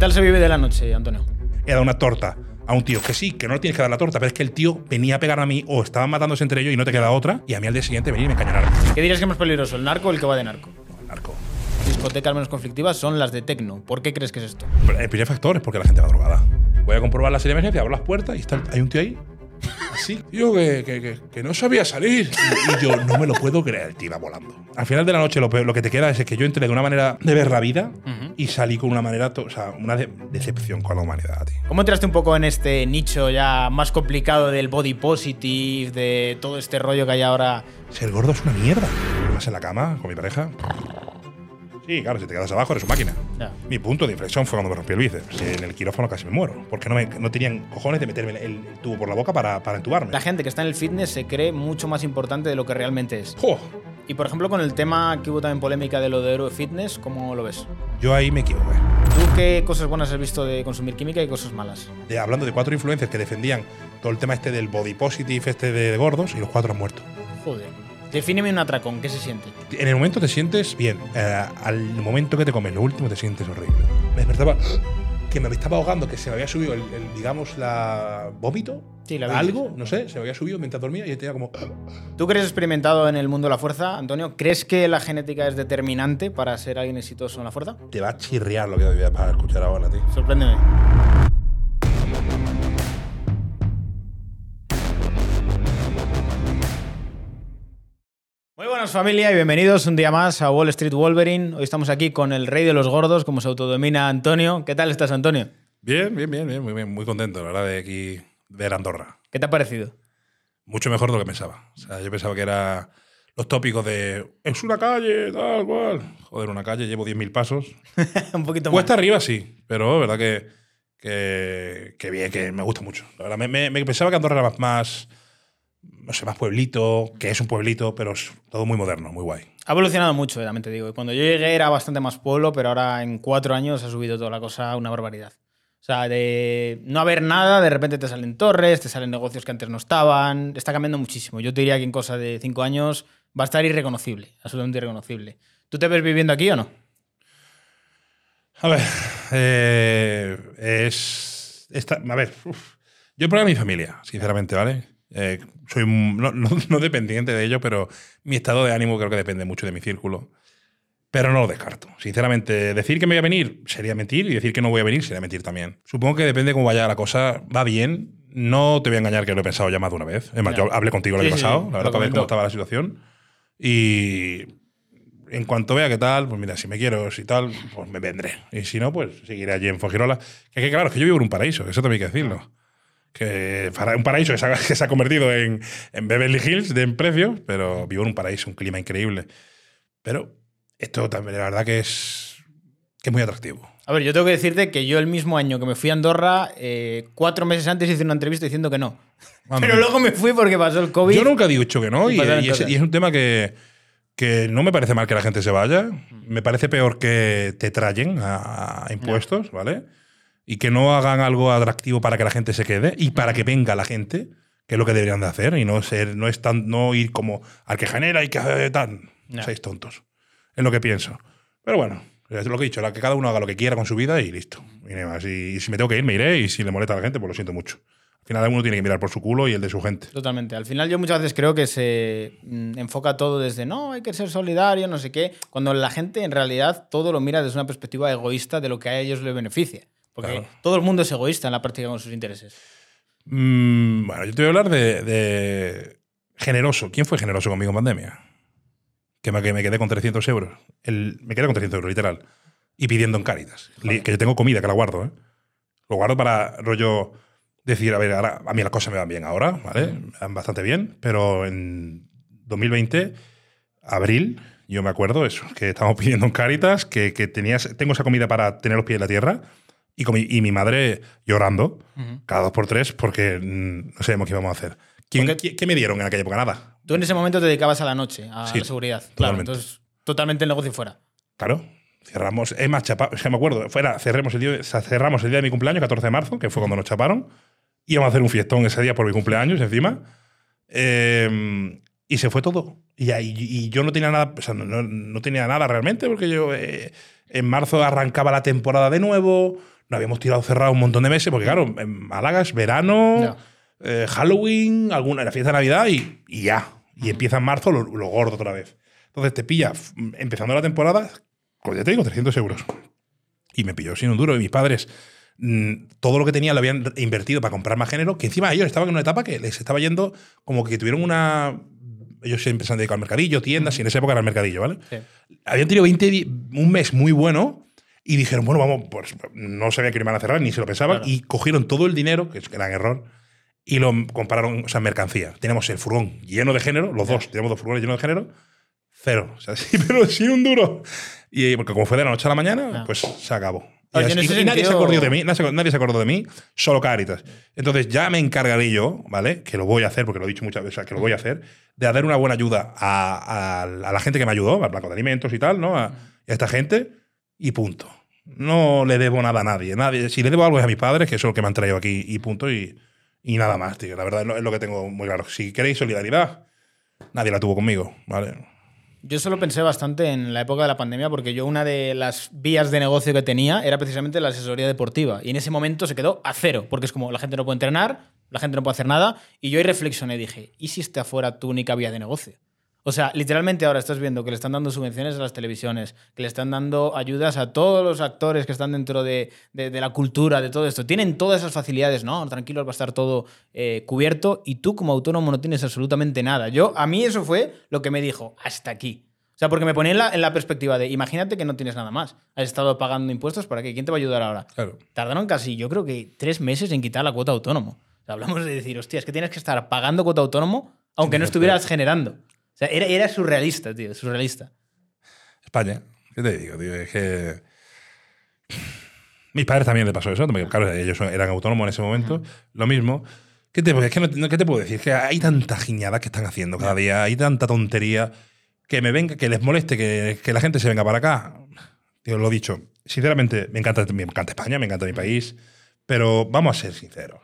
tal se vive de la noche, Antonio? He dado una torta a un tío que sí, que no le tienes que dar la torta, pero es que el tío venía a pegar a mí o estaban matándose entre ellos y no te queda otra, y a mí al día siguiente venir y me encañonaron. ¿Qué dirías que es más peligroso, el narco o el que va de narco? Narco. Discotecas menos conflictivas son las de tecno. ¿Por qué crees que es esto? El primer factor es porque la gente va drogada. Voy a comprobar la serie de emergencia, abro las puertas y está, hay un tío ahí. Así. Yo que, que, que, no sabía salir. Y, y yo no me lo puedo creer, tío iba volando. Al final de la noche lo, peor- lo que te queda es que yo entré de una manera de ver la vida y salí con una manera, o sea, una de- decepción con la humanidad, tío. ¿Cómo entraste un poco en este nicho ya más complicado del body positive, de todo este rollo que hay ahora? Ser gordo es una mierda. Vas en la cama con mi pareja. Sí, claro, si te quedas abajo eres una máquina. Mi punto de inflexión fue cuando me rompí el bíceps. En el quirófano casi me muero. Porque no, me, no tenían cojones de meterme el, tubo por la boca para, para entubarme. La gente que está en el fitness se cree mucho más importante de lo que realmente es. ¡Jo! Y por ejemplo, con el tema que hubo también polémica de lo de Hero Fitness, ¿cómo lo ves? Yo ahí me equivoqué. ¿Tú qué cosas buenas has visto de consumir química y cosas malas? De- hablando de cuatro influencers que defendían todo el tema este del body positive, este de, gordos, y los cuatro han muerto. Joder. Defíneme un atracón, ¿qué se siente? En el momento te sientes bien. eh, al momento que te comes lo último te sientes horrible. Me despertaba que me estaba ahogando, que se me había subido el, el, digamos, la vómito. Sí, la algo, no sé, se me había subido mientras dormía y tenía como. ¿Tú eres experimentado en el mundo de la fuerza, Antonio? ¿Crees que la genética es determinante para ser alguien exitoso en la fuerza? Te va a chirriar lo que voy a escuchar ahora, tío. Sorpréndeme. Buenas familia y bienvenidos un día más a Wall Street Wolverine. Hoy estamos aquí con el rey de los gordos, como se autodomina Antonio. ¿Qué tal estás, Antonio? Bien, bien, bien, bien, muy bien, muy contento, la verdad, de aquí ver Andorra. ¿Qué te ha parecido? Mucho mejor de lo que pensaba. O sea, yo pensaba que era los tópicos de es una calle, tal cual. Joder, una calle, llevo 10.000 pasos. un poquito más. Cuesta arriba, sí, pero verdad que, que, que bien, que me gusta mucho. La verdad, me, me- me pensaba que Andorra era más, más, no sé, más pueblito, que es un pueblito, pero es todo muy moderno, muy guay. Ha evolucionado mucho, eh, también te digo. Cuando yo llegué era bastante más pueblo, pero ahora en cuatro años ha subido toda la cosa a una barbaridad. O sea, de no haber nada, de repente te salen torres, te salen negocios que antes no estaban. Está cambiando muchísimo. Yo te diría que en cosa de cinco años va a estar irreconocible, absolutamente irreconocible. ¿Tú te ves viviendo aquí o no? A ver, eh, es. esta- a ver, uf. yo problema mi familia, sinceramente, ¿vale? Eh, soy no, no- no dependiente de ello, pero mi estado de ánimo creo que depende mucho de mi círculo. Pero no lo descarto. Sinceramente, decir que me voy a venir sería mentir y decir que no voy a venir sería mentir también. Supongo que depende de cómo vaya la cosa. Va bien. No te voy a engañar que lo he pensado ya más de una vez. Es más, Ya. yo hablé contigo el Sí, año sí, pasado, lo la verdad, para ver cómo estaba la situación. Y en cuanto vea qué tal, pues mira, si me quiero, si tal, pues me vendré. Y si no, pues seguiré allí en Fuengirola. Que, que claro, es que yo vivo en un paraíso, eso también hay que decirlo. Que un paraíso que se ha, que se ha convertido en, en Beverly Hills de en precio, pero vivo en un paraíso, un clima increíble. Pero esto también, la verdad que es, que es muy atractivo. A ver, yo tengo que decirte que yo el mismo año que me fui a Andorra, eh, cuatro meses antes hice una entrevista diciendo que no. Pero luego me fui porque pasó el COVID. Yo nunca he dicho que no, Y y, pasaron y es, cosas. y es un tema que, que no me parece mal que la gente se vaya. Me parece peor que te trayen a, a impuestos, ¿vale? Y que no hagan algo atractivo para que la gente se quede y para que venga la gente, que es lo que deberían de hacer, y no ser, no es tan, no ir como al que genera y que hace tan. Ya. Seis tontos. Es lo que pienso. Pero bueno, es lo que he dicho, la- que cada uno haga lo que quiera con su vida y listo. Y, más. Y- y si me tengo que ir, me iré, y si le molesta a la gente, pues lo siento mucho. Al final uno tiene que mirar por su culo y el de su gente. Totalmente. Al final yo muchas veces creo que se mm, enfoca todo desde no, hay que ser solidario, no sé qué, cuando la gente en realidad todo lo mira desde una perspectiva egoísta de lo que a ellos les beneficia. Porque Claro. todo el mundo es egoísta en la práctica con sus intereses. Mm, bueno, yo te voy a hablar de, de generoso. ¿Quién fue generoso conmigo en pandemia? Que me, que me quedé con 300 euros. El- me quedé con 300 euros, literal. Y pidiendo en Cáritas. Que yo tengo comida, que la guardo, ¿eh? Lo guardo para rollo decir, a ver, ahora, a mí las cosas me van bien ahora, ¿vale? Me van bastante bien, pero en 2020, abril, yo me acuerdo eso, que estábamos pidiendo en Cáritas, que, que tenías, tengo esa comida para tener los pies en la tierra, y, con mi, y mi madre llorando cada dos por tres porque mm, no sabíamos qué íbamos a hacer. ¿Quién, Porque- ¿qué, me dieron en aquella época? Nada. Tú en ese momento te dedicabas a la noche, a Sí, la seguridad. Claro, totalmente. entonces totalmente el negocio fuera. Claro. Cerramos, es más, chapa, es que me acuerdo, fuera, cerremos el, día, o sea, cerramos el día de mi cumpleaños, 14 de marzo, que fue cuando nos chaparon. Íbamos a hacer un fiestón ese día por mi cumpleaños encima. Eh, y se fue todo. Y, ahí- y yo no tenía nada, o sea, no- no tenía nada realmente, porque yo eh, en marzo arrancaba la temporada de nuevo, no habíamos tirado cerrado un montón de meses, porque claro, en Málaga es verano, eh, Halloween, alguna, la fiesta de Navidad y, y ya. Y empieza en marzo lo, lo gordo otra vez. Entonces te pilla empezando la temporada, pues ya te digo, 300 euros. Y me pilló sin un duro. Y mis padres, mm, todo lo que tenían lo habían invertido para comprar más género, que encima ellos estaban en una etapa que les estaba yendo como que tuvieron una... Ellos siempre se han dedicado al mercadillo, tiendas, y en esa época era el mercadillo, ¿vale? Sí. habían tenido 20 di- un mes muy bueno y dijeron, bueno, vamos, pues no sabían que lo iban a cerrar, ni se lo pensaban, Claro. y cogieron todo el dinero, que es gran error, y lo compraron, o sea, mercancía. Tenemos el furgón lleno de género, los dos, tenemos dos furgones llenos de género, cero. O sea, sí, pero sin un duro. Y porque como fue de la noche a la mañana, Ya. pues se acabó. Y, Oye, y nadie se acordó de mí, nadie se- acordó de mí, solo Caritas. Entonces ya me encargaré yo, ¿vale? Que lo voy a hacer, porque lo he dicho muchas veces, que lo voy a hacer, de dar una buena ayuda a, a- a la gente que me ayudó, al Banco de Alimentos y tal, ¿no? A, a esta gente, y punto. No le debo nada a nadie. nadie. Si le debo algo es a mis padres, que son los que me han traído aquí, y punto, y, y nada más, tío. La verdad es lo, lo que tengo muy claro. Si queréis solidaridad, nadie la tuvo conmigo, ¿vale? Yo solo pensé bastante en la época de la pandemia porque yo una de las vías de negocio que tenía era precisamente la asesoría deportiva. Y en ese momento se quedó a cero, porque es como la gente no puede entrenar, la gente no puede hacer nada. Y yo ahí reflexioné, dije, ¿y si esta fuera tu única vía de negocio? O sea, literalmente ahora estás viendo que le están dando subvenciones a las televisiones, que le están dando ayudas a todos los actores que están dentro de, de- de la cultura, de todo esto. Tienen todas esas facilidades, ¿no? Tranquilos, va a estar todo eh, cubierto y tú como autónomo no tienes absolutamente nada. Yo, a mí eso fue lo que me dijo, hasta aquí. O sea, porque me ponía en la, en la perspectiva de, imagínate que no tienes nada más. Has estado pagando impuestos, ¿para qué? ¿Quién te va a ayudar ahora? Claro. Tardaron casi, yo creo que tres meses en quitar la cuota autónomo. O sea, hablamos de decir, hostia, es que tienes que estar pagando cuota autónomo aunque no estuvieras generando. Sea, era, era surrealista, tío, surrealista. España. ¿Qué te digo, tío? Es que. Mis padres también le pasó eso. porque, Claro, ellos eran autónomos en ese momento. Lo mismo. ¿Qué te, es que no- ¿Qué te puedo decir? Que hay tanta giñada que están haciendo cada día. Hay tanta tontería. Que me venga, que les moleste, que, que la gente se venga para acá. Tío, lo dicho. Sinceramente, me encanta, me encanta España, me encanta mi país. Pero vamos a ser sinceros.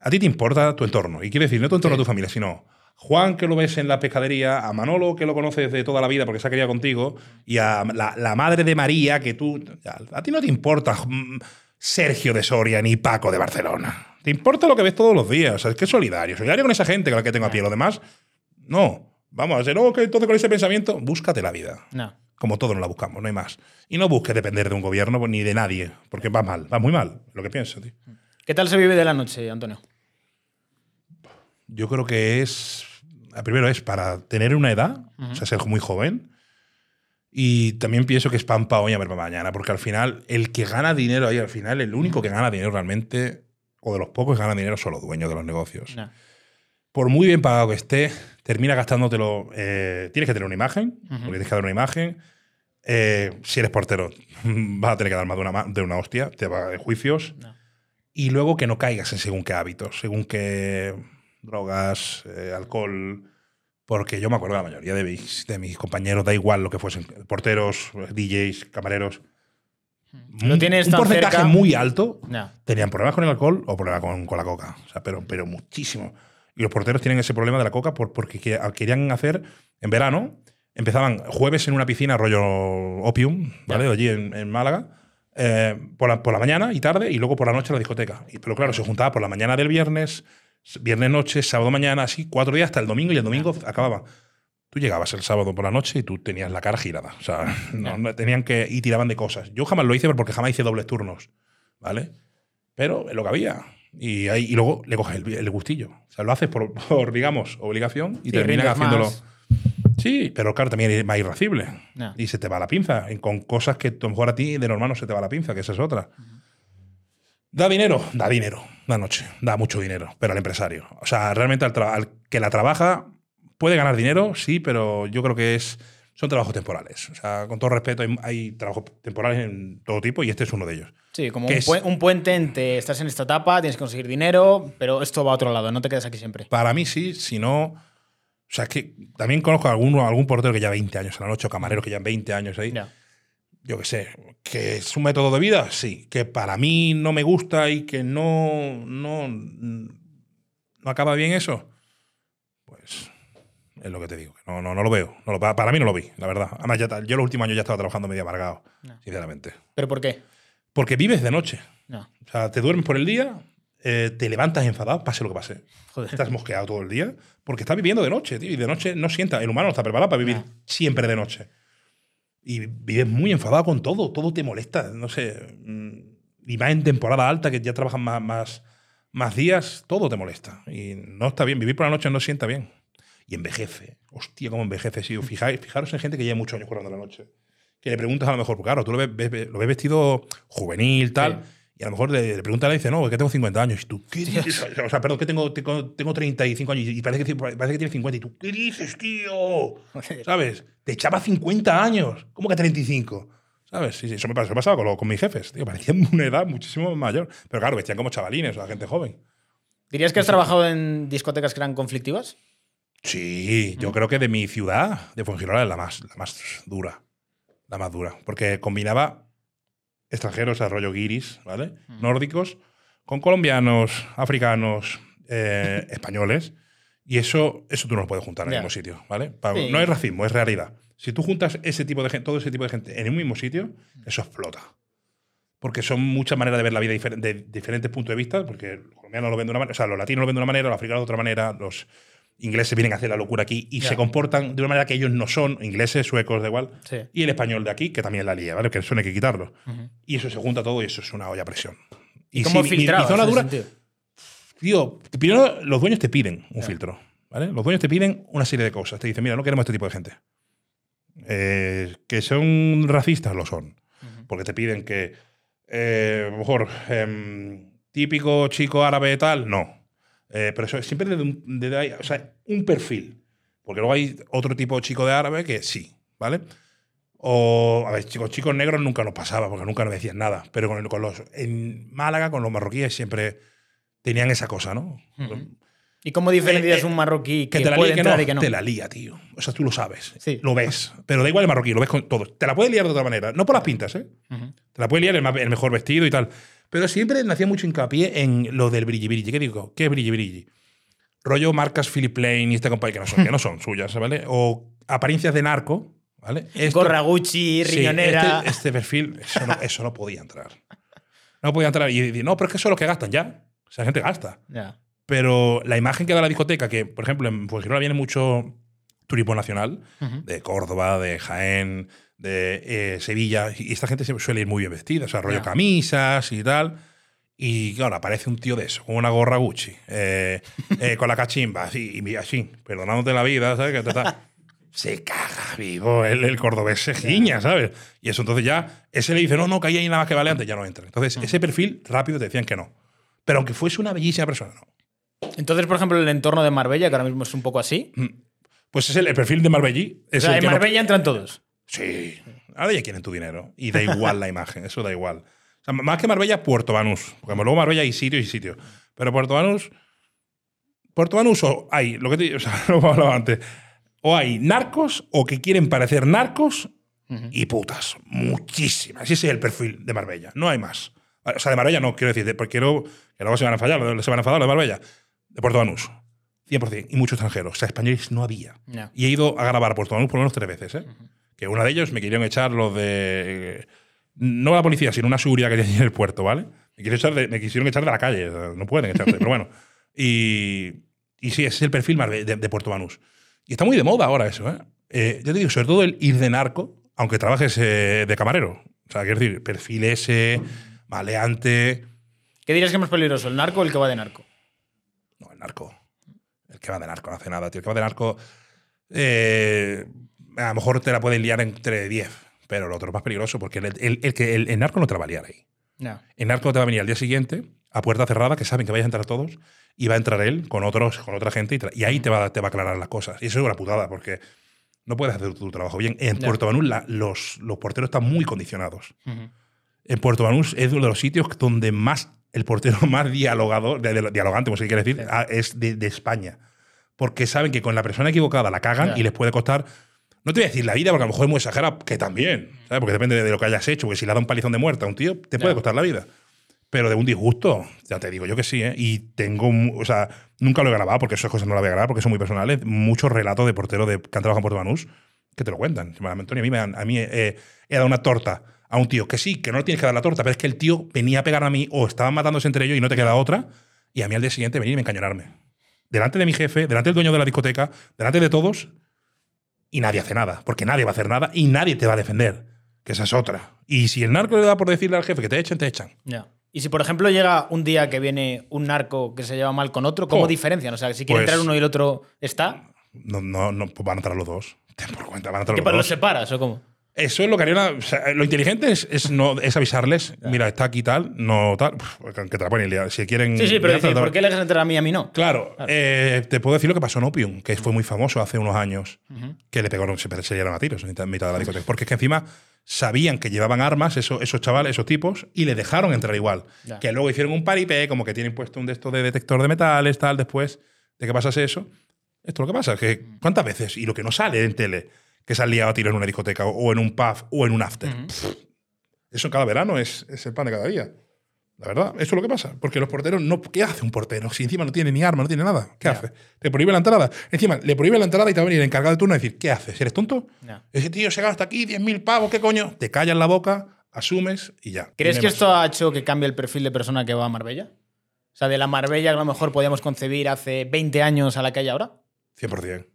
A ti te importa tu entorno. Y quiero decir, no tu entorno, Sí. tu familia, sino Juan, que lo ves en la pescadería, a Manolo, que lo conoces de toda la vida porque se ha criado contigo, y a la, la madre de María, que tú. A ti no te importa mm, Sergio de Soria ni Paco de Barcelona. Te importa lo que ves todos los días. O sea, es que es solidario. Solidario con esa gente con la que tengo a pie. Lo demás, no. Vamos a ser, oh, que entonces con ese pensamiento, búscate la vida. No. Como todos nos la buscamos, no hay más. Y no busques depender de un gobierno ni de nadie, porque va mal, va muy mal, lo que pienso, tío. ¿Qué tal se vive de la noche, Antonio? Yo creo que es. Primero es para tener una edad, o sea, ser muy joven. Y también pienso que es pan para hoy a ver para mañana, porque al final, el que gana dinero ahí, al final, el único que gana dinero realmente, o de los pocos que ganan dinero, son los dueños de los negocios. No. Por muy bien pagado que esté, termina gastándotelo. eh, tienes que tener una imagen, porque tienes que dar una imagen. Eh, si eres portero, vas a tener que dar más de una, de una hostia, te va de juicios. No. Y luego que no caigas en según qué hábitos, según qué drogas, eh, alcohol. Porque yo me acuerdo la mayoría de mis, de mis compañeros, da igual lo que fuesen, porteros, DJs, camareros. Lo un- tienes un tan porcentaje cerca. muy alto No. tenían problemas con el alcohol o problemas con, con la coca. O sea, pero, pero muchísimo. Y los porteros tienen ese problema de la coca por, porque que- querían hacer en verano. Empezaban jueves en una piscina rollo opium, ¿vale? Allí en, en Málaga. eh, por, la, por la mañana y tarde y luego por la noche a la discoteca. Y, pero claro, se juntaba por la mañana del viernes, viernes noche, sábado mañana, así, cuatro días hasta el domingo y el domingo acababa. Tú llegabas el sábado por la noche y tú tenías la cara girada. O sea, no, no- tenían que. y tiraban de cosas. Yo jamás lo hice porque jamás hice dobles turnos. ¿Vale? Pero es lo que había. Y, ahí, y luego le coges el, el gustillo. O sea, lo haces por, por, digamos, obligación y Sí, terminas haciéndolo. más. Sí, pero claro, también es más irracible. No. Y se te va la pinza. Con cosas que a lo mejor a ti de normal no se te va la pinza, que esa es otra. ¿Da dinero? Da dinero. Da noche. Da mucho dinero. Pero al empresario. O sea, realmente al, al que la trabaja puede ganar dinero, sí, pero yo creo que es son trabajos temporales. O sea, con todo respeto, hay, hay trabajos temporales en todo tipo y este es uno de ellos. Sí, como ¿Qué un, es? pue- un puente entre estás en esta etapa, tienes que conseguir dinero, pero esto va a otro lado, no te quedas aquí siempre. Para mí sí, si no. O sea, es que también conozco a alguno, algún portero que lleva 20 años en la noche, o camareros que llevan 20 años ahí. Ya. Yo qué sé, que es un método de vida, sí. Que para mí no me gusta y que no, no, no acaba bien eso, pues es lo que te digo. que No, no, no lo veo. No lo- para mí no lo vi, la verdad. Además, ya, yo los últimos años ya estaba trabajando medio amargado, No. sinceramente. ¿Pero por qué? Porque vives de noche. No, O sea, te duermes por el día, eh, te levantas enfadado, pase lo que pase. joder. Estás mosqueado todo el día porque estás viviendo de noche, tío. Y de noche no sienta. El humano no está preparado para vivir No. siempre de noche. Y vives muy enfadado con todo. Todo te molesta. No sé. mm, Y más en temporada alta, que ya trabajan más, más, más días, todo te molesta. Y no está bien. Vivir por la noche no sienta bien. Y envejece. Hostia, cómo envejece. Sí, fijáis, fijaros en gente que lleva muchos años currando la noche. Que le preguntas a lo mejor, porque claro, tú lo ves, ves- lo ves vestido juvenil, tal. Y a lo mejor le, le preguntas y le dice, no, es que tengo 50 años. Y tú, ¿qué dices? O sea, perdón, que tengo, tengo, tengo 35 años y parece que, parece que tiene 50. Y tú, ¿qué dices, tío? ¿Sabes? Te echaba 50 años. ¿Cómo que 35? ¿Sabes? Sí, sí, eso me eso pasaba con, lo- con mis jefes. Tío, parecían una edad muchísimo mayor. Pero claro, vestían como chavalines, o sea, gente joven. ¿Dirías que has trabajado en discotecas que eran conflictivas? Sí, yo creo que de mi ciudad, de Fuengirola, es la más, la más dura. La más dura. Porque combinaba extranjeros, a rollo guiris, ¿vale? Nórdicos, con colombianos, africanos, eh, españoles. Y eso, eso tú no lo puedes juntar en el Ya. mismo sitio, ¿vale? Sí. No es racismo, es realidad. Si tú juntas ese tipo de gente, todo ese tipo de gente en un mismo sitio, eso explota. Porque son muchas maneras de ver la vida difer- de diferentes puntos de vista, porque los colombianos lo ven de una manera, o sea, los latinos lo ven de una manera, los africanos de otra manera, los ingleses vienen a hacer la locura aquí y se comportan de una manera que ellos no son, ingleses, suecos, da igual, Sí. y el español de aquí, que también la lía, ¿vale? Que eso no hay que quitarlo. Y eso se junta todo y eso es una olla a presión. ¿Y, cómo si mi- mi, zona dura, tío, primero los dueños te piden un filtro, ¿vale? Los dueños te piden una serie de cosas. Te dicen, mira, no queremos este tipo de gente. Eh, que son racistas, lo son. Porque te piden que, eh, a lo mejor, em, típico chico árabe tal, no. Eh, pero eso es siempre desde un, desde ahí, o sea, un perfil. Porque luego hay otro tipo de chico de árabe que sí, ¿vale? O, a ver, chicos, chicos negros nunca nos pasaba, porque nunca nos decían nada. Pero con, con los, en Málaga, con los marroquíes, siempre tenían esa cosa, ¿no? ¿Y cómo diferencias Eh, eh, un marroquí que, Que te la puede lía que no, y que no? te la lía, tío. O sea, tú lo sabes. Sí. Lo ves. Pero da igual el marroquí, lo ves con todo. Te la puede liar de otra manera. No por las pintas, ¿eh? Ujú. Te la puede liar el, el mejor vestido y tal. Pero siempre me hacía mucho hincapié en lo del brilli brilli. ¿Qué digo? ¿Qué es brilli brilli? Rollo marcas Philip Plain y este compañía que no son, que no son suyas, ¿vale? O apariencias de narco, ¿vale? Esto- Gorra Gucci, Sí, riñonera. este, este perfil, eso no, eso no podía entrar. No podía entrar. Y decir, no, pero es que eso es lo que gastan ya. O sea, la gente gasta. Ya. Pero la imagen que da la discoteca, que por ejemplo en Fuengirola viene mucho turismo nacional, de Córdoba, de Jaén, de eh, Sevilla, y esta gente suele ir muy bien vestida, o sea, rollo camisas y tal. Y claro, aparece un tío de eso, con una gorra Gucci, eh, eh, con la cachimba, así, y así, perdonándote la vida, ¿sabes? Que te está- se caga vivo, el, el cordobés se giña, ¿sabes? Y eso entonces ya, ese le dice, no, no, que ahí hay nada más que vale antes, ya no entra. Entonces, ese perfil rápido te decían que no. Pero aunque fuese una bellísima persona, no. Entonces, por ejemplo, el entorno de Marbella, que ahora mismo es un poco así. Pues es el, el perfil de Marbellí. O sea, en que no- Marbella entran todos. Sí. Ahora ya quieren tu dinero. Y da igual la imagen, eso da igual. O sea, más que Marbella, Puerto Banús. Porque luego Marbella hay sitios y sitios. Pero Puerto Banús. Puerto Banús o hay, lo que te, o sea, lo hemos hablado antes. O hay narcos o que quieren parecer narcos y putas. Muchísimas. Ese es el perfil de Marbella. No hay más. O sea, de Marbella no, quiero decir, de- porque quiero que luego se van a fallar, se van a enfadar los de Marbella. De Puerto Banús. 100%. Y muchos extranjeros. O sea, españoles no había. Y he ido a grabar a Puerto Banús por lo menos tres veces, ¿eh? Que una de ellos me querían echar los de. No la policía, sino una seguridad que tenía en el puerto, ¿vale? Me, quisieron echar de, me quisieron echar de la calle. No pueden echarte, pero bueno. Y, y sí, ese es el perfil más de, de Puerto Banús. Y está muy de moda ahora eso, ¿eh? Eh, Yo te digo, sobre todo el ir de narco, aunque trabajes eh, de camarero. O sea, quiero decir, perfil ese, maleante. ¿Qué dirías que es más peligroso, el narco o el que va de narco? No, el narco. El que va de narco no hace nada, tío. El que va de narco. eh, a lo mejor te la pueden liar entre 10, pero lo otro es más peligroso porque el, el- el el, el narco no te la va a liar ahí. Ya. El narco te va a venir al día siguiente a puerta cerrada, que saben que vais a entrar todos, y va a entrar él con otros, con otra gente, y, ahí te va, te va a aclarar las cosas. Y eso es una putada, porque no puedes hacer tu trabajo bien. En. Puerto Banús la- los, los porteros están muy condicionados. En Puerto Banús es uno de los sitios donde más el portero más dialogador, de- de- dialogante, como se quiere decir, Sí. ah, es de, de España. Porque saben que con la persona equivocada la cagan y les puede costar. No te voy a decir la vida, porque a lo mejor es muy exagerado, que también, ¿sabes? Porque depende de, lo que hayas hecho, porque si le da un palizón de muerte a un tío, te puede costar la vida. Pero de un disgusto, ya te digo yo que sí, ¿eh? Y tengo, o sea, nunca lo he grabado, porque esas cosas no las voy a grabar, porque son muy personales. Muchos relatos de porteros de, que han trabajado en Puerto Banús que te lo cuentan. Antonio, a mí, me han- a mí eh, he dado una torta a un tío que sí, que no le tienes que dar la torta, pero es que el tío venía a pegar a mí o estaban matándose entre ellos y no te queda otra, y a mí al día siguiente venir y me encañonarme. Delante de mi jefe, delante del dueño de la discoteca, delante de todos, y nadie hace nada, porque nadie va a hacer nada y nadie te va a defender, que esa es otra. Y si el narco le da por decirle al jefe que te echen, te echan. Ya. Y si, por ejemplo, llega un día que viene un narco que se lleva mal con otro, ¿cómo Oh. diferencian? O sea, si quiere Pues- entrar uno y el otro está, No, no, no, pues van a entrar los dos. Ten por cuenta, van a entrar ¿qué los para dos. los separas o cómo? Eso es lo que haría una- o sea, lo inteligente es, es no, es avisarles, mira, está aquí tal, no tal, que te la liar. Si quieren. Sí, sí, pero decir, ¿por qué le dejas entrar a mí y a mí no? Claro, Claro. eh, te puedo decir lo que pasó en Opium, que fue muy famoso hace unos años, que le pegaron, se, se a tiros en mitad en mitad de la discoteca. Porque es que encima sabían que llevaban armas esos, esos chavales, esos tipos, y le dejaron entrar igual. Ya. Que luego hicieron un paripé, como que tienen puesto un de estos de detector de metales, tal, después de que pasase eso. Esto es lo que pasa, que ¿cuántas veces? Y lo que no sale en tele, que se han liado a tiros en una discoteca o, en un pub o en un after. Ujú. Pff, eso cada verano es, es el pan de cada día. La verdad, eso es lo que pasa. Porque los porteros no. ¿Qué hace un portero? Si encima no tiene ni arma, no tiene nada. ¿Qué hace? Le prohíbe la entrada. Encima, le prohíbe la entrada y te va a venir el encargado de turno a decir: ¿Qué haces? ¿Eres tonto? Ya. Ese tío se gasta aquí 10.000 pavos, ¿qué coño? Te callas la boca, asumes y ya. ¿Crees que esto ha hecho que cambie el perfil de persona que va a Marbella? O sea, de la Marbella que a lo mejor podíamos concebir hace 20 años a la que hay ahora. 100%.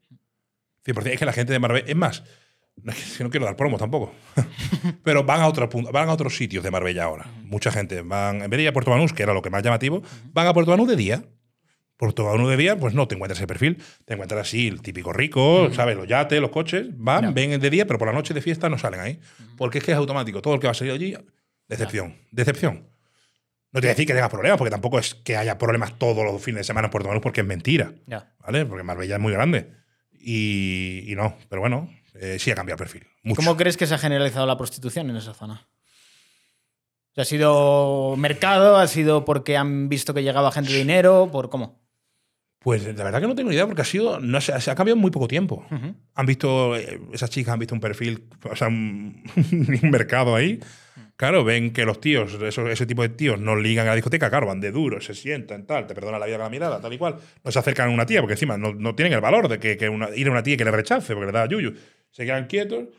100%. Es que la gente de Marbella. Es más, no quiero dar promos tampoco. Pero van a, otros puntos, van a otros sitios de Marbella ahora. Mucha gente. Van, en vez de ir a Puerto Banús, que era lo que más llamativo, van a Puerto Banús de día. Puerto Banús de día, pues no te encuentras ese perfil. Te encuentras así, el típico rico, ¿sabes? Los yates, los coches. Van, ven de día, pero por la noche de fiesta no salen ahí. Porque es que es automático. Todo el que va a salir allí, decepción. Decepción. No te voy a decir que tengas problemas, porque tampoco es que haya problemas todos los fines de semana en Puerto Banús, porque es mentira. ¿vale? Porque Marbella es muy grande. Y, y no, pero bueno, eh, sí ha cambiado el perfil. Mucho. ¿Cómo crees que se ha generalizado la prostitución en esa zona? ¿Ha sido mercado? ¿Ha sido porque han visto que llegaba gente de dinero? ¿Por cómo? Pues la verdad que no tengo ni idea porque ha sido, no se ha cambiado en muy poco tiempo. Han visto, eh, esas chicas han visto un perfil, o sea, un, un mercado ahí. Claro, ven que los tíos, ese tipo de tíos, no ligan a la discoteca, claro, van de duro, se sientan, tal, te perdonan la vida con la mirada, tal y cual. No se acercan a una tía porque encima no, tienen el valor de que, ir a una tía que le rechace porque le da yuyu. Se quedan quietos.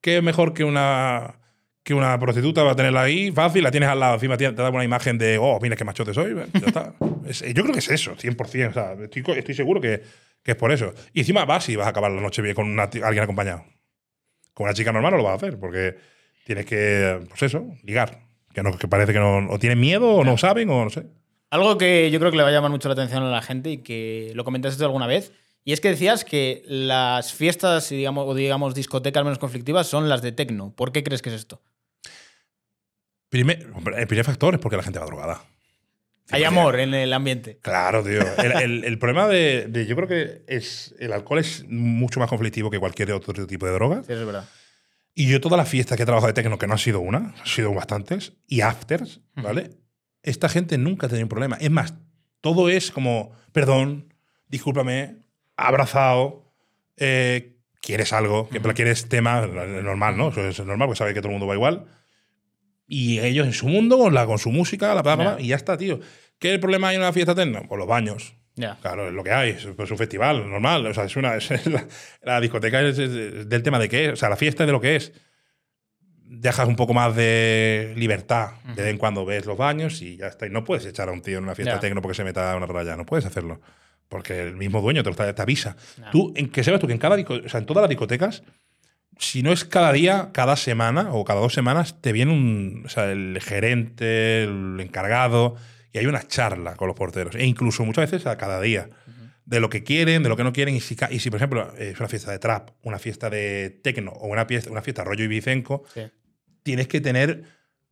¿Qué mejor que una, prostituta va a tenerla ahí fácil? La tienes al lado, encima te da una imagen de, oh, mira qué machote soy. ya está. Es- yo creo que es eso, 100%. O sea, estoy, estoy seguro que, que es por eso. Y encima vas y vas a acabar la noche bien con alguien acompañado. Con una chica normal no lo vas a hacer porque tienes que, pues eso, ligar. Que, no, que parece que no, o tienen miedo o no saben o no sé. Algo que yo creo que le va a llamar mucho la atención a la gente y que lo comentaste alguna vez. Y es que decías que las fiestas, digamos, o digamos discotecas menos conflictivas son las de tecno. ¿Por qué crees que es esto? Primer, el primer factor es porque la gente va drogada. Hay 100%. amor en el ambiente. Claro, tío. El, el- el problema de, de- Yo creo que es, el alcohol es mucho más conflictivo que cualquier otro tipo de droga. Sí, eso es verdad. Y yo todas las fiestas que he trabajado de techno, que no ha sido una, han sido bastantes, y afters, ¿vale? Esta gente nunca ha tenido un problema. Es más, todo es como, perdón, discúlpame, abrazado, eh, quieres algo, que quieres tema, normal, ¿no? Eso es normal, porque sabe que todo el mundo va igual. Y ellos en su mundo, con, la, con su música, la Ya. y ya está, tío. ¿Qué problema hay en una fiesta techno? Pues los baños. Ya. Claro, es lo que hay, es, pues, un festival normal. O sea, es una, es la, la discoteca es, del tema de qué es, o sea, la fiesta es de lo que es. Dejas un poco más de libertad. De vez en cuando ves los baños y ya está. Y no puedes echar a un tío en una fiesta Ya. tecno porque se meta a una raya. No puedes hacerlo. Porque el mismo dueño te, lo está- te avisa. Tú, en que sepas tú que en cada o sea, en todas las discotecas, si no es cada día, cada semana o cada dos semanas, te viene un, o sea, el gerente, el encargado, y hay una charla con los porteros. E incluso muchas veces a cada día. De lo que quieren, de lo que no quieren. Y si, y si por ejemplo, es una fiesta de trap, una fiesta de tecno o una fiesta, una fiesta rollo ibicenco, Sí. tienes que tener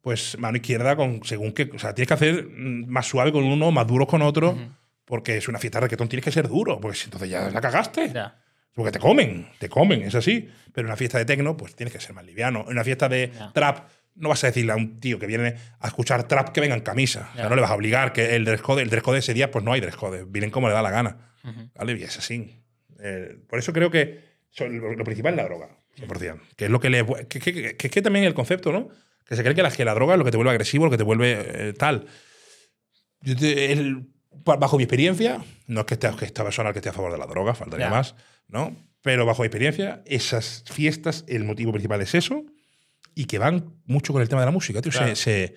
pues mano izquierda con según qué. O sea, tienes que hacer mm, más suave con uno, más duro con otro. Porque es una fiesta de reggaetón, tienes que ser duro, porque si entonces ya la cagaste. Ya. Porque te comen, te comen, es así. Pero en una fiesta de tecno, pues tienes que ser más liviano. En una fiesta de trap, no vas a decirle a un tío que viene a escuchar trap que venga en camisa. O sea, Ya. no le vas a obligar que el dress code, el dress code ese día, pues no hay dress code. Vienen como le da la gana. Ujú. ¿Vale? Y es así. Eh, por eso creo que lo, principal es la droga, 100%. Que es lo que le. Que, que, que- que también el concepto, ¿no? Que se cree que la, que la droga es lo que te vuelve agresivo, lo que te vuelve eh, tal. Yo te- el- pa- bajo mi experiencia, no es que, esté, que esta persona que esté a favor de la droga, faltaría más, ¿no? Pero bajo mi experiencia, esas fiestas, el motivo principal es eso. Y que van mucho con el tema de la música, tío. Claro. Se, se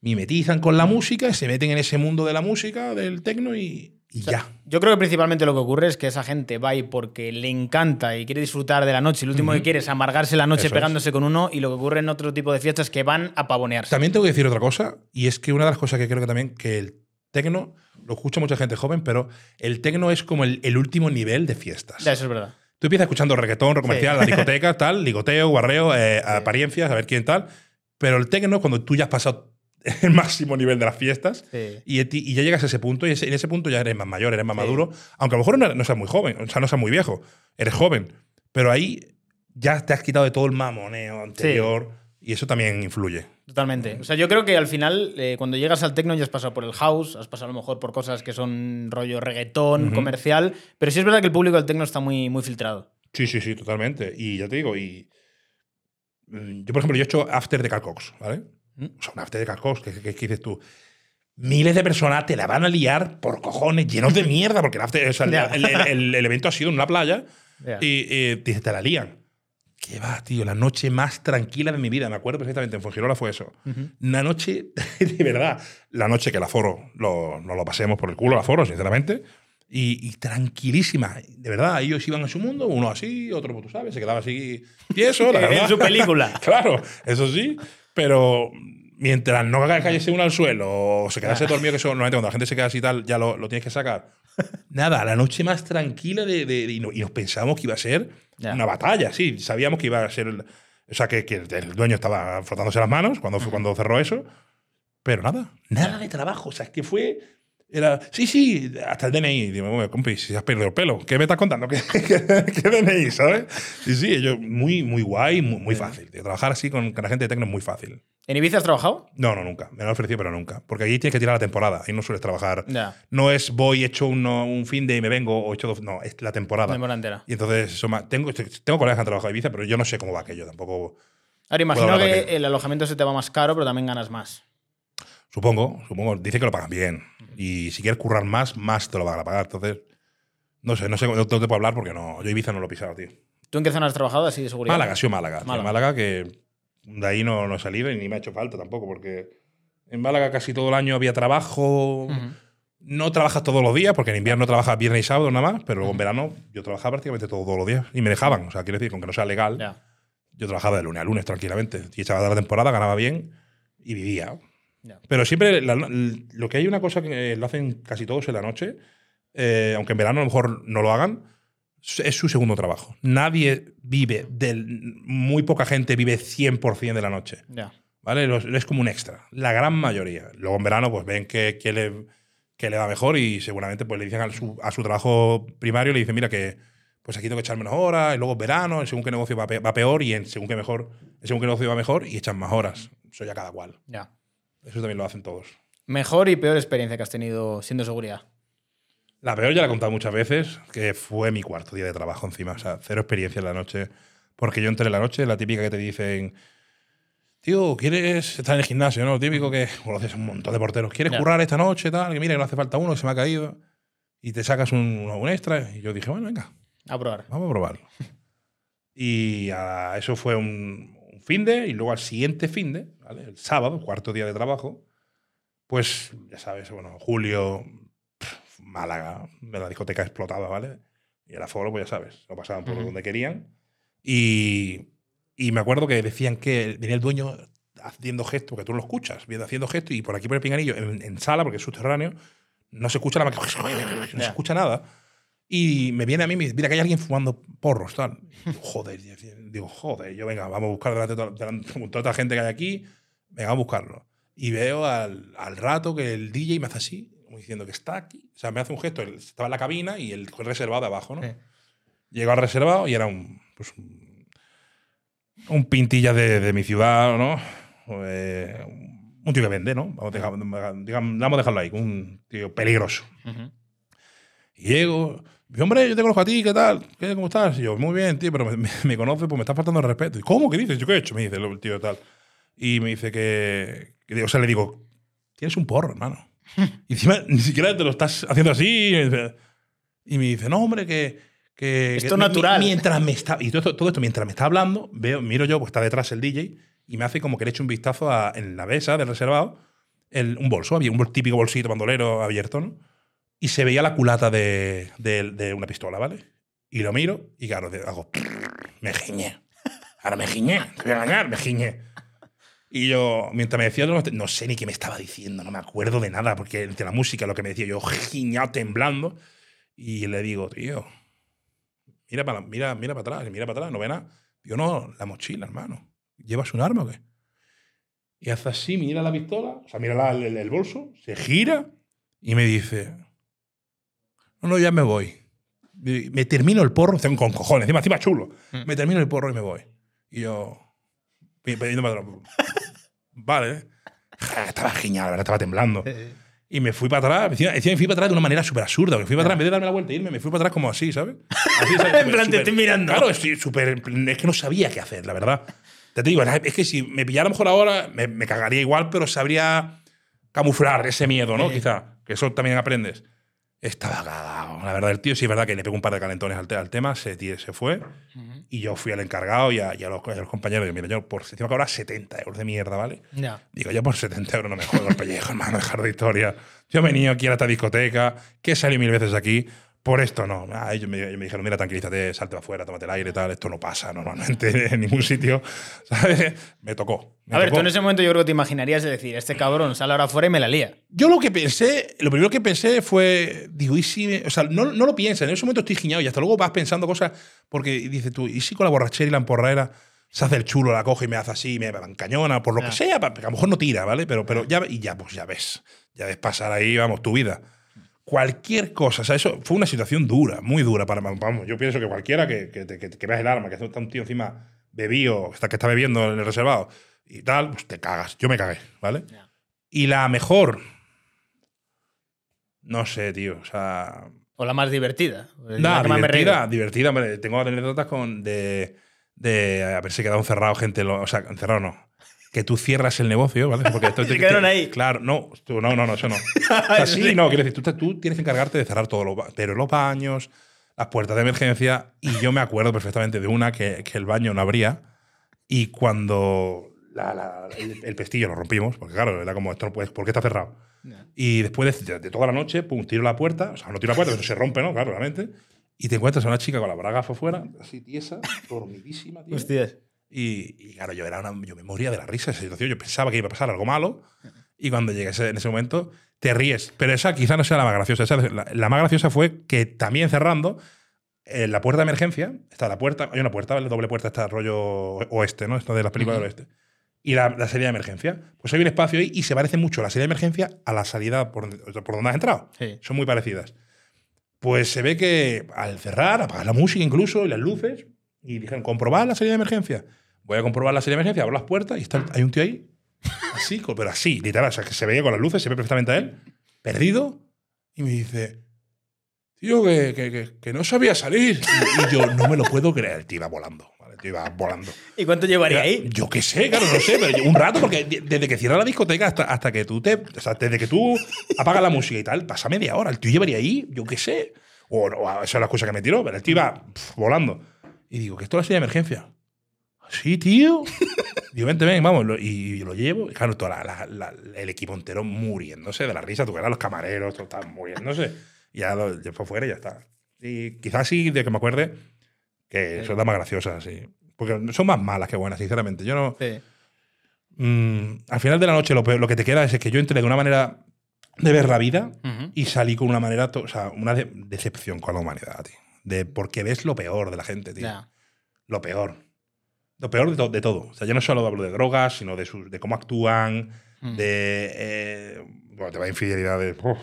mimetizan con la música, se meten en ese mundo de la música, del tecno y, y O sea, ya. Yo creo que principalmente lo que ocurre es que esa gente va ahí porque le encanta y quiere disfrutar de la noche. Y lo último que quiere es amargarse la noche Eso pegándose con uno. Y lo que ocurre en otro tipo de fiestas es que van a pavonearse. También tengo que decir otra cosa, y es que una de las cosas que creo que también, que el tecno, lo escucha mucha gente joven, pero el tecno es como el, el último nivel de fiestas. Ya, eso es verdad. Tú empiezas escuchando reggaetón, rock comercial, la discoteca, tal, ligoteo, guarreo, eh, Sí. apariencias, a ver quién tal. Pero el tecno, cuando tú ya has pasado el máximo nivel de las fiestas Sí. y, ya llegas a ese punto, y ese- en ese punto ya eres más mayor, eres más Sí. maduro, aunque a lo mejor no, no seas muy joven, o sea, no seas muy viejo, eres joven, pero ahí ya te has quitado de todo el mamoneo anterior y eso también influye. Totalmente. O sea, yo creo que al final, eh, cuando llegas al techno, ya has pasado por el house, has pasado a lo mejor por cosas que son rollo reggaetón, comercial. Pero sí es verdad que el público del techno está muy, muy filtrado. Sí, sí, sí, totalmente. Y ya te digo, y mm, yo, por ejemplo, yo he hecho after de Carl Cox, ¿vale? ¿Mm? O sea, un after de Carl Cox, que, que- que dices tú. Miles de personas te la van a liar por cojones, llenos de mierda, porque el, after- o sea, el- Ya. el, el- el- el evento ha sido en una playa Ya. y, y te, te la lían. ¿Qué va, tío? La noche más tranquila de mi vida, me acuerdo perfectamente. En Fuengirola fue eso. Ujú. Una noche, de verdad, la noche que el aforo lo, nos lo pasemos por el culo, el aforo, sinceramente. Y, y tranquilísima, de verdad, ellos iban a su mundo, uno así, otro, tú sabes, se quedaba así tieso, la En verdad. su película. claro, eso sí, pero mientras no cayese uno al suelo o se quedase dormido, que eso normalmente cuando la gente se queda así y tal, ya lo, lo tienes que sacar. Nada, la noche más tranquila de, de- de- y, no- y nos pensábamos que iba a ser Una batalla, sí, sabíamos que iba a ser, el- o sea, que, que el dueño estaba frotándose las manos cuando, fue- cuando cerró eso, pero nada, nada de trabajo, o sea, es que fue... Era, sí, sí, hasta el DNI. Digo, "Bueno, compi, si has perdido el pelo, ¿qué me estás contando? ¿Qué, qué, qué DNI, sabes? Sí, sí, yo, muy, muy guay, muy, muy fácil. tío. Trabajar así con, con la gente de Tecno es muy fácil. ¿En Ibiza has trabajado? No, no, nunca. Me lo han ofrecido, pero nunca. Porque allí tienes que tirar la temporada. Ahí no sueles trabajar. Ya. No es voy, hecho uno- un fin de y me vengo, o hecho dos. No, es la temporada. Temporada entera. Y entonces, eso ma- tengo, tengo colegas que han trabajado en Ibiza, pero yo no sé cómo va aquello tampoco. Ahora, imagino que aquello. el alojamiento se te va más caro, pero también ganas más. Supongo, supongo. Dice que lo pagan bien. Y si quieres currar más, más te lo van a pagar. Entonces, no sé, no sé, no te puedo hablar porque no, yo Ibiza no lo he pisado, tío. ¿Tú en qué zona has trabajado así de seguridad? Málaga, sido Málaga. Málaga. Málaga. que de ahí no, no he salido y ni me ha hecho falta tampoco, porque en Málaga casi todo el año había trabajo. Ujú. No trabajas todos los días, porque en invierno trabajas viernes y sábado nada más, pero luego en verano yo trabajaba prácticamente todos los días y me dejaban. O sea, quiero decir, con que no sea legal, Ya. yo trabajaba de lunes a lunes tranquilamente. Y echaba de la temporada, ganaba bien y vivía. Pero siempre la- lo que hay una cosa que lo hacen casi todos en la noche, eh, aunque en verano a lo mejor no lo hagan, es su segundo trabajo. Nadie vive, del, muy poca gente vive 100% de la noche. Ya. ¿Vale? Los- Es como un extra. La gran mayoría. Luego en verano pues ven que, que le, que le va mejor y seguramente pues le dicen a su, a su trabajo primario, le dicen, mira que pues aquí tengo que echar menos horas, y luego en verano, según qué negocio va, pe- va peor y en según qué mejor, según qué negocio va mejor y echan más horas. Eso ya cada cual. Ya. Eso también lo hacen todos. Mejor y peor experiencia que has tenido siendo seguridad. La peor ya la he contado muchas veces, que fue mi cuarto día de trabajo encima. O sea, cero experiencia en la noche. Porque yo entré en la noche, la típica que te dicen, tío, ¿quieres estar en el gimnasio? ¿no? Lo típico que conoces a un montón de porteros. ¿Quieres currar esta noche? Tal? Que mira, que no hace falta uno, que se me ha caído. Y te sacas un, un extra. Y yo dije, bueno, venga, A probar. vamos a probarlo. y a- eso fue un fin de, y luego al siguiente fin de, ¿vale? el sábado, cuarto día de trabajo, pues ya sabes, bueno, julio, pff, Málaga, la discoteca explotaba, ¿vale? Y el aforo, pues ya sabes, lo pasaban por Ujú. donde querían. Y, y me acuerdo que decían que venía el dueño haciendo gestos, que tú lo escuchas, viendo haciendo gestos, y por aquí por el pinganillo, en, en sala, porque es subterráneo, no se escucha la máquina, no se escucha nada. Y me viene a mí y me dice, mira, que hay alguien fumando porros, tal. Joder, digo, joder, yo venga, vamos a buscar delante de toda, esta gente que hay aquí, venga, vamos a buscarlo. Y veo al, al rato que el DJ me hace así, como diciendo que está aquí. O sea, me hace un gesto, estaba en la cabina y el reservado de abajo, ¿no? Sí. Llegó al reservado y era un, pues, un, un pintilla de, de mi ciudad, ¿no? Eh, un tío que vende, ¿no? Vamos a, dejar- digamos, vamos a dejarlo ahí, un tío peligroso. Ujú. Y llego, dice, hombre, yo te conozco a ti, ¿qué tal? ¿Qué, ¿Cómo estás? Y yo, muy bien, tío, pero me, me, me conoce, pues me está faltando el respeto. Y, ¿Cómo? ¿Qué dices? ¿Yo qué he hecho? Me dice el tío tal. Y me dice que, que- o sea, le digo, tienes un porro, hermano. y encima ni siquiera te lo estás haciendo así. Y me dice, y no, hombre, que... que Esto que mi- natural. Mientras me está, y todo esto, todo esto mientras me está hablando, veo, miro yo, pues está detrás el DJ, y me hace como que le echo un vistazo a- en la mesa del reservado, el- un bolso, había un típico bolsito bandolero abierto, ¿no? Y se veía la culata de, de- de una pistola, ¿vale? Y lo miro y claro, hago. Me giñé. Ahora me giñé. Te voy a engañar, me giñé. Y yo, mientras me decía, no, sé ni qué me estaba diciendo, no me acuerdo de nada, porque entre la música, lo que me decía, yo giñado temblando. Y le digo, tío, mira para, mira, mira para atrás, mira para atrás, no ve nada. Digo, no, la mochila, hermano. ¿Llevas un arma o qué? Y hace así, mira la pistola, o sea, mira la- el, el bolso, se gira y me dice, no, no, ya me voy. Me termino el porro, tengo con cojones, encima, encima chulo. Mm. Me termino el porro y me voy. Y yo, pi- pidiéndome otro. Vale. Estaba genial, la verdad, estaba temblando. Y me fui para atrás. Encima me fui para atrás de una manera súper absurda. Me fui para atrás, en vez de darme la vuelta e irme, me fui para atrás como así, ¿sabes? Así, ¿sabes? En plan, te estoy mirando. Claro, súper. Es que no sabía qué hacer, la verdad. Te digo, es que si me pillara a lo mejor ahora, me, me cagaría igual, pero sabría camuflar ese miedo, ¿no? Sí. Quizá. Que eso también aprendes. Estaba cagado. La verdad, el tío sí es verdad que le pegó un par de calentones al, te- al tema, se, tío, se fue. Y yo fui al encargado y a, y a los, a los compañeros. Digo, mira, yo por encima que ahora 70 euros de mierda, ¿vale? Ya. Digo, yo por 70 euros no me juego el pellejo, hermano, dejar de historia. Yo he venido aquí a esta discoteca, que he salido mil veces aquí, por esto no. Ah, ellos me, ellos me dijeron, mira, tranquilízate, salte afuera, tómate el aire, tal. Esto no pasa normalmente en ningún sitio, ¿sabes? Me tocó. me A ver, tocó. tú en ese momento yo creo que te imaginarías de decir, este cabrón sale ahora afuera y me la lía. Yo lo que pensé, lo primero que pensé fue, digo, ¿y si me- O sea, no, no lo piensas, en ese momento estoy giñado y hasta luego vas pensando cosas, porque dices tú, ¿y si con la borrachera y la emporradera se hace el chulo, la coge y me hace así, me encañona, por lo que sea, a lo mejor no tira, ¿vale? Pero, pero ya, y ya, pues ya ves, ya ves pasar ahí, vamos, tu vida. Cualquier cosa, o sea, eso fue una situación dura, muy dura para, vamos, yo pienso que cualquiera que, que, te- que, que veas el arma, que está un tío encima bebido, está, que está bebiendo en el reservado y tal, pues te cagas. Yo me cagué, ¿vale? Y la mejor, no sé, tío. O sea. O la más divertida. La que más me divertida, divertida. hombre, Tengo anécdotas con de, de haberse quedado encerrado gente. O sea, encerrado no. Que tú cierras el negocio, ¿vale? Porque esto Se quedaron ahí. Claro, no, tú- no, no, no, eso no. O sea, sí, no, quiero decir, tú, te- tú tienes que encargarte de cerrar todos los ba- pero los baños, las puertas de emergencia. Y yo me acuerdo perfectamente de una que, que el baño no abría. Y cuando la- la- el, el pestillo lo rompimos, porque claro, era como, esto no puedes, ¿por qué está cerrado? Y después de, de toda la noche, pum, tiro la puerta, o sea, no tiro la puerta, pero se rompe, ¿no? Claro, obviamente. Y te encuentras a una chica con la braga afuera, así tiesa, dormidísima, tío. Hostias. Y, y claro, yo, era una, yo me moría de la risa de esa situación. Yo pensaba que iba a pasar algo malo. Y cuando llegué ese- en ese momento, te ríes. Pero esa quizá no sea la más graciosa. Esa- la, la más graciosa fue que también cerrando, en la puerta de emergencia, está la puerta, hay una puerta, ¿vale? doble puerta, está rollo oeste, ¿no? Esto de las películas del oeste. Y la, la salida de emergencia. Pues hay un espacio ahí y se parece mucho la salida de emergencia a la salida por, donde- por donde has entrado. Sí. Son muy parecidas. Pues se ve que al cerrar, apagar la música incluso y las luces, y dijeron, comprobar la salida de emergencia. Voy a comprobar la salida de emergencia, abro las puertas y está, hay un tío ahí, así, pero así, literal, o sea, que se veía con las luces, se ve perfectamente a él, perdido, y me dice, tío, que, que, que- que no sabía salir. Y, y yo, no me lo puedo creer, el tío iba volando, ¿vale? el tío iba volando. ¿Y cuánto llevaría ahí? Yo qué sé, claro, no sé, pero un rato, porque de- desde que cierra la discoteca hasta, hasta que tú te. O sea, desde que tú apagas la música y tal, pasa media hora. El tío llevaría ahí, yo qué sé. O, o esa es la excusa que me tiró, pero el tío iba pf, volando. Y digo, que esto es la silla de emergencia. Sí, tío. Digo, vente, ven, vamos. y, lo llevo. Y claro, la- el equipo entero muriéndose de la risa. Tú que eras los camareros, todos estaban muriéndose. Y ya lo ya fue fuera y ya está. Y quizás sí, de que me acuerde, que son las más graciosas, sí. Porque son más malas que buenas, sinceramente. Yo no. Sí. Mm, al final de la noche, lo, peor- lo que te queda es que yo entré de una manera de ver la vida y salí con una manera, o sea, una de- decepción con la humanidad, tío. De, porque ves lo peor de la gente, tío. Ya. Lo peor. Lo peor de, to- de todo. O sea, yo no solo hablo de drogas, sino de, sus, de cómo actúan, Mm. de. eh, bueno, te va infidelidades. uf,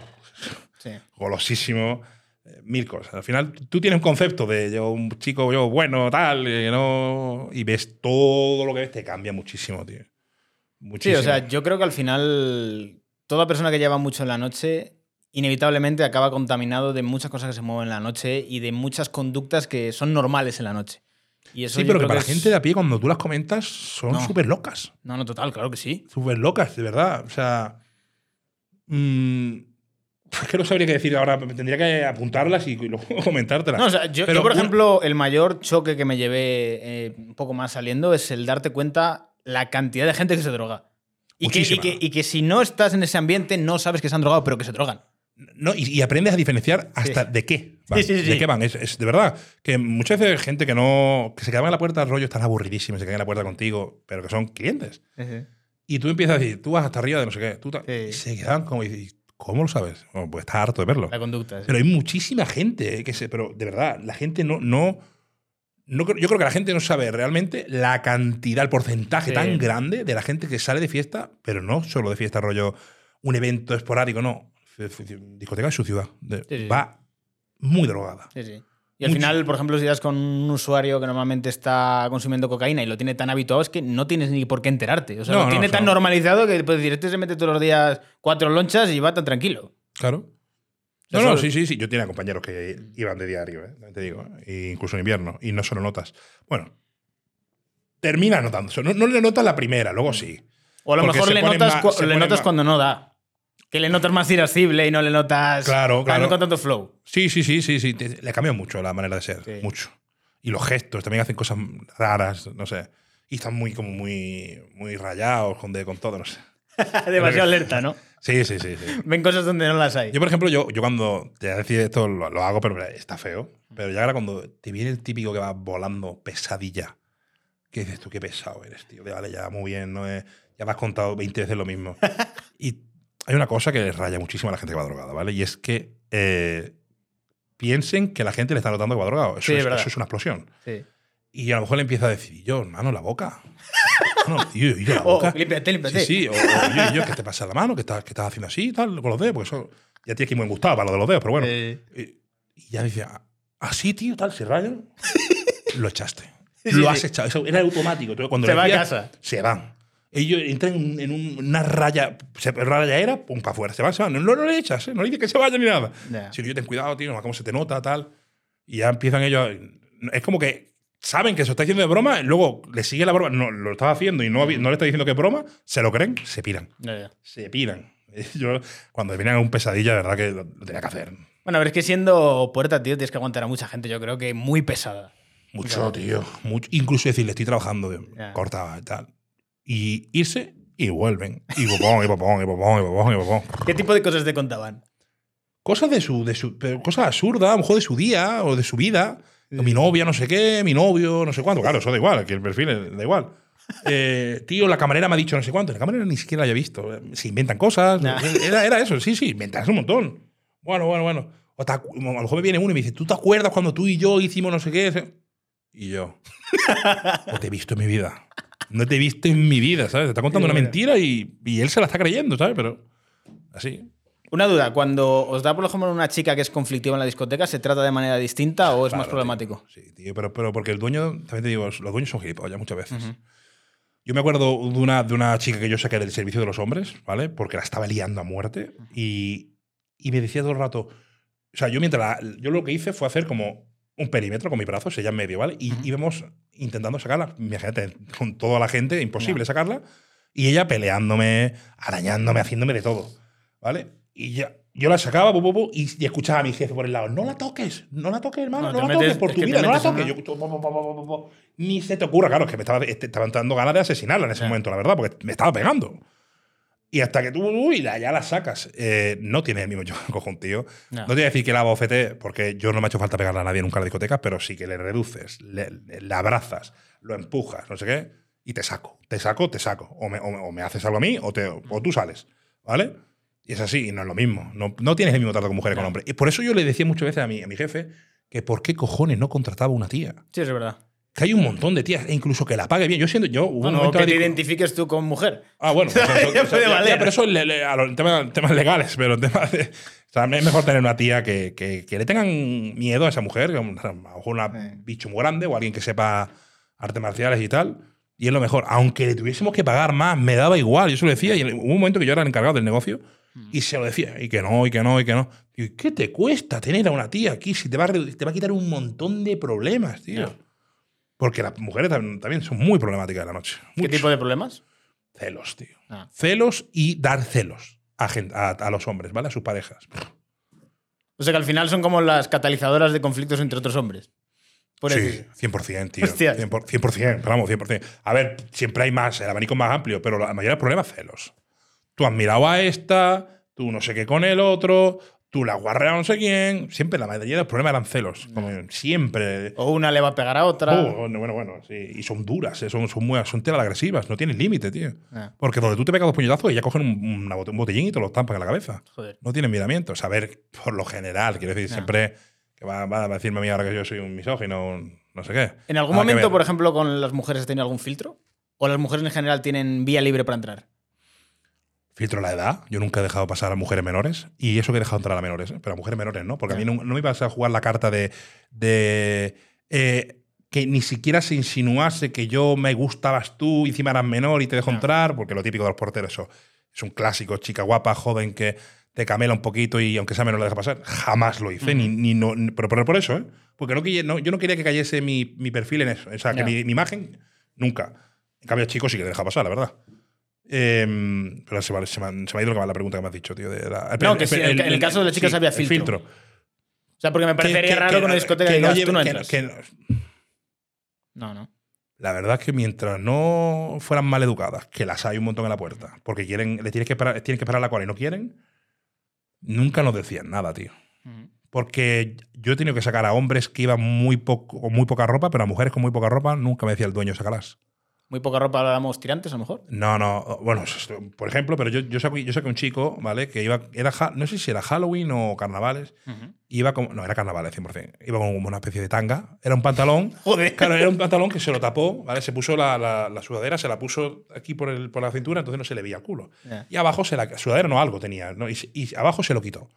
Sí. golosísimo. eh, Mil cosas. Al final, tú tienes un concepto de yo, un chico, yo, bueno, tal, eh, no. Y ves todo lo que ves, te cambia muchísimo, tío. Sí, Muchísimo. o sea, yo creo que al final toda persona que lleva mucho en la noche inevitablemente acaba contaminado de muchas cosas que se mueven en la noche y de muchas conductas que son normales en la noche. Y eso sí, pero que para la es- gente de a pie, cuando tú las comentas, son No. súper locas. No, no, total, claro que sí. Súper locas, de verdad. O sea. mm, es que no sabría qué decir ahora. Tendría que apuntarlas y luego comentártelas. No, o sea, yo, Pero yo, por un- ejemplo, el mayor choque que me llevé eh, un poco más saliendo es el darte cuenta la cantidad de gente que se droga. Y que, y, Muchísima. que, y que si no estás en ese ambiente, no sabes que se han drogado, pero que se drogan. No, y, y aprendes a diferenciar hasta de qué van. Sí. De qué van. Es, es de verdad que muchas veces gente que no. que se quedaban en la puerta al rollo están aburridísimos, se quedan en la puerta contigo, pero que son clientes. Y tú empiezas a decir, tú vas hasta arriba de no sé qué. Tú y se quedan como. y- ¿Cómo lo sabes? Bueno, pues estás harto de verlo. La conducta. Pero hay muchísima gente eh, que se. Pero de verdad, la gente no. no, no yo creo que la gente no sabe realmente la cantidad, el porcentaje tan grande de la gente que sale de fiesta, pero no solo de fiesta, rollo un evento esporádico, no. Discoteca de su ciudad. De- Sí, sí. Va muy drogada. Sí, sí. Y al Mucho. final, por ejemplo, si das con un usuario que normalmente está consumiendo cocaína y lo tiene tan habituado, es que no tienes ni por qué enterarte. O sea, No, lo no, tiene o sea, tan no. normalizado que puedes decir, este se mete todos los días cuatro lonchas y va tan tranquilo. Claro. No, no, sí, sí, sí. Yo tenía compañeros que iban de diario, ¿eh? Te digo, ¿eh? E incluso en invierno, y no solo notas. Bueno, termina notando. No, no le notas la primera, luego sí. O a lo Porque mejor le notas, le notas cuando no da. Que le notas más irascible y no le notas Claro, claro. no con tanto flow. Sí, sí, sí, sí, sí. Le cambió mucho la manera de ser. Sí. Mucho. Y los gestos también hacen cosas raras, no sé. Y están muy, como muy, muy rayados con, de- con todo, no sé. Demasiado alerta, ¿no? Sí, sí, sí. sí. Ven cosas donde no las hay. Yo, por ejemplo, yo, yo cuando te decir esto lo, lo hago, pero está feo. Pero ya ahora cuando te viene el típico que va volando pesadilla, que dices tú, qué pesado eres, tío. Vale, ya muy bien, no es- ya me has contado 20 veces lo mismo. y hay una cosa que raya muchísimo a la gente que va drogada, ¿vale? Y es que eh, piensen que la gente le está notando que va drogado. Eso, Sí, es eso es una explosión. Sí. Y a lo mejor le empieza a decir, "Y yo, hermano, la boca. No, tío, y yo la Oh, boca. límpiate, límpiate. Sí, sí, o, o yo, yo, ¿qué te pasa la mano? ¿Qué estás, qué estás haciendo así tal? Con los dedos, porque eso ya tienes que ir muy gustado para lo de los dedos, pero bueno. Eh, Y, ya dice, "Ah, así, tío, tal, se rayan. lo echaste. Lo has echado. Eso era automático. Cuando Se le va a casa. Se van. Ellos entran en, en un- una raya, se, raya era, pum, para afuera. Se van, se van. No, no le echas, ¿eh? no le dices que se vayan ni nada. Ya. Si yo ten cuidado, tío, cómo se te nota, tal. Y ya empiezan ellos. Es como que saben que se está diciendo de broma, y luego le sigue la broma, no, lo estaba haciendo y no, no le está diciendo que es broma, se lo creen, se piran. Ya, ya. Se piran. Yo, cuando me vienen un pesadilla, de verdad que lo, lo tenía que hacer. Bueno, pero es que siendo puerta, tío, tienes que aguantar a mucha gente, yo creo que muy pesada. Mucho, tío. Mucho. Incluso decirle, estoy trabajando, Ya. corta y tal. Y irse y vuelven. Y popón, y popón, y popón, y popón, y popón. ¿Qué tipo de cosas te contaban? Cosas de su, de su. Cosas absurdas, a lo mejor de su día o de su vida. Mi novia, no sé qué, mi novio, no sé cuánto. Claro, eso da igual, que el perfil da igual. Eh, tío, la camarera me ha dicho no sé cuánto. La camarera ni siquiera la había visto. Se inventan cosas. Nah. Era, era eso, sí, sí, inventas un montón. Bueno, bueno, bueno. O te a lo mejor me viene uno y me dice, ¿tú te acuerdas cuando tú y yo hicimos no sé qué? Y yo, no te he visto en mi vida. No te he visto en mi vida, ¿sabes? Te está contando una mentira y, y él se la está creyendo, ¿sabes? Pero así. Una duda, cuando os da por ejemplo una chica que es conflictiva en la discoteca, ¿se trata de manera distinta o es más problemático? tío. Sí, tío, pero, pero porque el dueño, también te digo, los dueños son gilipollas muchas veces. Yo me acuerdo de una, de una chica que yo saqué del servicio de los hombres, ¿vale? Porque la estaba liando a muerte y, y me decía todo el rato. O sea, yo mientras. la- yo lo que hice fue hacer como un perímetro con mis brazos, ella en medio, ¿vale? Y íbamos intentando sacarla. Imagínate, con toda la gente, imposible sacarla. Y ella peleándome, arañándome, haciéndome de todo, ¿vale? Y ya, yo la sacaba, bu, bu, bu, y, y escuchaba a mi jefe por el lado: No la toques, no la toques, hermano, No, la metes- toques por tu vida, no la toques. una- Yo, ni se te ocurra, claro, es que me estaba, este- estaba entrando ganas de asesinarla en ese momento, la verdad, porque me estaba pegando. Y hasta que tú uy, la- ya la sacas, eh, no tiene el mismo yo cojo un tío. No. No. te voy a decir que la bofete, porque yo no me ha hecho falta pegarle a nadie nunca en la discoteca, pero sí que le reduces, le, abrazas, lo empujas, no sé qué, y te saco. Te saco, te saco. O me, o me- o me haces algo a mí o, te, o tú sales. ¿Vale? Y es así, y no es lo mismo. No, no tienes el mismo trato con mujeres No. con hombres. Y por eso yo le decía muchas veces a mi, a mi jefe que por qué cojones no contrataba una tía. Sí, es verdad. Que hay un montón de tías, e incluso que la pague bien. Yo siendo yo, hubo un Bueno, que te disco- identifiques tú con mujer. Ah, bueno, pues eso- Ya eso- puede ya- ya, valer. pero eso es le- le- a los temas, temas legales, pero en temas de. O sea, es mejor tener una tía que, que- que le tengan miedo a esa mujer, que a lo mejor una Sí. bicho muy grande o alguien que sepa artes marciales y tal. Y es lo mejor. Aunque le tuviésemos que pagar más, me daba igual. Yo se lo decía. Y hubo un momento que yo era el encargado del negocio y se lo decía. Y que no, y que no, y que no. Y ¿qué te cuesta tener a una tía aquí si te va a, te va a quitar un montón de problemas, tío? Porque las mujeres también, son muy problemáticas de la noche. ¿Qué tipo de problemas? Celos, tío. Ah. Celos y dar celos a, gen- a, a los hombres, ¿vale? A sus parejas. O sea que al final son como las catalizadoras de conflictos entre otros hombres. Por sí, decir. 100%, tío. Hostias. 100%, 100%, pero vamos, 100%. A ver, siempre hay más, el abanico es más amplio, pero la mayoría de problemas celos. Tú has mirado a esta, tú no sé qué con el otro, tú la has guarreado a no sé quién. Siempre la mayoría de los problemas eran celos. Como siempre. O una le va a pegar a otra. Oh, bueno, bueno, bueno, sí. Y son duras, eh, son, son, muy, son telas agresivas, no tienen límite, tío. Ah, Porque donde tú te pegas dos puñetazos, ellas cogen un, una bote- un botellín y te lo estampan en la cabeza. joder. No tienen miramientos. A ver, por lo general, quiero decir, No. siempre que va, va a decirme a mí ahora que yo soy un misógino, un no sé qué. ¿En algún Nada momento, por ejemplo, con las mujeres has tenido algún filtro? ¿O las mujeres en general tienen vía libre para entrar? Filtro la edad. Yo nunca he dejado pasar a mujeres menores. Y eso que he dejado entrar a menores, ¿eh? pero a mujeres menores no. Porque a mí no, no me ibas a jugar la carta de. de eh, que ni siquiera se insinuase que yo me gustabas tú y encima eras menor y te dejo No. entrar, porque lo típico de los porteros, eso es un clásico, chica guapa, joven, que te camela un poquito y aunque sea menor la deja pasar. Jamás lo hice, ni, ni no, pero, pero por eso, ¿eh? Porque no, yo no quería que cayese mi, mi perfil en eso. O sea, que mi imagen, nunca. En cambio, chicos sí que le deja pasar, la verdad. Em, pero se, me- se me, ha- ido lo que- la pregunta que me has dicho, tío. de la- No, que sí, en el- en el caso de las chicas había filtro. filtro. O sea, porque me parecería raro que, una discoteca que digas, lleve- tú no que- entras. que no- No, no. la verdad es que mientras no fueran mal educadas, que las hay un montón en la puerta, porque quieren, le tienes que esperar, tienes que esperar la cola y no quieren, nunca nos decían nada, tío. Porque yo he tenido que sacar a hombres que iban muy poco, con muy poca ropa, pero a mujeres con muy poca ropa nunca me decía el dueño, sácalas. Muy poca ropa hablamos tirantes, a lo mejor. No, no, bueno, por ejemplo, pero yo, yo, saqué, yo saqué un chico, ¿vale? Que iba, era, no sé si era Halloween o carnavales, iba como, no, era carnavales 100%, iba con una especie de tanga, era un pantalón, Joder. claro, era un pantalón que se lo tapó, ¿vale? Se puso la, la- la sudadera, se la puso aquí por, el, por la cintura, entonces no se le veía el culo. Y abajo se la, sudadera no, algo tenía, ¿no? y, abajo se lo quitó.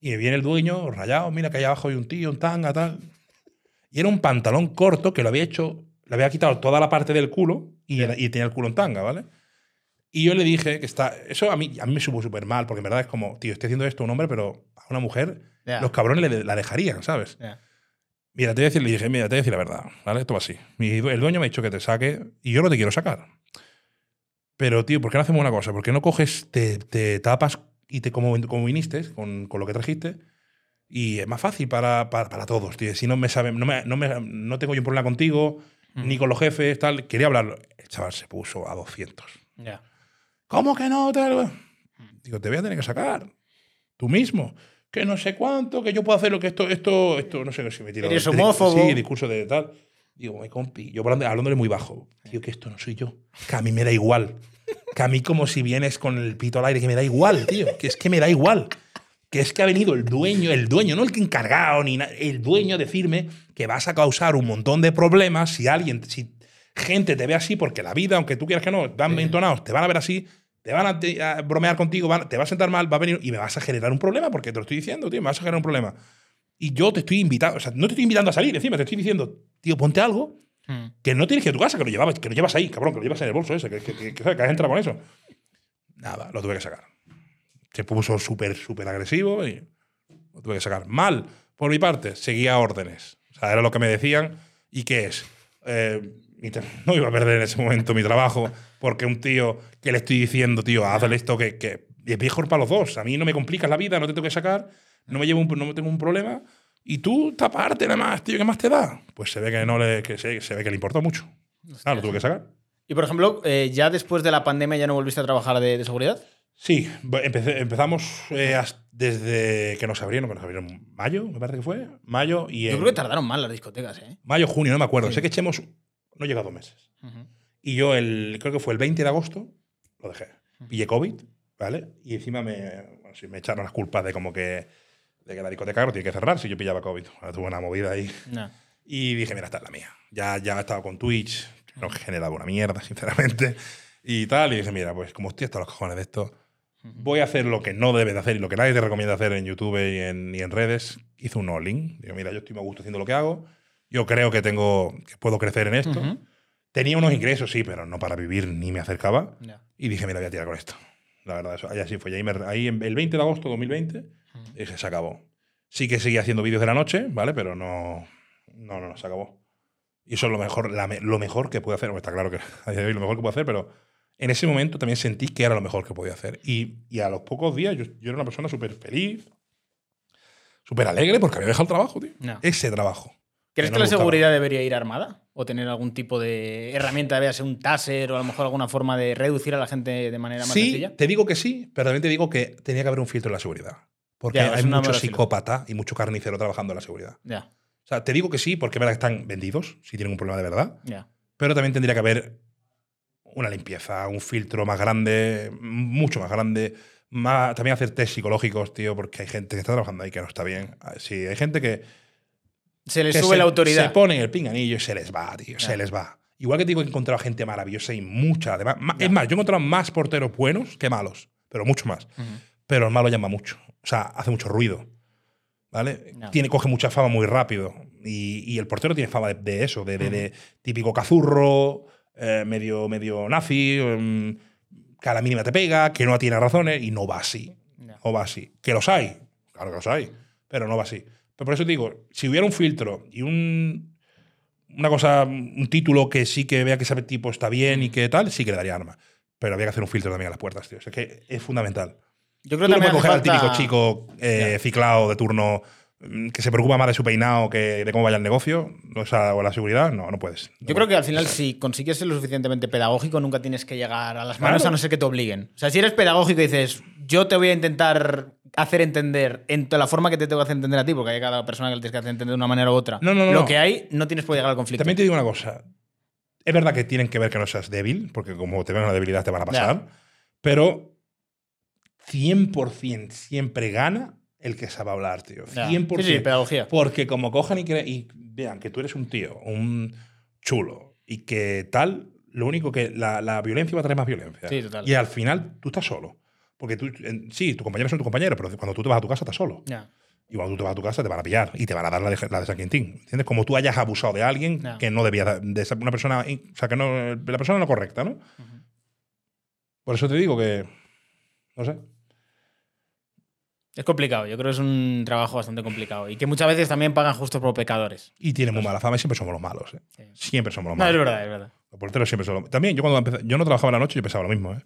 Y viene el dueño, rayado, mira que allá abajo hay un tío, un tanga, tal. Y era un pantalón corto que lo había hecho, le había quitado toda la parte del culo y, era- y tenía el culo en tanga, ¿vale? Y yo le dije que está. Eso a mí, a mí me supo súper mal, porque en verdad es como, tío, estoy haciendo esto a un hombre, pero a una mujer, Ya. los cabrones le, la dejarían, ¿sabes? Ya. Mira, te voy a decir, le dije, mira, te voy a decir la verdad, ¿vale? Esto va así. Mi el dueño me ha dicho que te saque y yo no te quiero sacar. Pero, tío, ¿por qué no hacemos una cosa? ¿Por qué no coges, te, te tapas y te como, como viniste, con, con lo que trajiste? Y es más fácil para, para, para todos, tío. Si no me sabe, no, me, no, me- no tengo yo un problema contigo, ni con los jefes, tal. Quería hablarlo. El chaval se puso a 200. Ya. ¿Cómo que no? Tal? Digo, te voy a tener que sacar. Tú mismo. Que no sé cuánto, que yo puedo hacer lo que esto, esto, esto, no sé si me tiro. Eres homófobo. Sí, discurso de tal. Digo, me compi. Yo hablándole muy bajo. Tío, que esto no soy yo. Que a mí me da igual. Que a mí como si vienes con el pito al aire, que me da igual, tío. Que es que me da igual. Que es que ha venido el dueño, el dueño, no el que encargado, ni nada, el dueño a decirme que vas a causar un montón de problemas si alguien, si gente te ve así, porque la vida, aunque tú quieras que no, van entonados, te van a ver así, te van a, te- a bromear contigo, van- te va a sentar mal, va a venir y me vas a generar un problema, porque te lo estoy diciendo, tío, me vas a generar un problema. Y yo te estoy invitando, o sea, no te estoy invitando a salir, encima te estoy diciendo, tío, ponte algo Mm. que no tienes que ir a tu casa, que lo llevabas, que lo llevas ahí, cabrón, que lo llevas en el bolso ese, que, que, que, que has entrado con eso. Nada, lo tuve que sacar. Se puso súper, súper agresivo y lo tuve que sacar. Mal, por mi parte, seguía órdenes. O sea, era lo que me decían. ¿Y qué es? Eh, no iba a perder en ese momento mi trabajo porque un tío que le estoy diciendo, tío, hazle esto que, que es mejor para los dos. A mí no me complicas la vida, no te tengo que sacar, no me, llevo un, no me tengo un problema. Y tú taparte nada más, tío, ¿qué más te da? Pues se ve que no le, que se, se ve que le importó mucho. Ah, lo tuve que sacar. Y por ejemplo, eh, ya después de la pandemia ya no volviste a trabajar de, de seguridad. Sí, empecé- empezamos eh, desde que nos abrieron, que nos abrieron mayo, me parece que fue. Mayo y Yo en- creo que tardaron mal las discotecas, ¿eh? mayo, junio, no me acuerdo. Sí. Sé que echemos, no llega a dos meses. Ujú. Y yo, el, creo que fue el 20 de agosto, lo dejé. Pillé COVID, ¿vale? Y encima me, bueno, sí, me echaron las culpas de como que, de que la discoteca no tiene que cerrar si yo pillaba COVID. Tuve una movida ahí. No. Y dije, mira, esta es la mía. Ya, ya he estado con Twitch, no he generado una mierda, sinceramente. Y tal, y dije, mira, pues como estoy hasta los cojones de esto, voy a hacer lo que no debes de hacer y lo que nadie te recomienda hacer en YouTube y en, y en redes. Hice un all-in. Digo, mira, yo estoy a gusto haciendo lo que hago. Yo creo que tengo, que puedo crecer en esto. Ujú. Tenía unos ingresos, sí, pero no para vivir ni me acercaba. Ya. Y dije, mira, voy a tirar con esto. La verdad, eso, ahí así fue. Ahí, me- ahí el 20 de agosto de 2020, dije, se acabó. Sí que seguía haciendo vídeos de la noche, ¿vale? Pero no, no, no, no, se acabó. Y eso es lo mejor, la lo mejor que puedo hacer. Bueno, está claro que a día de hoy lo mejor que puedo hacer, pero en ese momento también sentí que era lo mejor que podía hacer. Y, y a los pocos días yo, yo era una persona súper feliz, súper alegre, porque había dejado el trabajo, tío. No. Ese trabajo. ¿Crees que, no la gustaba. seguridad debería ir armada? ¿O tener algún tipo de herramienta, véase un taser o a lo mejor alguna forma de reducir a la gente de manera más Sí, sencilla? te digo que sí, pero también te digo que tenía que haber un filtro en la seguridad. Porque Ya, hay mucho psicópata y mucho carnicero trabajando en la seguridad. Ya, O sea, te digo que sí, porque es verdad que están vendidos, si tienen un problema de verdad, ya. pero también tendría que haber una limpieza, un filtro más grande, mucho más grande. Más, también hacer test psicológicos, tío, porque hay gente que está trabajando ahí que no está bien. Ah, Sí, hay gente que, Se les que sube se, la autoridad. se pone el pinganillo y se les va, tío, se les va. Igual que te digo que he encontrado gente maravillosa y mucha, además. Es más, yo he encontrado más porteros buenos que malos, pero mucho más. Pero el malo llama mucho. O sea, hace mucho ruido. ¿Vale? Tiene, coge mucha fama muy rápido. Y, y el portero tiene fama de, de eso, de, de- de típico cazurro, eh, medio, medio nazi, em, que a la mínima te pega, que no tiene razones, y no va así. No va así. Que los hay, claro que los hay, pero no va así. Pero por eso te digo, si hubiera un filtro y un, una cosa, un título que sí que vea que ese tipo está bien y que tal, sí que le daría arma. Pero había que hacer un filtro también a las puertas, tío. O sea, que es fundamental. Yo creo Tú que no puedes coger al típico chico eh, ciclado de turno mm, que se preocupa más de su peinado que de cómo vaya el negocio o, sea, o la seguridad. No, no puedes. Yo creo que al final, si consigues ser lo suficientemente pedagógico, nunca tienes que llegar a las manos Claro. a no ser que te obliguen. O sea, si eres pedagógico y dices, yo te voy a intentar hacer entender en la forma que te tengo que hacer entender a ti, porque hay cada persona que le tienes que hacer entender de una manera u otra. No, no, no, Lo que hay, no tienes por llegar al conflicto. También te digo una cosa. Es verdad que tienen que ver que no seas débil, porque como te ven una debilidad te van a pasar. Pero 100% siempre gana el que sabe hablar, tío. Ya. 100%. Sí, sí, pedagogía. Porque como cojan y, y vean que tú eres un tío, un chulo, y que tal, lo único que la, la violencia va a traer más violencia. Sí, total. Y al final tú estás solo. Porque tú, en- sí, tus compañeros son tus compañeros, pero cuando tú te vas a tu casa estás solo. Ya. Y cuando tú te vas a tu casa te van a pillar y te van a dar la de, la de San Quintín. ¿Entiendes? Como tú hayas abusado de alguien que no debía de, ser una persona, o sea, que no, la persona no correcta, ¿no? Por eso te digo que, no sé. Es complicado, yo creo que es un trabajo bastante complicado. Y que muchas veces también pagan justos por pecadores. Y tiene muy mala fama y siempre somos los malos. ¿eh? Sí. Siempre somos los No, es malos. verdad, es verdad. Los porteros siempre son los También yo cuando empecé, yo no trabajaba en la noche yo pensaba lo mismo. ¿eh?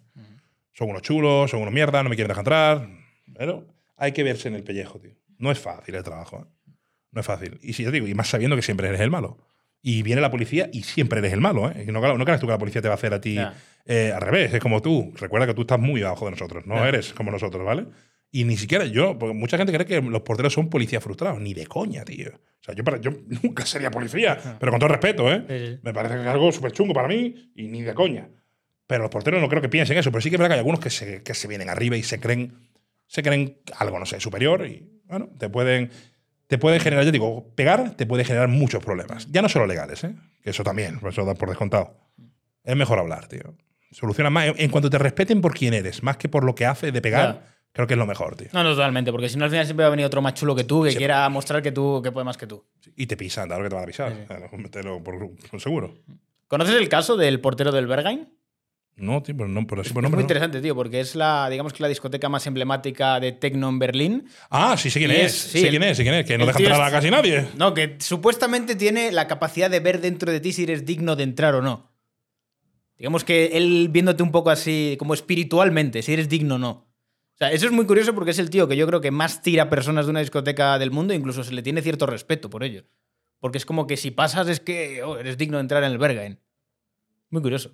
Son unos chulos, son unos mierdas, no me quieren dejar entrar. Pero hay que verse en el pellejo, tío. No es fácil el trabajo. ¿eh? No es fácil. Y si yo digo, y más sabiendo que siempre eres el malo. Y viene la policía y siempre eres el malo. ¿eh? Y no, no creas tú que la policía te va a hacer a ti eh, al revés. Es como tú. Recuerda que tú estás muy abajo de nosotros. No eres como nosotros, ¿vale? Y ni siquiera yo, porque mucha gente cree que los porteros son policías frustrados. Ni de coña, tío. O sea, yo, para- yo nunca sería policía, pero con todo respeto, ¿eh? Sí. Me parece que es algo súper chungo para mí y ni de coña. Pero los porteros no creo que piensen eso. Pero sí que es verdad que hay algunos que se, que se vienen arriba y se creen, se creen algo, no sé, superior y, bueno, te pueden, te pueden generar, yo digo, pegar te puede generar muchos problemas. Ya no solo legales, ¿eh? Que eso también, eso da por descontado. Es mejor hablar, tío. Soluciona más. En- cuanto te respeten por quién eres, más que por lo que haces de pegar. Creo que es lo mejor, tío. No, no, totalmente, porque si no al final siempre va a venir otro más chulo que tú que Sí. quiera mostrar que tú que puede más que tú. Y te pisan, claro que te van a pisar. Sí, sí. Te lo- por, por seguro. ¿Conoces el caso del portero del Berghain? No, tío, pero no, por así Es por muy nombre. no. interesante, tío, porque es la, digamos que la discoteca más emblemática de techno en Berlín. Ah, sí, sé quién es. es- sí, sé el- quién es, sé quién es. Que no deja entrar a es- casi nadie. No, que supuestamente tiene la capacidad de ver dentro de ti si eres digno de entrar o no. Digamos que él viéndote un poco así, como espiritualmente, si eres digno o no. O sea, eso es muy curioso porque es el tío que yo creo que más tira personas de una discoteca del mundo, incluso se le tiene cierto respeto por ello. Porque es como que si pasas es que oh, eres digno de entrar en el Berghain. Muy curioso.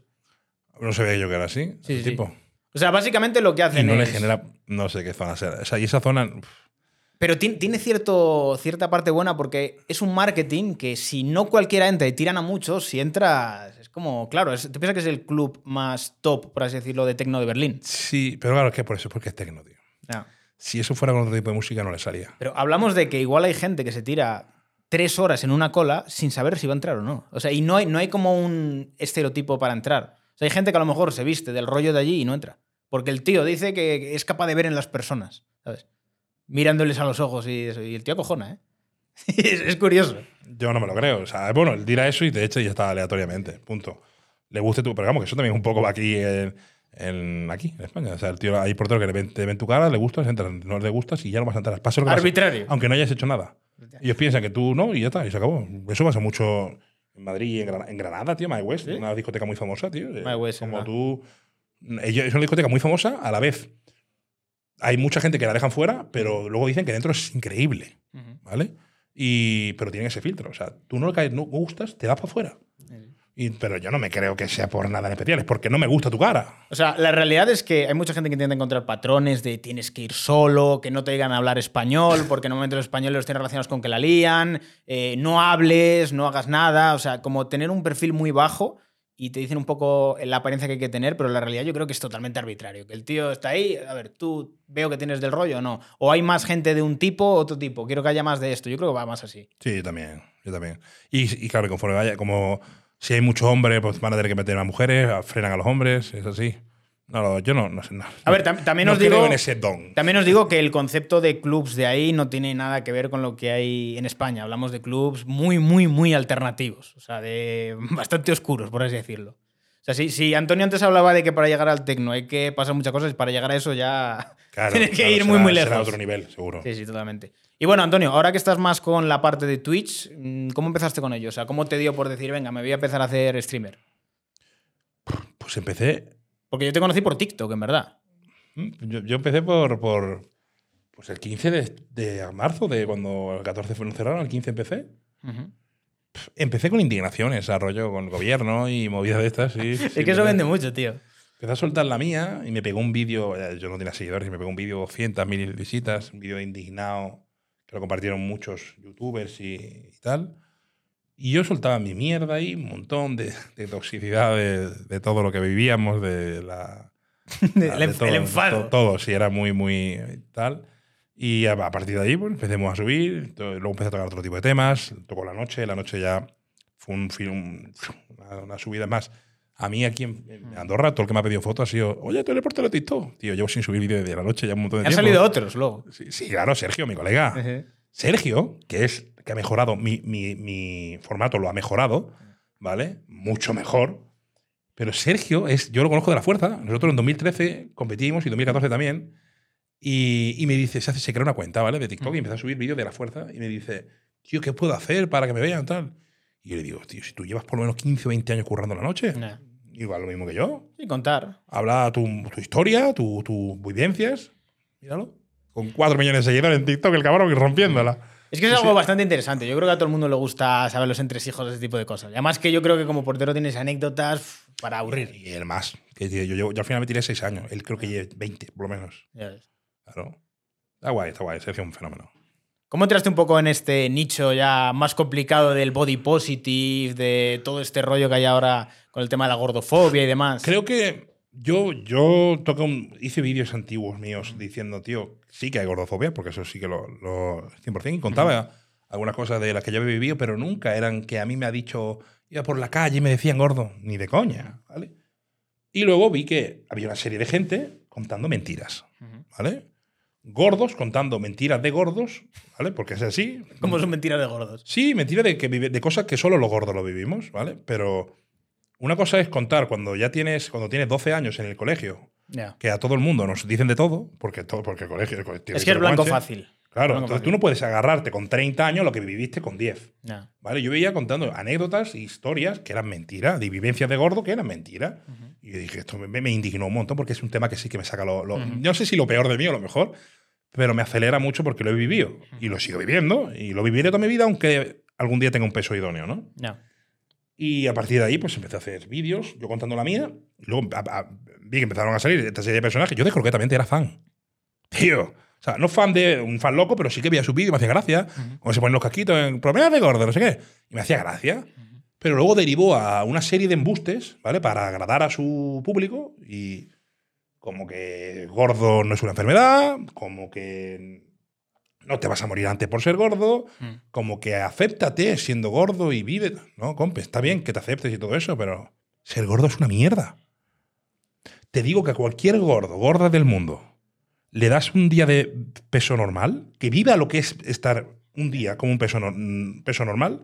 No sabía yo que era así. Sí, ese sí. tipo. O sea, básicamente lo que Y hacen no le es... genera. No sé qué zona será. O sea, y esa zona. uf, Pero ti- tiene cierto, cierta parte buena porque es un marketing que si no cualquiera entra y tiran a muchos, si entras, como, claro, es, te piensas que es el club más top, por así decirlo, de techno de Berlín. Sí, pero claro, es que por eso, porque es tecno, tío. Si eso fuera con otro tipo de música, no le salía. Pero hablamos de que igual hay gente que se tira tres horas en una cola sin saber si va a entrar o no. O sea, y no hay, no hay como un estereotipo para entrar. O sea, hay gente que a lo mejor se viste del rollo de allí y no entra. Porque el tío dice que es capaz de ver en las personas, ¿sabes? Mirándoles a los ojos y eso. Y el tío acojona, ¿eh? es, es curioso. Yo no me lo creo. O sea, bueno, él dirá eso y te echa y ya está aleatoriamente. Punto. Le guste tú. Pero vamos, que eso también es un poco va aquí en, en- aquí, en España. O sea, el tío, hay porteros que le ven, te ven tu cara, le gustas, entran. No le gustas y ya no vas a entrar. Pase lo que. Arbitrario. Aunque no hayas hecho nada. Ellos piensan que tú no y ya está, y se acabó. Eso pasa mucho en Madrid y en Granada, en Granada tío, My West, ¿Sí? una discoteca muy famosa, tío. My West, Como tú. Es una discoteca muy famosa, a la vez. Hay mucha gente que la dejan fuera, pero luego dicen que dentro es increíble. ¿vale? Y, pero tiene ese filtro. O sea, tú no le caes, no gustas, te vas para afuera. Y, pero yo no me creo que sea por nada en especial, es porque no me gusta tu cara. O sea, la realidad es que hay mucha gente que intenta encontrar patrones de tienes que ir solo, que no te digan hablar español, porque normalmente los españoles los tienen relacionados con que la lían, eh, no hables, no hagas nada. O sea, como tener un perfil muy bajo y te dicen un poco la apariencia que hay que tener, pero la realidad yo creo que es totalmente arbitrario. Que el tío está ahí, a ver, tú veo que tienes del rollo o no. O hay más gente de un tipo otro tipo. Quiero que haya más de esto. Yo creo que va más así. Sí, yo también. Yo también. Y, y claro, conforme vaya, como si hay muchos hombres, pues van a tener que meter a mujeres, frenan a los hombres, es así. No, yo no, no sé. nada. A ver, también no os digo. en ese don. También os digo que el concepto de clubs de ahí no tiene nada que ver con lo que hay en España. Hablamos de clubs muy, muy, muy alternativos. O sea, de bastante oscuros, por así decirlo. O sea, si, si Antonio antes hablaba de que para llegar al tecno hay que pasar muchas cosas, para llegar a eso ya Claro, tienes que claro, ir será- muy, muy será lejos. otro nivel, seguro. Sí, sí, totalmente. Y bueno, Antonio, ahora que estás más con la parte de Twitch, mm, ¿cómo empezaste con ello? O sea, ¿cómo te dio por decir, venga, me voy a empezar a hacer streamer? Pues empecé. Porque yo te conocí por TikTok, en verdad. mm, Yo, yo empecé por, por. Pues el 15 de, de marzo, de cuando el 14 fue cerraron, el 15 empecé. Ujú. Empecé con indignaciones, a rollo con el gobierno y movidas de estas. Sí, Es que eso vende mucho, tío. Empecé a soltar la mía y me pegó un vídeo, eh, yo no tenía seguidores, y me pegó un vídeo 200 mil visitas, un vídeo indignado, que lo compartieron muchos youtubers y, y tal. Y yo soltaba mi mierda ahí, un montón de, de toxicidad de, de todo lo que vivíamos, de la... El, de enf- todo, el enfado. to- Todo, sí, era muy, muy tal. Y a, a partir de ahí, pues empecemos a subir. Luego empecé a tocar otro tipo de temas. Tocó la noche. La noche ya fue un, film, una, una subida más. A mí aquí en, en Andorra, todo el que me ha pedido fotos ha sido, oye, tú eres portero de TikTok. Tío, llevo sin subir vídeo desde la noche ya un montón de Han tiempo. salido otros luego. Sí, sí, claro, Sergio, mi colega. Sergio, que es que ha mejorado, mi, mi- mi formato lo ha mejorado, ¿vale? Mucho mejor. Pero Sergio es, yo lo conozco de la fuerza. Nosotros en 2013 competimos y 2014 también. Y, y me dice, se, hace, se crea una cuenta, ¿vale? De TikTok y empieza a subir vídeos de la fuerza y me dice, tío, ¿qué puedo hacer para que me vean tal? Y yo le digo, tío, si tú llevas por lo menos 15 o 20 años currando la noche, Nah. igual lo mismo que yo. Y contar. Habla tu, tu historia, tus tu vivencias. Míralo. Con 4 millones de seguidores en TikTok, el cabrón, y rompiéndola. Es que es algo bastante interesante. Yo creo que a todo el mundo le gusta saber los entresijos de ese tipo de cosas. Y además que yo creo que como portero tienes anécdotas para aburrir. Y él más. Que yo, yo, yo al final me tiré 6 años. Él creo que lleva 20, por lo menos. Ya ves. Claro. Está guay, está guay. Sergio es un fenómeno. ¿Cómo entraste un poco en este nicho ya más complicado del body positive, de todo este rollo que hay ahora con el tema de la gordofobia y demás? Creo que yo, yo toco un- hice vídeos antiguos míos diciendo, tío, sí que hay gordofobia, porque eso sí que lo, lo 100%, y contaba algunas cosas de las que yo había vivido, pero nunca eran que a mí me ha dicho, iba por la calle y me decían gordo, ni de coña, ¿vale? Y luego vi que había una serie de gente contando mentiras. ¿vale? Gordos contando mentiras de gordos, ¿vale? Porque es así. ¿Cómo son mentiras de gordos? Sí, mentira de, que vive- de cosas que solo los gordos lo vivimos, ¿vale? Pero una cosa es contar cuando ya tienes, cuando tienes 12 años en el colegio, Ya. que a todo el mundo nos dicen de todo, porque, todo, porque el colegio... el colegio tiene Es que es blanco guanche. fácil. Claro, Blanco entonces fácil. tú no puedes agarrarte con 30 años lo que viviste con 10. Ya. ¿Vale? Yo veía contando anécdotas e historias que eran mentiras, de vivencias de gordo que eran mentiras. Y yo dije, esto me, me indignó un montón porque es un tema que sí que me saca lo, lo- No sé si lo peor de mí o lo mejor, pero me acelera mucho porque lo he vivido. Y lo sigo viviendo. Y lo viviré toda mi vida, aunque algún día tenga un peso idóneo, ¿no? Ya. Y a partir de ahí, pues empecé a hacer vídeos, yo contando la mía. Luego a- a- vi que empezaron a salir esta serie de personajes. Yo de croquetamente era fan. Tío. O sea, no fan de un fan loco, pero sí que veía su vídeo y me hacía gracia. Como se ponen los casquitos en promedios de gordo, no sé qué. Y me hacía gracia. Pero luego derivó a una serie de embustes, ¿vale? Para agradar a su público. Y como que gordo no es una enfermedad, como que no te vas a morir antes por ser gordo, Mm. como que acéptate siendo gordo y vive. No, compa, está bien que te aceptes y todo eso, pero ser gordo es una mierda. Te digo que a cualquier gordo, gorda del mundo, le das un día de peso normal, que viva lo que es estar un día como un peso, no- mm, peso normal,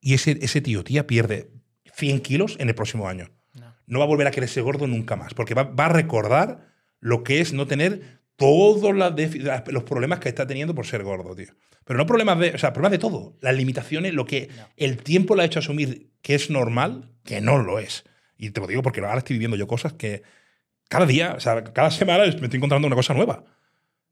y ese, ese tío, tía, pierde 100 kilos en el próximo año. No. No va a volver a querer ser gordo nunca más, porque va, va a recordar lo que es no tener todos los problemas que está teniendo por ser gordo, tío. Pero no problemas de, o sea, problemas de todo. Las limitaciones, lo que No. el tiempo le ha hecho asumir que es normal, que no lo es. Y te lo digo porque ahora estoy viviendo yo cosas que cada día, o sea, cada semana me estoy encontrando una cosa nueva.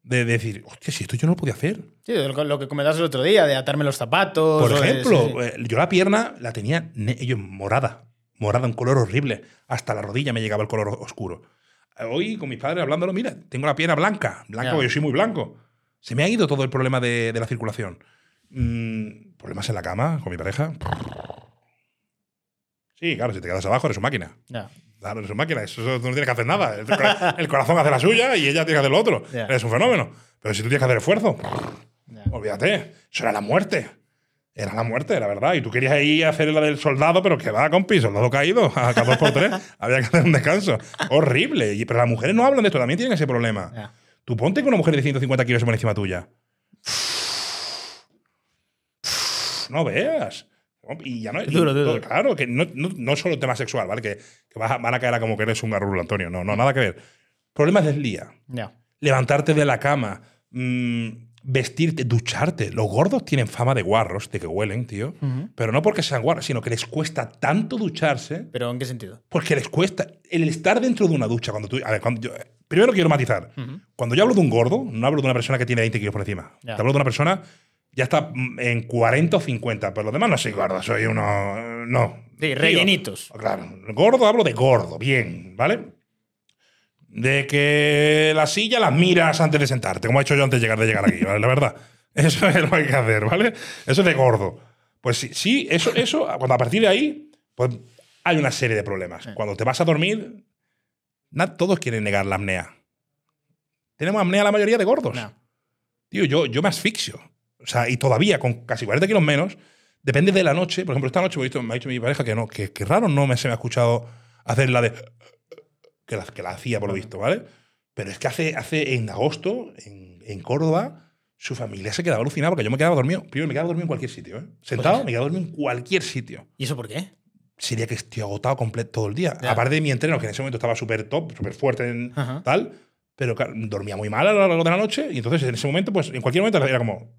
De decir, hostia, si esto yo no lo podía hacer. Sí, lo, que comentabas el otro día, de atarme los zapatos. Por de- ejemplo, sí, sí. eh, yo la pierna la tenía yo, morada, morada, un color horrible. Hasta la rodilla me llegaba el color oscuro. Hoy con mis padres hablándolo, mira, tengo la pierna blanca, blanca Ya. porque yo soy muy blanco. Se me ha ido todo el problema de, de la circulación. Mm, ¿Problemas en la cama con mi pareja? Sí, claro, si te quedas abajo eres una máquina. Ya. Claro, eres una máquina, eso, eso no tienes que hacer nada. El, cora- el corazón hace la suya y ella tiene que hacer lo otro. Ya. Eres un fenómeno. Pero si tú tienes que hacer esfuerzo, olvídate, eso era la muerte. Era la muerte, la verdad. Y tú querías ir a hacer la del soldado, pero que va, compi, soldado caído, a cada dos por tres. Había que hacer un descanso. Horrible. Y- Pero las mujeres no hablan de esto, también tienen ese problema. Tú ponte que una mujer de 150 kilos se pone encima tuya. No veas. Y ya no y Duro, duro. Claro, que no, no, no solo tema sexual, ¿vale? Que, que vas a- van a caer a como que eres un garrulo, Antonio. No, no, nada que ver. Problemas del día. Levantarte de la cama, mm, vestirte, ducharte. Los gordos tienen fama de guarros, de que huelen, tío. Pero no porque sean guarros, sino que les cuesta tanto ducharse ¿Pero en qué sentido? porque les cuesta el estar dentro de una ducha. Cuando tú, a ver, cuando yo- primero quiero matizar. Cuando yo hablo de un gordo, no hablo de una persona que tiene 20 kilos por encima. Te hablo de una persona ya está en 40 o 50, pero los demás no soy gordo, soy uno. No. Sí, Tío, rellenitos. Claro, gordo hablo de gordo, bien, ¿vale? De que la silla las miras antes de sentarte, como he hecho yo antes de llegar, de llegar aquí, ¿vale? La verdad. Eso es lo que hay que hacer, ¿vale? Eso es de gordo. Pues sí, sí eso, eso, cuando a partir de ahí, pues hay una serie de problemas. Cuando te vas a dormir, na- todos quieren negar la apnea. Tenemos apnea la mayoría de gordos. No. Tío, yo, yo me asfixio. O sea, y todavía con casi 40 kilos menos, depende de la noche. Por ejemplo, esta noche me ha dicho, me ha dicho mi pareja que no, que, que raro no me se me ha escuchado hacer la de. Que la, que la hacía, por lo visto, ¿vale? Pero es que hace, hace en agosto, en, en Córdoba, su familia se quedaba alucinada porque yo me quedaba dormido. Primero, me quedaba dormido en cualquier sitio, ¿eh? Sentado, me quedaba dormido en cualquier sitio. ¿Y eso por qué? Sería que estoy agotado completo todo el día. Ya. Aparte de mi entreno, que en ese momento estaba súper top, súper fuerte en Ajá. tal, pero dormía muy mal a lo largo de la noche y entonces en ese momento, pues en cualquier momento era como.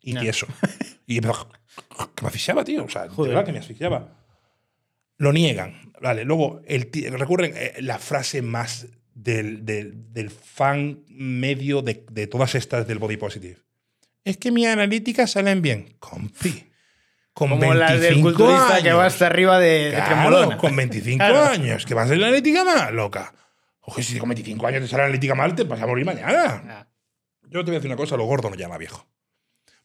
Y Ya. tieso. Y me asfixiaba, tío. O sea, de verdad que me asfixiaba. Lo niegan. Vale, luego el recurren eh, la frase más del, del- del fan medio de, de todas estas del body positive. Es que mis analíticas salen bien. Compi. Con Como la del 25 culturista que va años. hasta arriba de, de Claro, tremolona. con 25 Claro. años, que va a ser la analítica más loca. Oye, si con 25 años te sale la analítica mal, te vas a morir mañana. Ah, Yo te voy a decir una cosa, los gordos no llegan a viejo.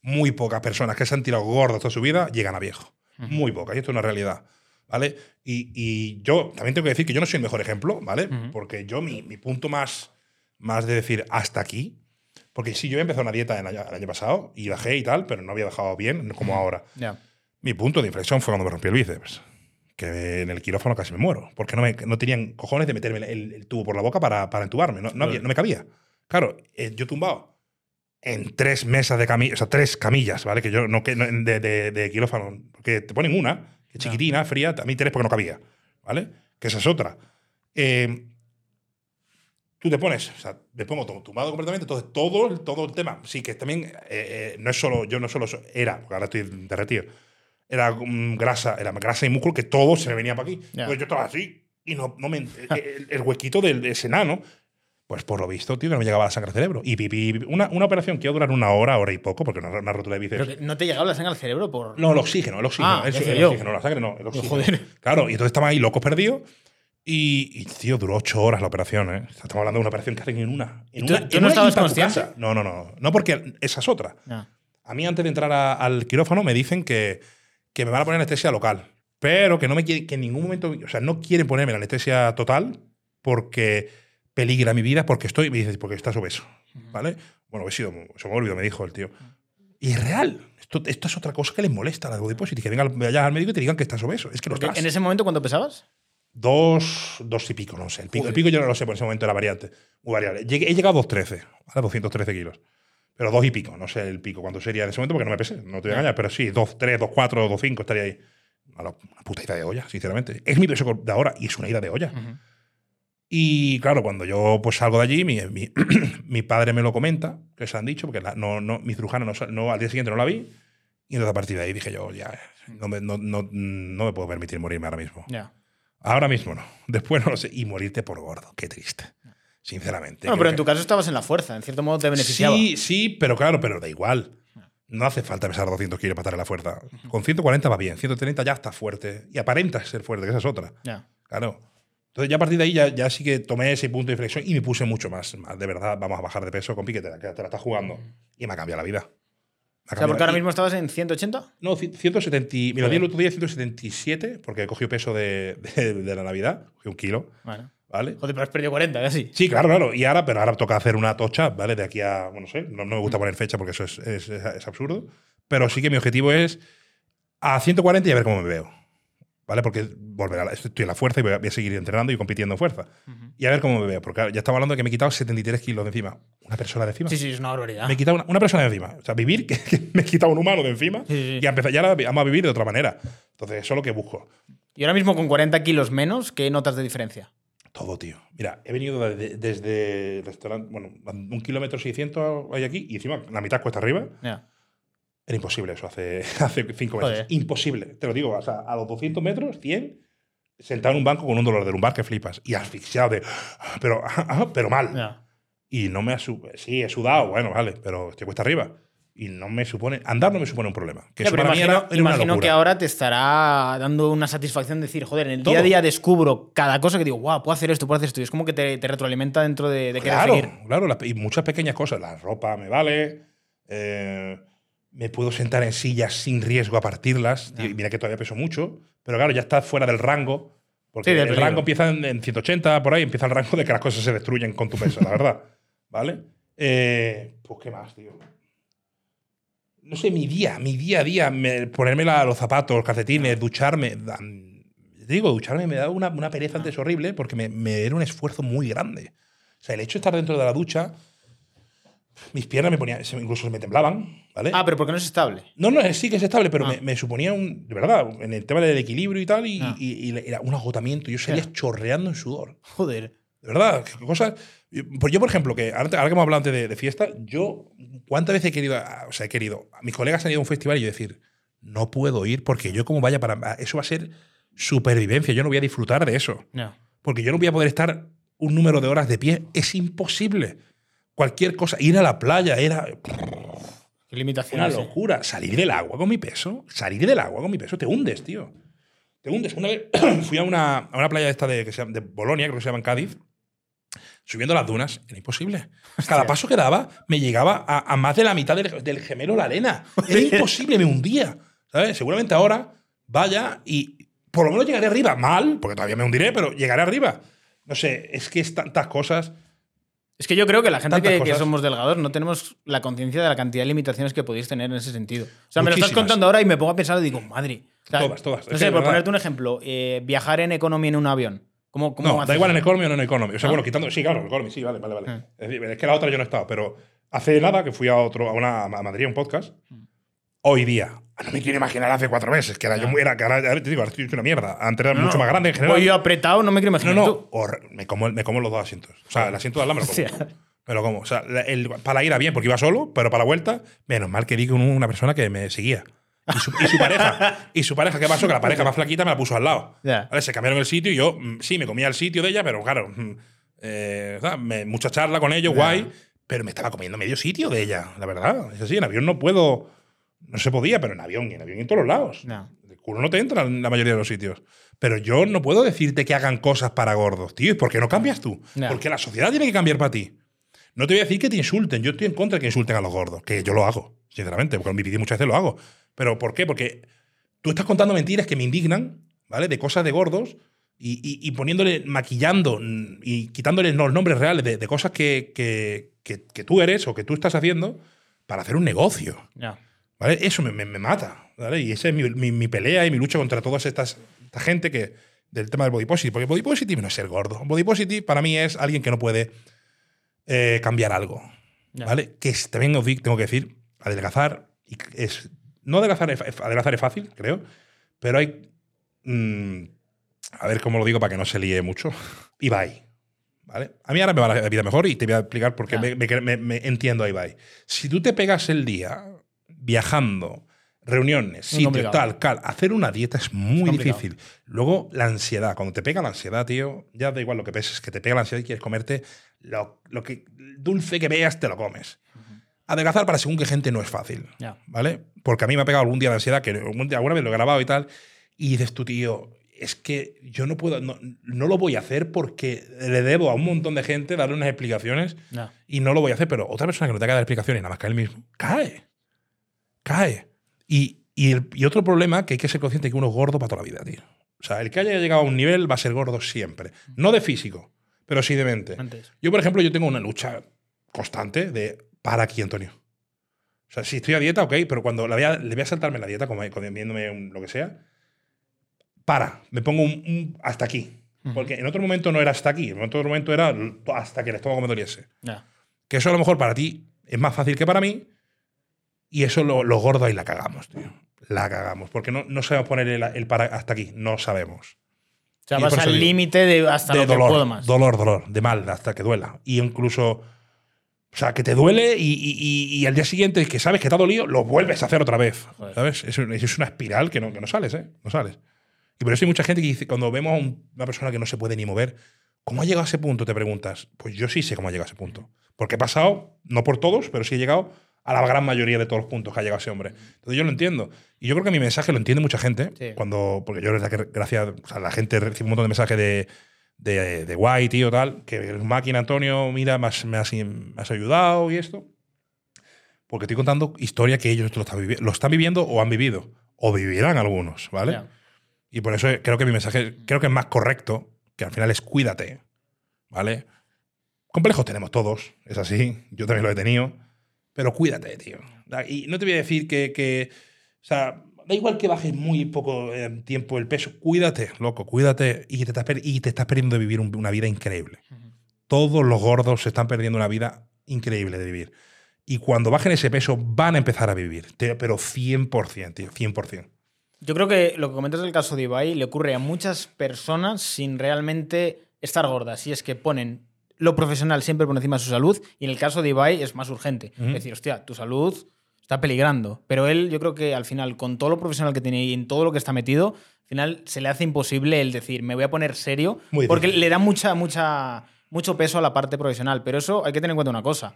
Muy pocas personas que se han tirado gordos toda su vida llegan a viejo. Muy pocas, y esto es una realidad. ¿Vale? Y, y yo también tengo que decir que yo no soy el mejor ejemplo, ¿vale? Ujú. Porque yo, mi, mi punto más, más de decir hasta aquí, porque sí, yo he empezado una dieta el año, el año pasado y bajé y tal, pero no había dejado bien como ahora. Ya. Mi punto de inflexión fue cuando me rompí el bíceps. Que en el quirófano casi me muero. Porque no, me, no tenían cojones de meterme el, el tubo por la boca para, para entubarme. No, no, había- no me cabía. Claro, eh, yo tumbado en tres mesas de camillas, o sea, tres camillas, ¿vale? Que yo no, que, de, de- de quirófano. Porque te ponen una, que es chiquitina, fría, a mí tres porque no cabía, ¿vale? Que esa es otra. Eh, tú te pones, o sea, me pongo tumbado completamente, entonces todo, el- todo el tema, sí, que también eh, eh, no es solo, yo no solo so- era, porque ahora estoy derretido, era grasa, era grasa y músculo que todo se me venía para aquí. Pues yo estaba así y no, no me, el, el huequito del ese enano, pues por lo visto, tío, que no me llegaba la sangre al cerebro. Y pipí, una, una operación que iba a durar una hora, hora y poco, porque una, una rotura de bíceps. No te llegaba la sangre al cerebro por. No, el oxígeno, el oxígeno. Ah, el yo. oxígeno, la sangre no, el oxígeno. joder. Claro, y entonces estaban ahí locos perdidos. Y, y, tío, duró ocho horas la operación, ¿eh? Estamos hablando de una operación que hacen en una. En ¿Y tú- una- tú en no una estabas y consciente? No, no, no. No, porque esa es otra. A mí, antes de entrar a- al quirófano, me dicen que, que me van a poner anestesia local. Pero que no me quiere, que en ningún momento. O sea, no quieren ponerme la anestesia total porque peligra mi vida, porque estoy. Me dices, porque estás obeso. ¿Vale? Bueno, he sido. Se me olvidó, me dijo el tío. Y es real. Esto, esto es otra cosa que les molesta a la body positive, Que vengan, vayas al médico y te digan que estás obeso. Es que Porque estás. en ese momento, ¿cuánto pesabas? Dos, dos y pico, no sé. El pico, el pico yo no lo sé, por ese momento era variante. Muy variable. He llegado a 213, ¿vale? 213 kilos. Pero dos y pico, no sé el pico cuánto sería en ese momento porque no me pesé, no te voy a engañar, pero sí, 2,3, 2,4, 2,5 estaría ahí. Una, una puta ida de olla, sinceramente. Es mi peso de ahora y es una ida de olla. Ujú. Y claro, cuando yo pues salgo de allí, mi, mi, mi padre me lo comenta, que se han dicho, porque la- no, no, mi cirujana no, no, al día siguiente no la vi. Y entonces a partir de ahí dije yo, ya, no me, no, no, no me puedo permitir morirme ahora mismo. Ya. Ahora mismo no. Después no lo sé. Y morirte por gordo. Qué triste. sinceramente. Bueno, pero en que- tu caso estabas en la fuerza, en cierto modo te beneficiaba. Sí, sí, pero claro, pero da igual. No hace falta pesar 200 kilos para estar en la fuerza. Con 140 va bien, 130 ya está fuerte. Y aparenta ser fuerte, que esa es otra. Ya. Claro. Entonces ya a partir de ahí ya, ya sí que tomé ese punto de inflexión y me puse mucho más. más, De verdad, vamos a bajar de peso con piquete, que te la estás jugando. Y me ha cambiado la vida. O sea, porque ahora mismo estabas en 180. No, ci- 170. y- Me lo di el otro día 177 porque he cogido peso de, de- de la Navidad. Cogí un kilo, Bueno. ¿vale? Joder, pero has perdido 40 casi. Sí, claro, claro. Y ahora, pero ahora toca hacer una tocha, ¿vale? De aquí a, bueno, no sé, no, no me gusta poner fecha porque eso es, es- es- es absurdo. Pero sí que mi objetivo es a 140 y a ver cómo me veo. ¿Vale? Porque volver a la- estoy en la fuerza y voy a, voy a seguir entrenando y compitiendo en fuerza. Y a ver cómo me veo. Porque claro, ya estamos hablando de que me he quitado 73 kilos de encima. Una persona de encima. Sí, sí, es una barbaridad. Me he quitado una, una persona de encima. O sea, vivir, que, que me he quitado un humano de encima Sí, sí. y a empezar ya vamos a vivir de otra manera. Entonces, eso es lo que busco. Y ahora mismo con 40 kilos menos, ¿qué notas de diferencia? Todo, tío. Mira, he venido de- desde el restaurante, bueno, un kilómetro 600 hay aquí y encima la mitad cuesta arriba. Ya. Era imposible eso hace, hace cinco meses. Joder. Imposible. Te lo digo, o sea, a los 200 metros, 100, sentado en un banco con un dolor de lumbar que flipas. Y asfixiado de. Pero, pero mal. Ya. Y no me ha. Sí, he sudado, bueno, vale, pero te cuesta arriba. Y no me supone. Andar no me supone un problema. Que eso pero imagino, era, era imagino que ahora te estará dando una satisfacción decir, joder, en el Todo. día a día descubro cada cosa que digo, guau, puedo hacer esto, puedo hacer esto. Y es como que te, te retroalimenta dentro de, de Claro, seguir. claro, las- y muchas pequeñas cosas. La ropa me vale. eh, me puedo sentar en sillas sin riesgo a partirlas. Ya. Y mira que todavía peso mucho. Pero claro, ya está fuera del rango. Porque Sí, el rango empieza en, en 180, por ahí empieza el rango de que las cosas se destruyen con tu peso, la verdad. ¿Vale? Eh, pues, ¿qué más, tío? No sé, mi día, mi día a día, me- ponerme la- los zapatos, los calcetines, ducharme. te digo, ducharme me da una, una pereza antes horrible porque me, me era un esfuerzo muy grande. O sea, el hecho de estar dentro de la ducha, mis piernas me ponían, incluso me temblaban, ¿vale? Ah, pero porque no es estable. No, no, sí que es estable, pero Ah. me, me suponía un. De verdad, en el tema del equilibrio y tal, y, Ah. y- y era un agotamiento. Yo salía Ya. chorreando en sudor. Joder. De verdad, cosas. Pues yo, por ejemplo, que ahora, ahora que hemos hablado antes de, de fiesta, yo, ¿cuántas veces he querido, o sea, he querido, mis colegas han ido a un festival y yo decir, no puedo ir porque yo, como vaya para. Eso va a ser supervivencia, yo no voy a disfrutar de eso. Ya. Porque yo no voy a poder estar un número de horas de pie, es imposible. Cualquier cosa, ir a la playa era Qué una limitaciones. eh. locura. Salir del agua con mi peso, salir del agua con mi peso, te hundes, tío. Te hundes. Una vez fui a una, a una playa esta de, que se llama- de Bolonia, creo que se llama en Cádiz, subiendo las dunas, era imposible. Cada paso que daba me llegaba a, a más de la mitad del, del gemelo la arena. Era imposible, me hundía. ¿Sabes? Seguramente ahora vaya y por lo menos llegaré arriba. Mal, porque todavía me hundiré, pero llegaré arriba. No sé, es que es tantas cosas. Es que yo creo que la gente que, somos delgados no tenemos la conciencia de la cantidad de limitaciones que podéis tener en ese sentido. O sea, me lo estás contando ahora y me pongo a pensar y digo, madre. O sea, Todas, todas. No sé, por verdad. ponerte un ejemplo, eh, viajar en economía en un avión. ¿Cómo, cómo No, da igual en economy o no en economy. O sea, ¿Ah? bueno, quitando. Sí, claro, en economy, sí, vale, vale, vale. Ah. Es, decir, es que la otra yo no he estado, pero hace nada que fui a otro, a una a Madrid a un podcast. Hoy día. No me quiero imaginar hace cuatro meses, que era yo muy era, que ahora, te digo, ahora estoy una mierda. Antes era No, mucho no. más grande en general. Voy yo apretado, no me quiero no, imaginar. no, hor- me, como, me como los dos asientos. O sea, el asiento de al lado me lo como. Hostia. Me lo como. O sea, el- para la ida bien, porque iba solo, pero para la vuelta, menos mal que di con una persona que me seguía. Y su, y su pareja. Y su pareja, ¿qué pasó? Que la pareja más flaquita me la puso al lado. ¿Vale? Se cambiaron el sitio y yo, mm, sí, me comía el sitio de ella, pero claro, mm, eh. Me- mucha charla con ellos, guay, pero me estaba comiendo medio sitio de ella, la verdad. Es así, en avión no puedo, no se podía, pero en avión, y en avión y en todos los lados. Ya. El culo no te entra en la mayoría de los sitios. Pero yo no puedo decirte que hagan cosas para gordos, tío. ¿Y por qué no cambias tú? Ya. Porque la sociedad tiene que cambiar para ti. No te voy a decir que te insulten. Yo estoy en contra de que insulten a los gordos, que yo lo hago, sinceramente, porque en mi vídeo muchas veces lo hago. ¿Pero por qué? Porque tú estás contando mentiras que me indignan, ¿vale? De cosas de gordos y, y- y poniéndole, maquillando mm, y quitándole los nombres reales de, de cosas que, que- que- que tú eres o que tú estás haciendo para hacer un negocio. Ya. ¿Vale? Eso me, me- me mata. ¿vale? Y esa es mi, mi- mi pelea y mi lucha contra toda esta gente que, del tema del body positive. Porque body positive no es ser gordo. Body positive para mí es alguien que no puede eh, cambiar algo. Ya. ¿Vale? Que es- también os tengo que decir, adelgazar y es. No adelgazar es, adelgazar es fácil, creo. Pero hay. mm, a ver cómo lo digo para que no se líe mucho. Ibai. ¿Vale? A mí ahora me va la vida mejor y te voy a explicar por qué me- me- me entiendo a Ibai. Si tú te pegas el día viajando, reuniones, complicado. tal, cal, hacer una dieta es muy difícil. Luego, la ansiedad. Cuando te pega la ansiedad, tío, ya da igual lo que peses, que te pega la ansiedad y quieres comerte lo, lo que dulce que veas te lo comes. Adelgazar para según qué gente no es fácil, Ya. ¿vale? Porque a mí me ha pegado algún día de ansiedad, que alguna vez lo he grabado y tal, y dices tú, tío, es que yo no puedo, no, no lo voy a hacer porque le debo a un montón de gente darle unas explicaciones y no lo voy a hacer, pero otra persona que no te haga dar explicaciones, nada más que él mismo, cae. Cae. Y, y, el- y otro problema que hay que ser consciente que uno es gordo para toda la vida, tío. O sea, el que haya llegado a un nivel va a ser gordo siempre. No de físico, pero sí de mente. Antes. Yo, por ejemplo, yo tengo una lucha constante de para aquí, Antonio. O sea, si estoy a dieta, ok, pero cuando la voy a- le voy a saltarme la dieta, comiéndome un- lo que sea, para, me pongo un, un hasta aquí. Porque en otro momento no era hasta aquí, en otro momento era hasta que el estómago me doliese. Ya. Que eso a lo mejor para ti es más fácil que para mí. Y eso lo, lo gordo ahí la cagamos, tío. La cagamos. Porque no, no sabemos poner el, el para hasta aquí. No sabemos. O sea, Y vas al límite de hasta de lo que dolor, puedo más. dolor, dolor. De mal, hasta que duela. Y incluso. O sea, que te duele y, y- y- al día siguiente que sabes que te ha dolido, lo vuelves a hacer otra vez. Joder. ¿Sabes? Es, es una espiral que no, que no sales, ¿eh? No sales. Y por eso hay mucha gente que dice, cuando vemos a un- una persona que no se puede ni mover, ¿cómo ha llegado a ese punto? Te preguntas. Pues yo sí sé cómo ha llegado a ese punto. Porque he pasado, no por todos, pero sí he llegado a la gran mayoría de todos los puntos que ha llegado ese hombre. Entonces yo lo entiendo. Y yo creo que mi mensaje lo entiende mucha gente. Sí. Cuando, porque yo, gracias, o sea, la gente recibe un montón de mensajes de, de, de guay, tío, tal, que máquina, Antonio, mira, me has, me has- me has ayudado y esto. Porque estoy contando historia que ellos lo están, vivi- lo están viviendo o han vivido. O vivirán algunos, ¿vale? Y por eso creo que mi mensaje creo que es más correcto, que al final es cuídate, ¿vale? Complejos tenemos todos, es así, yo también lo he tenido, pero cuídate, tío. Y no te voy a decir que, que o sea, da igual que bajes muy poco eh, tiempo el peso, cuídate, loco, cuídate y te estás, y te estás perdiendo de vivir un- una vida increíble. Todos los gordos se están perdiendo una vida increíble de vivir. Y cuando bajen ese peso van a empezar a vivir, pero 100%, tío, 100%. Yo creo que lo que comentas del caso de Ibai le ocurre a muchas personas sin realmente estar gordas. Y es que ponen lo profesional siempre por encima de su salud. Y en el caso de Ibai es más urgente. Es decir, hostia, tu salud está peligrando. Pero él, yo creo que al final, con todo lo profesional que tiene y en todo lo que está metido, al final se le hace imposible el decir, me voy a poner serio. Muy porque le da mucha, mucha, mucho peso a la parte profesional. Pero eso hay que tener en cuenta una cosa.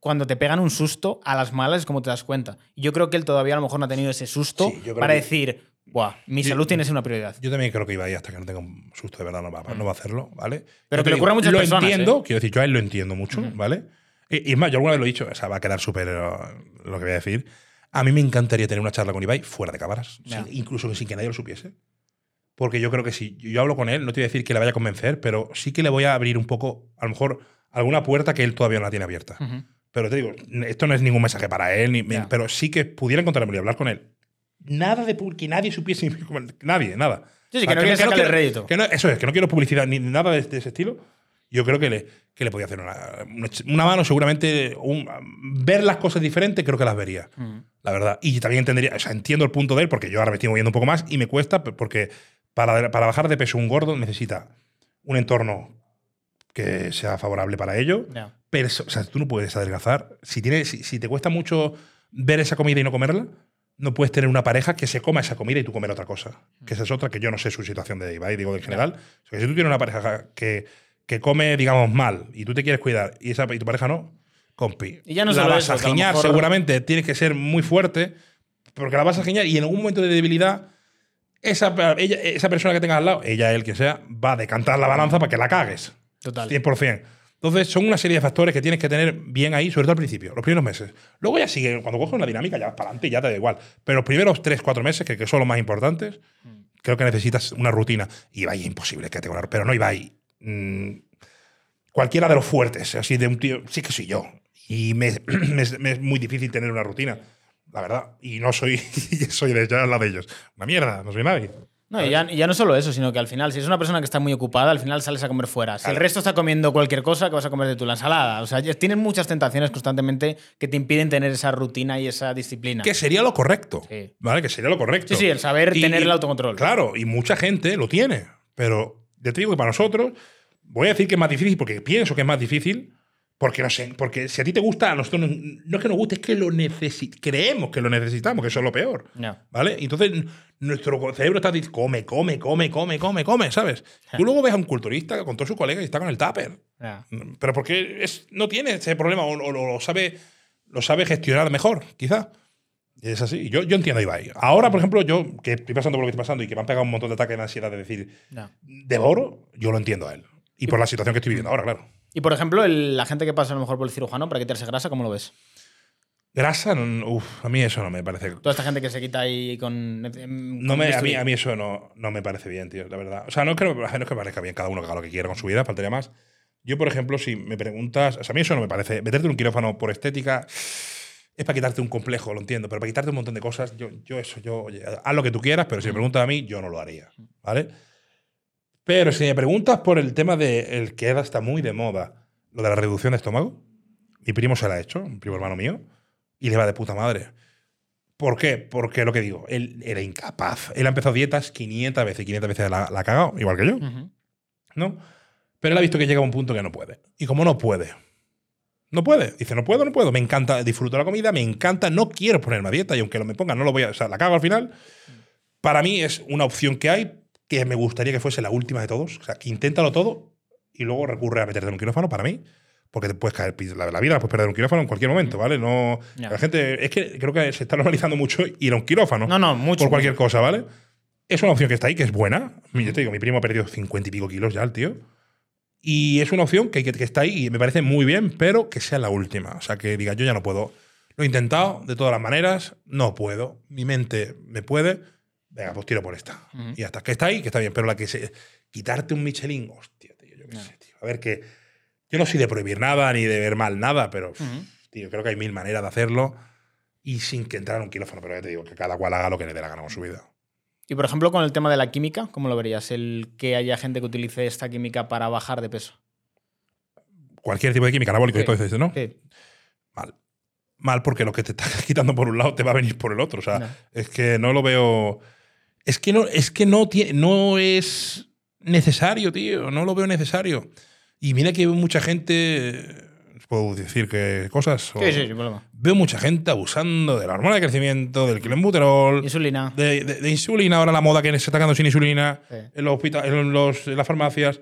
Cuando te pegan un susto, a las malas es como te das cuenta. Yo creo que él todavía a lo mejor no ha tenido ese susto Sí, para que- decir, Buah, mi Yo- salud tiene que ser una prioridad. Yo también creo que iba ahí hasta que no tenga un susto de verdad, no va, no va a hacerlo, ¿vale? Mm. Pero Yo que le ocurra a muchas lo personas, entiendo, ¿eh? quiero decir, yo a él lo entiendo mucho, ¿vale? Y, y es más, yo alguna vez lo he dicho, o sea, va a quedar súper lo que voy a decir. A mí me encantaría tener una charla con Ibai fuera de cámaras, Ya. sin- incluso sin que nadie lo supiese. Porque yo creo que si yo hablo con él, no te voy a decir que le vaya a convencer, pero sí que le voy a abrir un poco, a lo mejor, alguna puerta que él todavía no la tiene abierta. Ujú. Pero te digo, esto no es ningún mensaje para él, ni- Ya. pero sí que pudiera encontrarme y hablar con él. Nada de que nadie supiese, nadie, nada. Sí, sí, que no quieres sacarle rédito. que no- eso es, que no quiero publicidad ni nada de, de ese estilo. Yo creo que le, que le podía hacer una, una, mano, seguramente. un- ver las cosas diferentes, creo que las vería. Ujú. La verdad. Y también entendería, o sea, entiendo el punto de él, porque yo ahora me estoy moviendo un poco más y me cuesta, porque para, para bajar de peso un gordo necesita un entorno que sea favorable para ello. Pero, o sea, tú no puedes adelgazar. Si, tienes, si, si te cuesta mucho ver esa comida y no comerla, no puedes tener una pareja que se coma esa comida y tú comer otra cosa. Que esa es otra que yo no sé su situación de Ibai, digo en general. O sea, que si tú tienes una pareja que, que come, digamos, mal y tú te quieres cuidar y, esa, y tu pareja no, compi. Y ya no la vas eso, a giñar, mejor- seguramente tienes que ser muy fuerte, porque la vas a giñar y en algún momento de debilidad, esa, ella, esa persona que tengas al lado, ella, él, quien sea, va a decantar la balanza para que la cagues. Total. 100%. Entonces, son una serie de factores que tienes que tener bien ahí, sobre todo al principio, los primeros meses. Luego ya sigue, cuando coges una dinámica, ya vas para adelante y ya te da igual. Pero los primeros 3, 4 meses, que, que son los más importantes, creo que necesitas una rutina. Y Ibai es imposible que te pero no Ibai. mm, cualquiera de los fuertes, así de un tío, sí que soy yo. Y me, me es- me es muy difícil tener una rutina, la verdad. Y no soy, soy de ya la de ellos. Una mierda, no soy nadie. No, y ya, y ya no solo eso, sino que al final, si es una persona que está muy ocupada, al final sales a comer fuera. Si el resto está comiendo cualquier cosa, que vas a comer de tu la ensalada. O sea, tienes muchas tentaciones constantemente que te impiden tener esa rutina y esa disciplina. Que sería lo correcto. Sí. ¿Vale? Que sería lo correcto. Sí, sí, el saber tener el autocontrol. Claro, y mucha gente lo tiene. Pero ya te digo que para nosotros, voy a decir que es más difícil porque pienso que es más difícil. Porque no sé, porque si a ti te gusta, a nosotros no, no es que nos guste, es que lo. Creemos que lo necesitamos, que eso es lo peor. Ya. ¿Vale? Entonces, nuestro cerebro está diciendo, come, come, come, come, come, come, ¿sabes? Tú luego ves a un culturista con todos sus colegas y está con el tupper. Ya. Pero porque es, no tiene ese problema o, o lo, sabe, lo sabe gestionar mejor, quizá. Es así. Yo, yo entiendo a Ibai. Ahora, por ejemplo, yo que estoy pasando por lo que estoy pasando y que me han pegado un montón de ataques de ansiedad de decir, Ya. devoro, yo lo entiendo a él. Y por la situación que estoy viviendo ahora, claro. Y por ejemplo, el- la gente que pasa a lo mejor por el cirujano para quitarse grasa, ¿cómo lo ves? Grasa, no- uf, a mí eso no me parece. Toda esta gente que se quita ahí con. No me, a, mí, a mí eso no, no me parece bien, tío, la verdad. O sea, no que, no es que me parezca bien cada uno que haga lo que quiera con su vida, faltaría más. Yo, por ejemplo, si me preguntas, o sea, a mí eso no me parece. Meterte en un quirófano por estética es para quitarte un complejo, lo entiendo, pero para quitarte un montón de cosas, yo, yo eso, yo, oye, haz lo que tú quieras, pero si me preguntas a mí, yo no lo haría, ¿vale? Pero si me preguntas por el tema de el que ahora está muy de moda, lo de la reducción de estómago, mi primo se la ha hecho, un primo hermano mío, y le va de puta madre. ¿Por qué? Porque lo que digo, él era incapaz. Él ha empezado dietas 500 veces, 500 veces la, la ha cagado, igual que yo. ¿no? Pero él ha visto que llega a un punto que no puede. Y como no puede, no puede. Dice, no puedo, no puedo. Me encanta, disfruto la comida, me encanta, no quiero ponerme a dieta y aunque lo me ponga, no lo voy a. O sea, la cago al final. Para mí es una opción que hay que me gustaría que fuese la última de todos. O sea, que inténtalo todo y luego recurre a meterte en un quirófano para mí. Porque te puedes caer la, la vida, la puedes perder en un quirófano en cualquier momento, ¿vale? No. La gente. Es que creo que se está normalizando mucho ir a un quirófano No, no, mucho. por cualquier cosa, ¿vale? Es una opción que está ahí, que es buena. Yo te digo, mi primo ha perdido 50 y pico kilos ya, el tío. Y es una opción que, que, que está ahí y me parece muy bien, pero que sea la última. O sea, que diga, yo ya no puedo. Lo he intentado de todas las maneras, no puedo. Mi mente me puede. Venga, pues tiro por esta. Y ya está. Que está ahí, que está bien. Pero la que se. Quitarte un Michelin, hostia, tío, yo qué Ya. sé, tío. A ver, que. Yo no soy de prohibir nada ni de ver mal nada, pero. Tío, creo que hay mil maneras de hacerlo y sin que entrar en un quirófano. Pero ya te digo, que cada cual haga lo que le dé la gana con su vida. Y por ejemplo, con el tema de la química, ¿cómo lo verías? El que haya gente que utilice esta química para bajar de peso. Cualquier tipo de química anabólica Sí. eso, ¿no? Sí. Mal. Mal porque lo que te está quitando por un lado te va a venir por el otro. O sea, No. es que no lo veo. Es que no, es que no, no es necesario, tío. No lo veo necesario. Y mira que veo mucha gente. ¿Puedo decir que cosas? Sí, sí, problema. Veo mucha gente abusando de la hormona de crecimiento, del clenbuterol, Insulina. de, de- de insulina, ahora la moda que se está sacando sin insulina, Sí. en, los en, los- en las farmacias.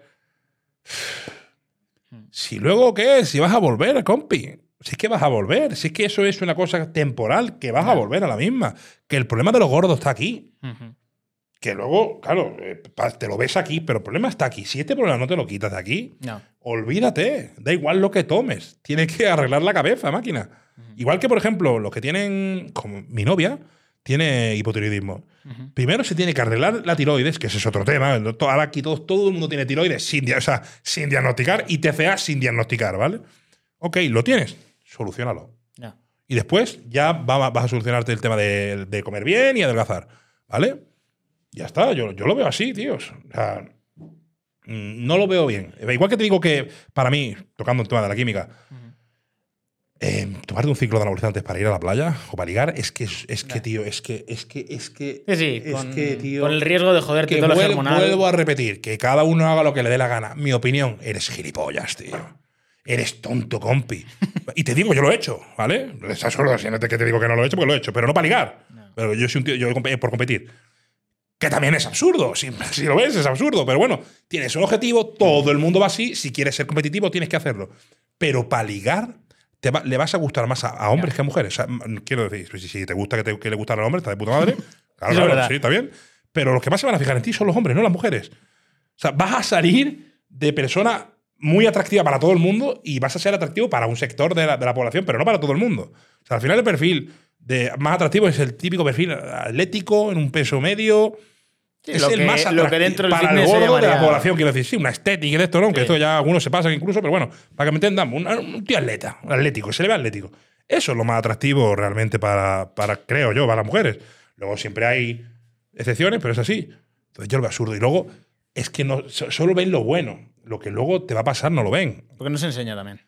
Si luego, ¿qué? Si vas a volver, compi. Si es que vas a volver. Si es que eso es una cosa temporal, que vas a volver a la misma. Que el problema de los gordos está aquí. Ujú. Que luego, claro, eh, te lo ves aquí, pero el problema está aquí. Si este problema no te lo quitas de aquí, No. olvídate. Da igual lo que tomes. Tienes que arreglar la cabeza, máquina. Igual que, por ejemplo, los que tienen, como mi novia, tiene hipotiroidismo. Primero se tiene que arreglar la tiroides, que ese es otro tema. Ahora aquí todo, todo el mundo tiene tiroides sin, dia- o sea, sin diagnosticar y TCA sin diagnosticar, ¿vale? Ok, lo tienes, solucionalo. Y después ya va- vas a solucionarte el tema de, de comer bien y adelgazar, ¿vale? Ya está, yo, yo lo veo así, tíos. O sea, no lo veo bien. Igual que te digo que, para mí, tocando el tema de la química, eh, tomarte un ciclo de anabolizantes para ir a la playa o para ligar, es que, es, es que tío, es que, es que, es que, Sí, sí, es con, que, tío, con el riesgo de joderte que todo lo vuel- hormonal. vuelvo a repetir, que cada uno haga lo que le dé la gana. Mi opinión, eres gilipollas, tío. Eres tonto, compi. y te digo, yo lo he hecho, ¿vale? Es absurdo, si no te, que te digo que no lo he hecho, porque lo he hecho, pero no para ligar. No. Pero yo soy un tío, yo comp- por competir. Que también es absurdo, si, si lo ves, es absurdo. Pero bueno, tienes un objetivo, todo el mundo va así. Si quieres ser competitivo, tienes que hacerlo. Pero para ligar, te va- le vas a gustar más a, a hombres que a mujeres. O sea, quiero decir, si, si te gusta que, te, que le gustan a los hombres, está de puta madre. Claro, claro, verdad. sí, está bien. Pero los que más se van a fijar en ti son los hombres, no las mujeres. O sea, vas a salir de persona muy atractiva para todo el mundo y vas a ser atractivo para un sector de la, de la población, pero no para todo el mundo. O sea, al final el perfil de más atractivo es el típico perfil atlético, en un peso medio. Sí, es lo el que- más lo atractivo que dentro del para el gordo de la población, quiero decir, sí, una estética y de esto, ¿no? Que Sí. esto ya algunos se pasan incluso, pero bueno, para que me entendan, un, un tío atleta, un atlético, se le ve atlético. Eso es lo más atractivo realmente para, para, creo yo, para las mujeres. Luego siempre hay excepciones, pero es así. Entonces yo lo veo absurdo. Y luego es que no, so- solo ven lo bueno. Lo que luego te va a pasar no lo ven. Porque no se enseña también.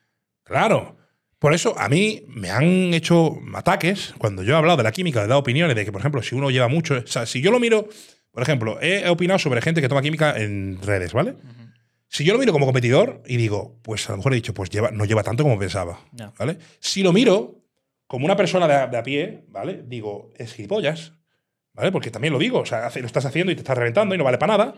Claro. Por eso a mí me han hecho ataques cuando yo he hablado de la química, he dado opiniones de que, por ejemplo, si uno lleva mucho. O sea, si yo lo miro, por ejemplo, he, opinado sobre gente que toma química en redes, ¿vale? Si yo lo miro como competidor y digo, pues a lo mejor he dicho, pues lleva, no lleva tanto como pensaba. ¿vale? Si lo miro como una persona de a, de a pie, ¿vale? Digo, es gilipollas, ¿vale? Porque también lo digo, o sea, lo estás haciendo y te estás reventando y no vale para nada.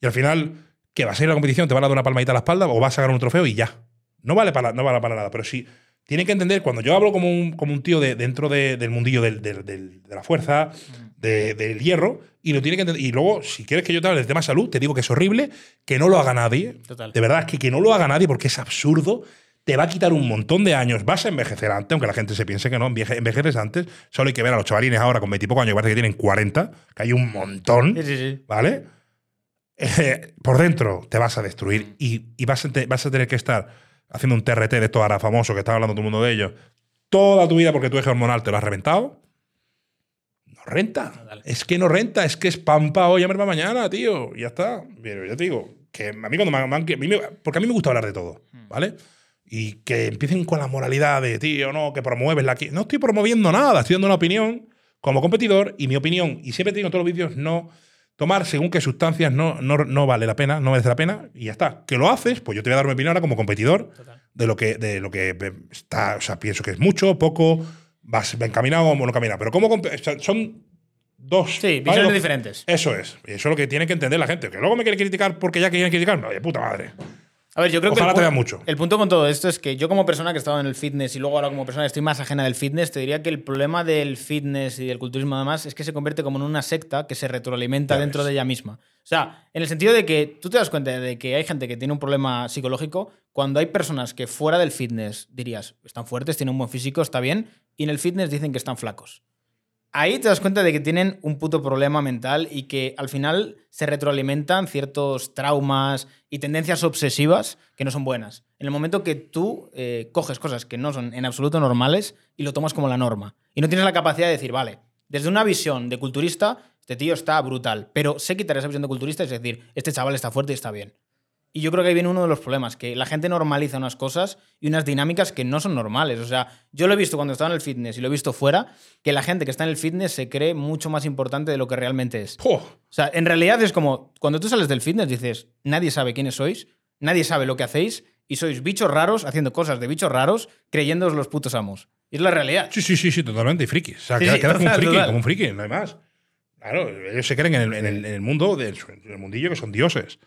Y al final que vas a ir a la competición, te van a dar una palmadita a la espalda o vas a ganar un trofeo y ya. No vale para, no vale para nada, pero sí. Tienen que entender, cuando yo hablo como un, como un tío de, dentro de- del mundillo del- del- del- de la fuerza, de- del hierro, y lo tiene que entender. Y luego, si quieres que yo te hable del tema salud, te digo que es horrible, que no lo haga nadie. Total. De verdad, es que, que no lo haga nadie porque es absurdo. Te va a quitar un montón de años. Vas a envejecer antes, aunque la gente se piense que no. enveje- Envejeces antes. Solo hay que ver a los chavalines ahora con 20 y pocos años, que parece que tienen 40, que hay un montón. Sí, sí, sí. ¿Vale? Eh, por dentro te vas a destruir y, y vas, a te- vas a tener que estar haciendo un TRT de estos ahora famosos que está hablando todo el mundo de ellos toda tu vida porque tu eje hormonal te lo has reventado. No renta. Total. Es que no renta, es que es pampa hoy, llamar para mañana, tío. Y ya está. Pero yo te digo, que a mí cuando me, me han- que a mí me- porque a mí me gusta hablar de todo, ¿vale? Y que empiecen con la moralidad de, tío, no, que promueves la... qui-". No estoy promoviendo nada, estoy dando una opinión como competidor y mi opinión, y siempre te digo en todos los vídeos, no tomar según qué sustancias no, no, no vale la pena, no merece la pena, y ya está. Que lo haces, pues yo te voy a dar mi opinión ahora como competidor Total. de lo que, de lo que está, o sea, pienso que es mucho, poco, vas encaminado o no encaminado. Pero como son dos. Sí, ¿vale? visiones diferentes. Eso es. Eso es lo que tiene que entender la gente. Que luego me quiere criticar porque ya quieren criticar. No, de puta madre. A ver, yo creo Ojalá que. el mucho. El punto con todo esto es que yo, como persona que he estado en el fitness y luego ahora como persona que estoy más ajena del fitness, te diría que el problema del fitness y del culturismo, además, es que se convierte como en una secta que se retroalimenta Ya dentro ves. de ella misma. O sea, en el sentido de que tú te das cuenta de que hay gente que tiene un problema psicológico cuando hay personas que fuera del fitness dirías, están fuertes, tienen un buen físico, está bien, y en el fitness dicen que están flacos. Ahí te das cuenta de que tienen un puto problema mental y que al final se retroalimentan ciertos traumas y tendencias obsesivas que no son buenas. En el momento que tú eh, coges cosas que no son en absoluto normales y lo tomas como la norma. Y no tienes la capacidad de decir, vale, desde una visión de culturista, este tío está brutal, pero sé quitar esa visión de culturista, es decir, este chaval está fuerte y está bien. Y yo creo que ahí viene uno de los problemas, que la gente normaliza unas cosas y unas dinámicas que no son normales. O sea, yo lo he visto cuando estaba en el fitness y lo he visto fuera, que la gente que está en el fitness se cree mucho más importante de lo que realmente es. O sea, en realidad es como, cuando tú sales del fitness dices, nadie sabe quiénes sois, nadie sabe lo que hacéis y sois bichos raros haciendo cosas de bichos raros creyéndoos los putos amos. Y es la realidad. Sí, sí, sí, sí, totalmente. Y friki. O sea, Sí, queda, sí, queda como un friki, como un friki, no hay más. Claro, ellos se creen en el, en el- en el mundo, del, en el mundillo que son dioses.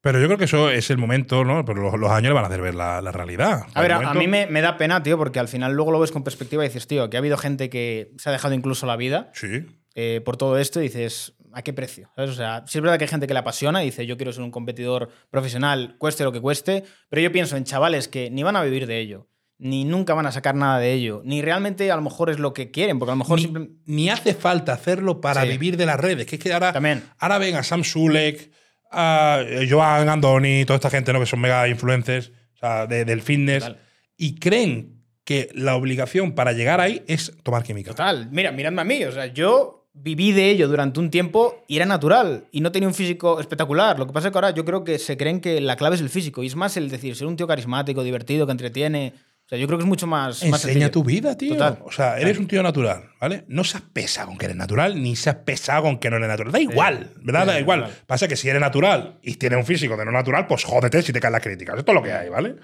Pero yo creo que eso es el momento, ¿no? Pero los, los años le van a hacer ver la, la realidad. A ver, a, mí me, me da pena, tío, porque al final luego lo ves con perspectiva y dices, tío, que ha habido gente que se ha dejado incluso la vida Sí. eh, por todo esto y dices, ¿a qué precio? ¿Sabes? O sea, sí es verdad que hay gente que le apasiona y dice, yo quiero ser un competidor profesional, cueste lo que cueste, pero yo pienso en chavales que ni van a vivir de ello, ni nunca van a sacar nada de ello, ni realmente a lo mejor es lo que quieren, porque a lo mejor Ni, simple- ni hace falta hacerlo para Sí. vivir de las redes. Que es que ahora, También. ahora ven a Sam Sulek, a Joan Andoni, toda esta gente ¿no? que son mega influencers o sea, de- del fitness, Total. y creen que la obligación para llegar ahí es tomar química. Total, mira, miradme a mí, o sea, yo viví de ello durante un tiempo y era natural y no tenía un físico espectacular. Lo que pasa es que ahora yo creo que se creen que la clave es el físico y es más el decir, ser un tío carismático, divertido, que entretiene. O sea, yo creo que es mucho más... más Enseña sencillo. tu vida, tío. Total. O sea, eres un tío natural, ¿vale? No seas pesado con que eres natural, ni seas pesado con que no eres natural. Da igual, ¿verdad? Sí, da igual. Pasa que si eres natural y tienes un físico de no natural, pues jódete si te caen las críticas. Esto es lo que hay, ¿vale?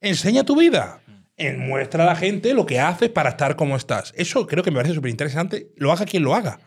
Enseña tu vida. En- muestra a la gente lo que haces para estar como estás. Eso creo que me parece súper interesante. Lo haga quien lo haga.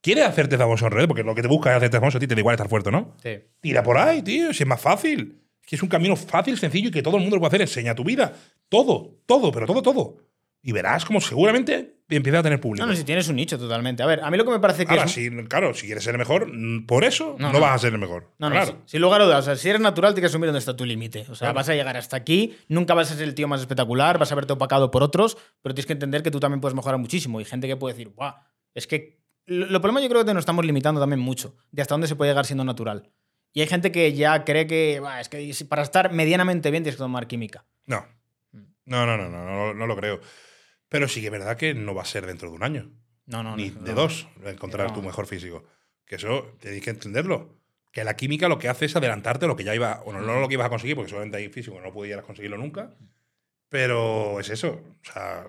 ¿Quieres hacerte famoso en redes? Porque lo que te busca es hacerte famoso a ti, te da igual estar fuerte, ¿no? Sí. Tira por ahí, tío, si es más fácil. Que es un camino fácil, sencillo y que todo el mundo lo puede hacer. Enseña tu vida. Todo, todo, pero todo, todo. Y verás como seguramente empieza a tener público. No, no, si tienes un nicho totalmente. A ver, a mí lo que me parece que Ahora, es... sí, claro, si quieres ser el mejor, mm, por eso no, No, no. vas a ser el mejor. No, no, claro. sí. sin lugar a dudas. O sea, si eres natural, tienes que asumir dónde está tu límite. O sea, Claro. vas a llegar hasta aquí, nunca vas a ser el tío más espectacular, vas a verte opacado por otros, pero tienes que entender que tú también puedes mejorar muchísimo. Y gente que puede decir, guau, es que. Lo lo problema yo creo que nos estamos limitando también mucho de hasta dónde se puede llegar siendo natural. Y hay gente que ya cree que, "Buah, es que para estar medianamente bien tienes que tomar química. No. Mm. No, no, no, no, no, no lo creo. Pero sí que es verdad que no va a ser dentro de un año, No, no, ni no, de no. dos, encontrar No. tu mejor físico. Que eso tenéis que entenderlo. Que la química lo que hace es adelantarte lo que ya iba, bueno, no lo que ibas a conseguir, porque solamente hay físico no pudieras conseguirlo nunca. Pero es eso. O sea,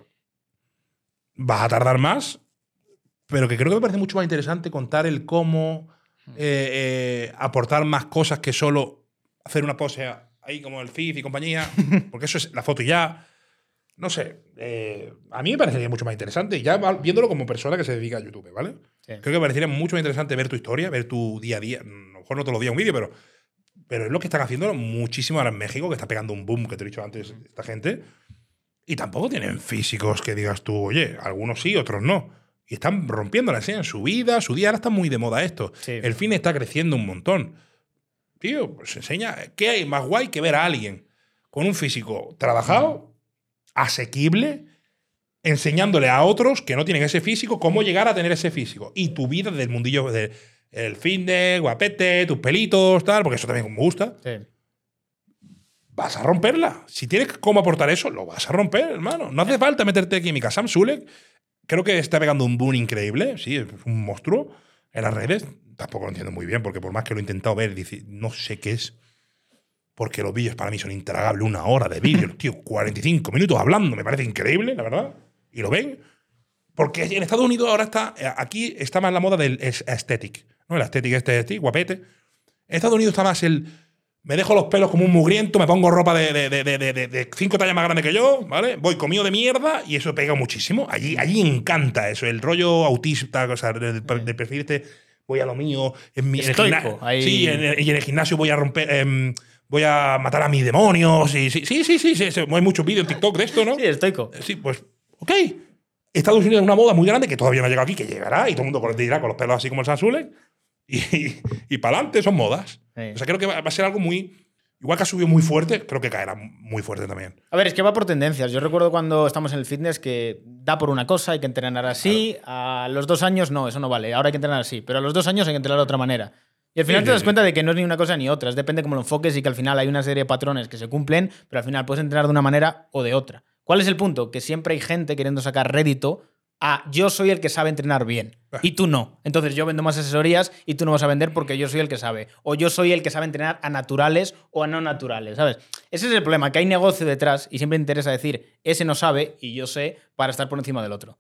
vas a tardar más, pero que creo que me parece mucho más interesante contar el cómo eh, eh, aportar más cosas que solo hacer una pose ahí como el FIF y compañía, porque eso es la foto y ya. No sé, eh, a mí me parecería mucho más interesante, ya viéndolo como persona que se dedica a YouTube, ¿vale? Sí. Creo que me parecería mucho más interesante ver tu historia, ver tu día a día. A lo mejor no todos los días un vídeo, pero pero es lo que están haciendo muchísimo ahora en México, que está pegando un boom, que te he dicho antes, esta gente. Y tampoco tienen físicos que digas tú, oye, algunos sí, otros no. Y están rompiendo la escena en su vida, su día. Ahora está muy de moda esto. Sí. El cine está creciendo un montón. Tío, pues enseña. ¿Qué hay más guay que ver a alguien con un físico trabajado, asequible, enseñándole a otros que no tienen ese físico cómo llegar a tener ese físico? Y tu vida del mundillo del el fitness, guapete, tus pelitos, tal, porque eso también me gusta Sí. vas a romperla. Si tienes cómo aportar eso, lo vas a romper, hermano. No hace falta meterte química. Sam Sulek creo que está pegando un boom increíble. Sí, es un monstruo en las redes. Tampoco lo entiendo muy bien, porque por más que lo he intentado ver, dice, no sé qué es. Porque los vídeos para mí son intragables. Una hora de vídeo, tío, 45 minutos hablando. Me parece increíble, la verdad. Y lo ven. Porque en Estados Unidos ahora está. eh, Aquí está más la moda del es- aesthetic. ¿no? El aesthetic este, este, guapete. En Estados Unidos está más el. Me dejo los pelos como un mugriento, me pongo ropa de, de, de, de- cinco tallas más grande que yo, ¿vale? Voy comido de mierda y eso pega muchísimo. Allí, allí encanta eso, el rollo autista, o sea, de, perfil este, voy a lo mío. En mi, en el Estoico, gimna- ahí. Sí, y en el gimnasio voy a romper. em, voy a matar a mis demonios. Sí, sí, sí, sí, sí, Hay muchos vídeos en TikTok de esto, ¿no? Sí, estoico. Sí, pues, ok. Estados Unidos es una moda muy grande que todavía no ha llegado aquí, que llegará y todo el mundo dirá con los pelos así como el Sansule. Y, y, para adelante son modas. Sí. O sea, creo que va, va a ser algo muy. Igual que ha subido muy fuerte, creo que caerá muy fuerte también. A ver, es que va por tendencias. Yo recuerdo cuando estamos en el fitness que da por una cosa, hay que entrenar así. A los dos años, no, eso no vale. Ahora hay que entrenar así. Pero a los dos años hay que entrenar de otra manera. Y al final Sí, te sí, das sí. cuenta de que no es ni una cosa ni otra. Es Depende cómo lo enfoques y que al final hay una serie de patrones que se cumplen, pero al final puedes entrenar de una manera o de otra. ¿Cuál es el punto? Que siempre hay gente queriendo sacar rédito a yo soy el que sabe entrenar bien Ah. y tú no. Entonces yo vendo más asesorías y tú no vas a vender porque yo soy el que sabe. O yo soy el que sabe entrenar a naturales o a no naturales, ¿sabes? Ese es el problema, que hay negocio detrás y siempre interesa decir, ese no sabe y yo sé para estar por encima del otro.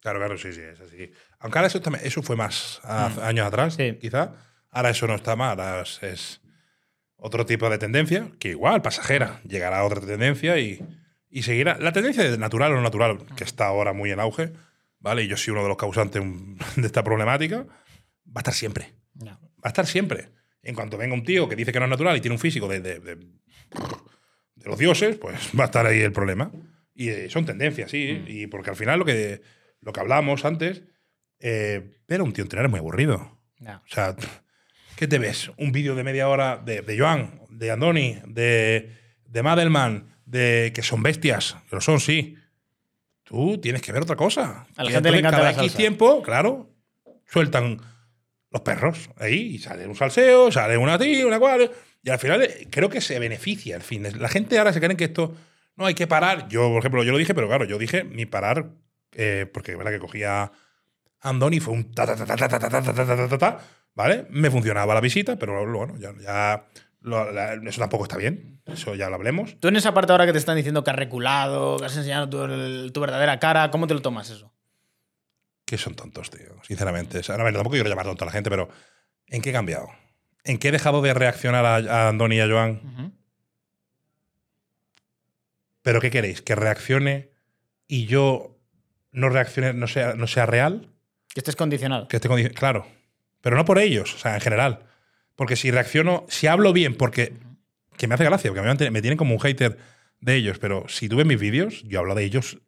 Claro, claro, sí, sí, es así. Aunque ahora eso, también, eso fue más a- Mm. años atrás, Sí. quizá. Ahora eso no está más, ahora es, es otro tipo de tendencia, que igual, pasajera. Llegará a otra tendencia y, y seguirá. La tendencia de natural o no natural, que está ahora muy en auge, ¿vale? Y yo soy uno de los causantes de esta problemática, va a estar siempre. Va a estar siempre. En cuanto venga un tío que dice que no es natural y tiene un físico de, de, de- de los dioses, pues va a estar ahí el problema. Y eh, son tendencias, sí. Y porque al final lo que, lo que hablábamos antes, eh, ver a un tío entrenar es muy aburrido. O sea, ¿qué te ves? Un vídeo de media hora de, de Joan, de Andoni, de, de Madelman, de que son bestias, que lo son, sí. Tú tienes que ver otra cosa. A la gente le encanta cada la X salsa. tiempo, claro, sueltan los perros ahí y sale un salseo, sale una tía, una cual. Y al final eh, creo que se beneficia el fin. La gente ahora se cree que esto no hay que parar. Yo, por ejemplo, yo lo dije, pero claro, yo dije ni parar, eh, porque verdad que cogía Andoni fue un ta ta ta ta ta ta ta ta ta ta ta ta ta, ¿vale? Me funcionaba la visita, pero bueno, ya, ya lo- la- eso tampoco está bien. Eso ya lo hablemos. Tú en esa parte ahora que te están diciendo que has reculado, que has enseñado tu, el- tu verdadera cara, ¿cómo te lo tomas eso? Que son tontos, tío, sinceramente. O sea, a ver, tampoco quiero llamar tonto a la gente, pero ¿en qué he cambiado? ¿En qué he dejado de reaccionar a, a Andoni y a Joan? ¿Pero qué queréis? ¿Que reaccione y yo no reaccione, no sea, no sea real? Que estés condicionado. Que esté condi- claro. Pero no por ellos, o sea, en general. Porque si reacciono, si hablo bien, porque. Que me hace gracia, porque me, me tienen como un hater de ellos, pero si tú ves mis vídeos, yo hablo de ellos,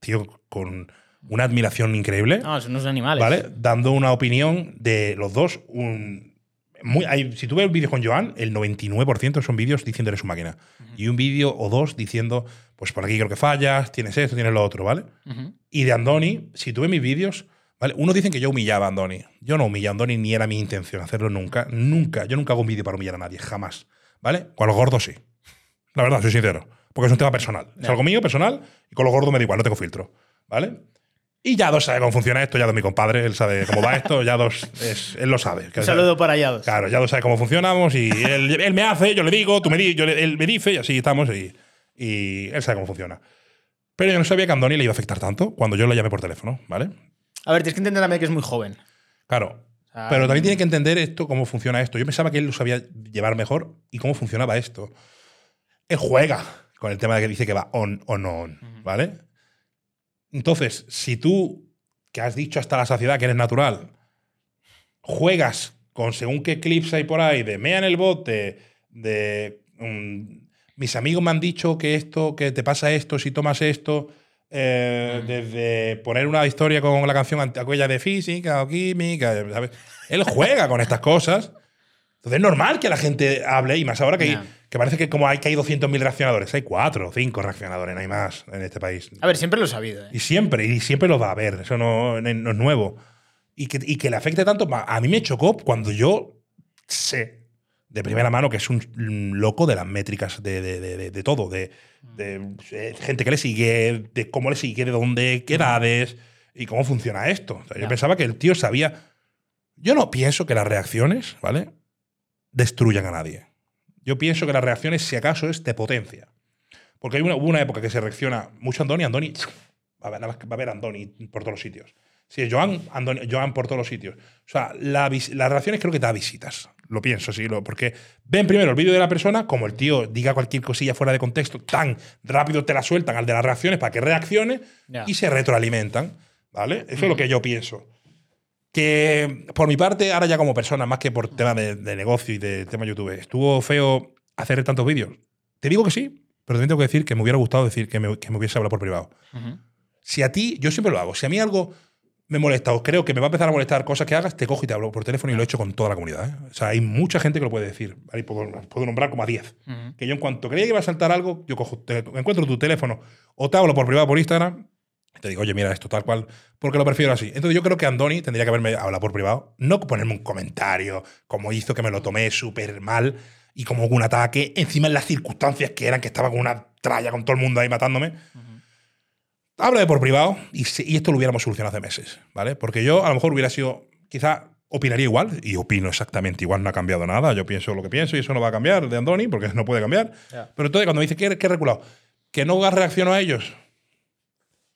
tío, con una admiración increíble, No, son unos animales. ¿vale? Dando una opinión de los dos. Un, muy, hay- si tú ves vídeos con Joan, el 99% son vídeos diciéndole su máquina. Y un vídeo o dos diciendo, pues por aquí creo que fallas, tienes esto, tienes lo otro, ¿vale? Ujú. Y de Andoni, si tú ves mis vídeos, ¿vale? Unos dicen que yo humillaba a Andoni. Yo no humillé a Andoni ni era mi intención hacerlo nunca. Nunca. Yo nunca hago un vídeo para humillar a nadie, jamás. ¿Vale? Con los gordos sí. La verdad, soy sincero. Porque es un tema personal. Es algo mío, personal, y con los gordos me da igual, no tengo filtro. ¿Vale? Y Yados sabe cómo funciona esto, Yados mi compadre, él sabe cómo va esto, Yados es, él lo sabe. Un saludo para Yados. Claro, Yados sabe cómo funcionamos y él, él me hace, yo le digo, tú me di, yo le- él me dice y así estamos y, y él sabe cómo funciona. Pero yo no sabía que a Andoni le iba a afectar tanto cuando yo lo llamé por teléfono, ¿vale? A ver, tienes que entender también que es muy joven. Claro. sea, Pero también tiene que entender esto, cómo funciona esto. Yo pensaba que él lo sabía llevar mejor y cómo funcionaba esto. Él juega con el tema de que dice que va on o no on, ¿vale? Entonces, si tú, que has dicho hasta la saciedad que eres natural, juegas con según qué clips hay por ahí de mea en el bote, de mm, mis amigos me han dicho que esto, que te pasa esto si tomas esto. Eh. Desde poner una historia con la canción aquella de física o química, ¿sabes? Él juega con estas cosas. Entonces es normal que la gente hable, y más ahora que, hay- que parece que como hay que hay 200.000 reaccionadores, hay cuatro o cinco reaccionadores, no hay más en este país. A ver, siempre lo he sabido. ¿eh? Y siempre, y siempre lo va a haber, eso no, no- es nuevo. Y que, y que le afecte tanto, a mí me chocó cuando yo sé de primera mano que es un loco de las métricas de- de- de- de todo, de, de, eh, gente que le sigue, de cómo le sigue, de dónde, qué edades y cómo funciona esto. O sea, yo pensaba que el tío sabía... Yo no pienso que las reacciones, ¿vale? Destruyan a nadie. Yo pienso que las reacciones, si acaso, es de potencia. Porque hay una, hubo una época que se reacciona mucho a Andoni, Andoni, va a, ver, va a ver Andoni por todos los sitios. Si es Joan, Andoni, Joan por todos los sitios. O sea, la las reacciones creo que da visitas. Lo pienso, sí, lo, porque ven primero el vídeo de la persona, como el tío diga cualquier cosilla fuera de contexto, tan rápido te la sueltan al de las reacciones para que reaccione y se retroalimentan. ¿Vale? Eso es lo que yo pienso. Que por mi parte, ahora ya como persona, más que por tema de, de negocio y de tema YouTube, ¿estuvo feo hacer tantos vídeos? Te digo que sí, pero también tengo que decir que me hubiera gustado decir que me, que me hubiese hablado por privado. Si a ti, yo siempre lo hago, si a mí algo me molesta o creo que me va a empezar a molestar cosas que hagas, te cojo y te hablo por teléfono y lo he hecho con toda la comunidad. ¿eh? O sea, hay mucha gente que lo puede decir. Y puedo, puedo nombrar como a 10. Ujú. Que yo en cuanto creía que iba a saltar algo, yo cojo, te encuentro tu teléfono o te hablo por privado por Instagram y te digo, oye, mira esto tal cual, porque lo prefiero así. Entonces yo creo que Andoni tendría que haberme hablado por privado, no ponerme un comentario como hizo que me lo tomé súper mal y como un ataque, encima en las circunstancias que eran, que estaba con una tralla con todo el mundo ahí matándome. Háblame por privado y, esto lo hubiéramos solucionado hace meses, ¿vale? Porque yo a lo mejor hubiera sido, quizá opinaría igual, y opino exactamente igual, no ha cambiado nada, yo pienso lo que pienso y eso no va a cambiar de Andoni, porque no puede cambiar. Pero entonces cuando me dice que, he reculado, que no reacciono a ellos,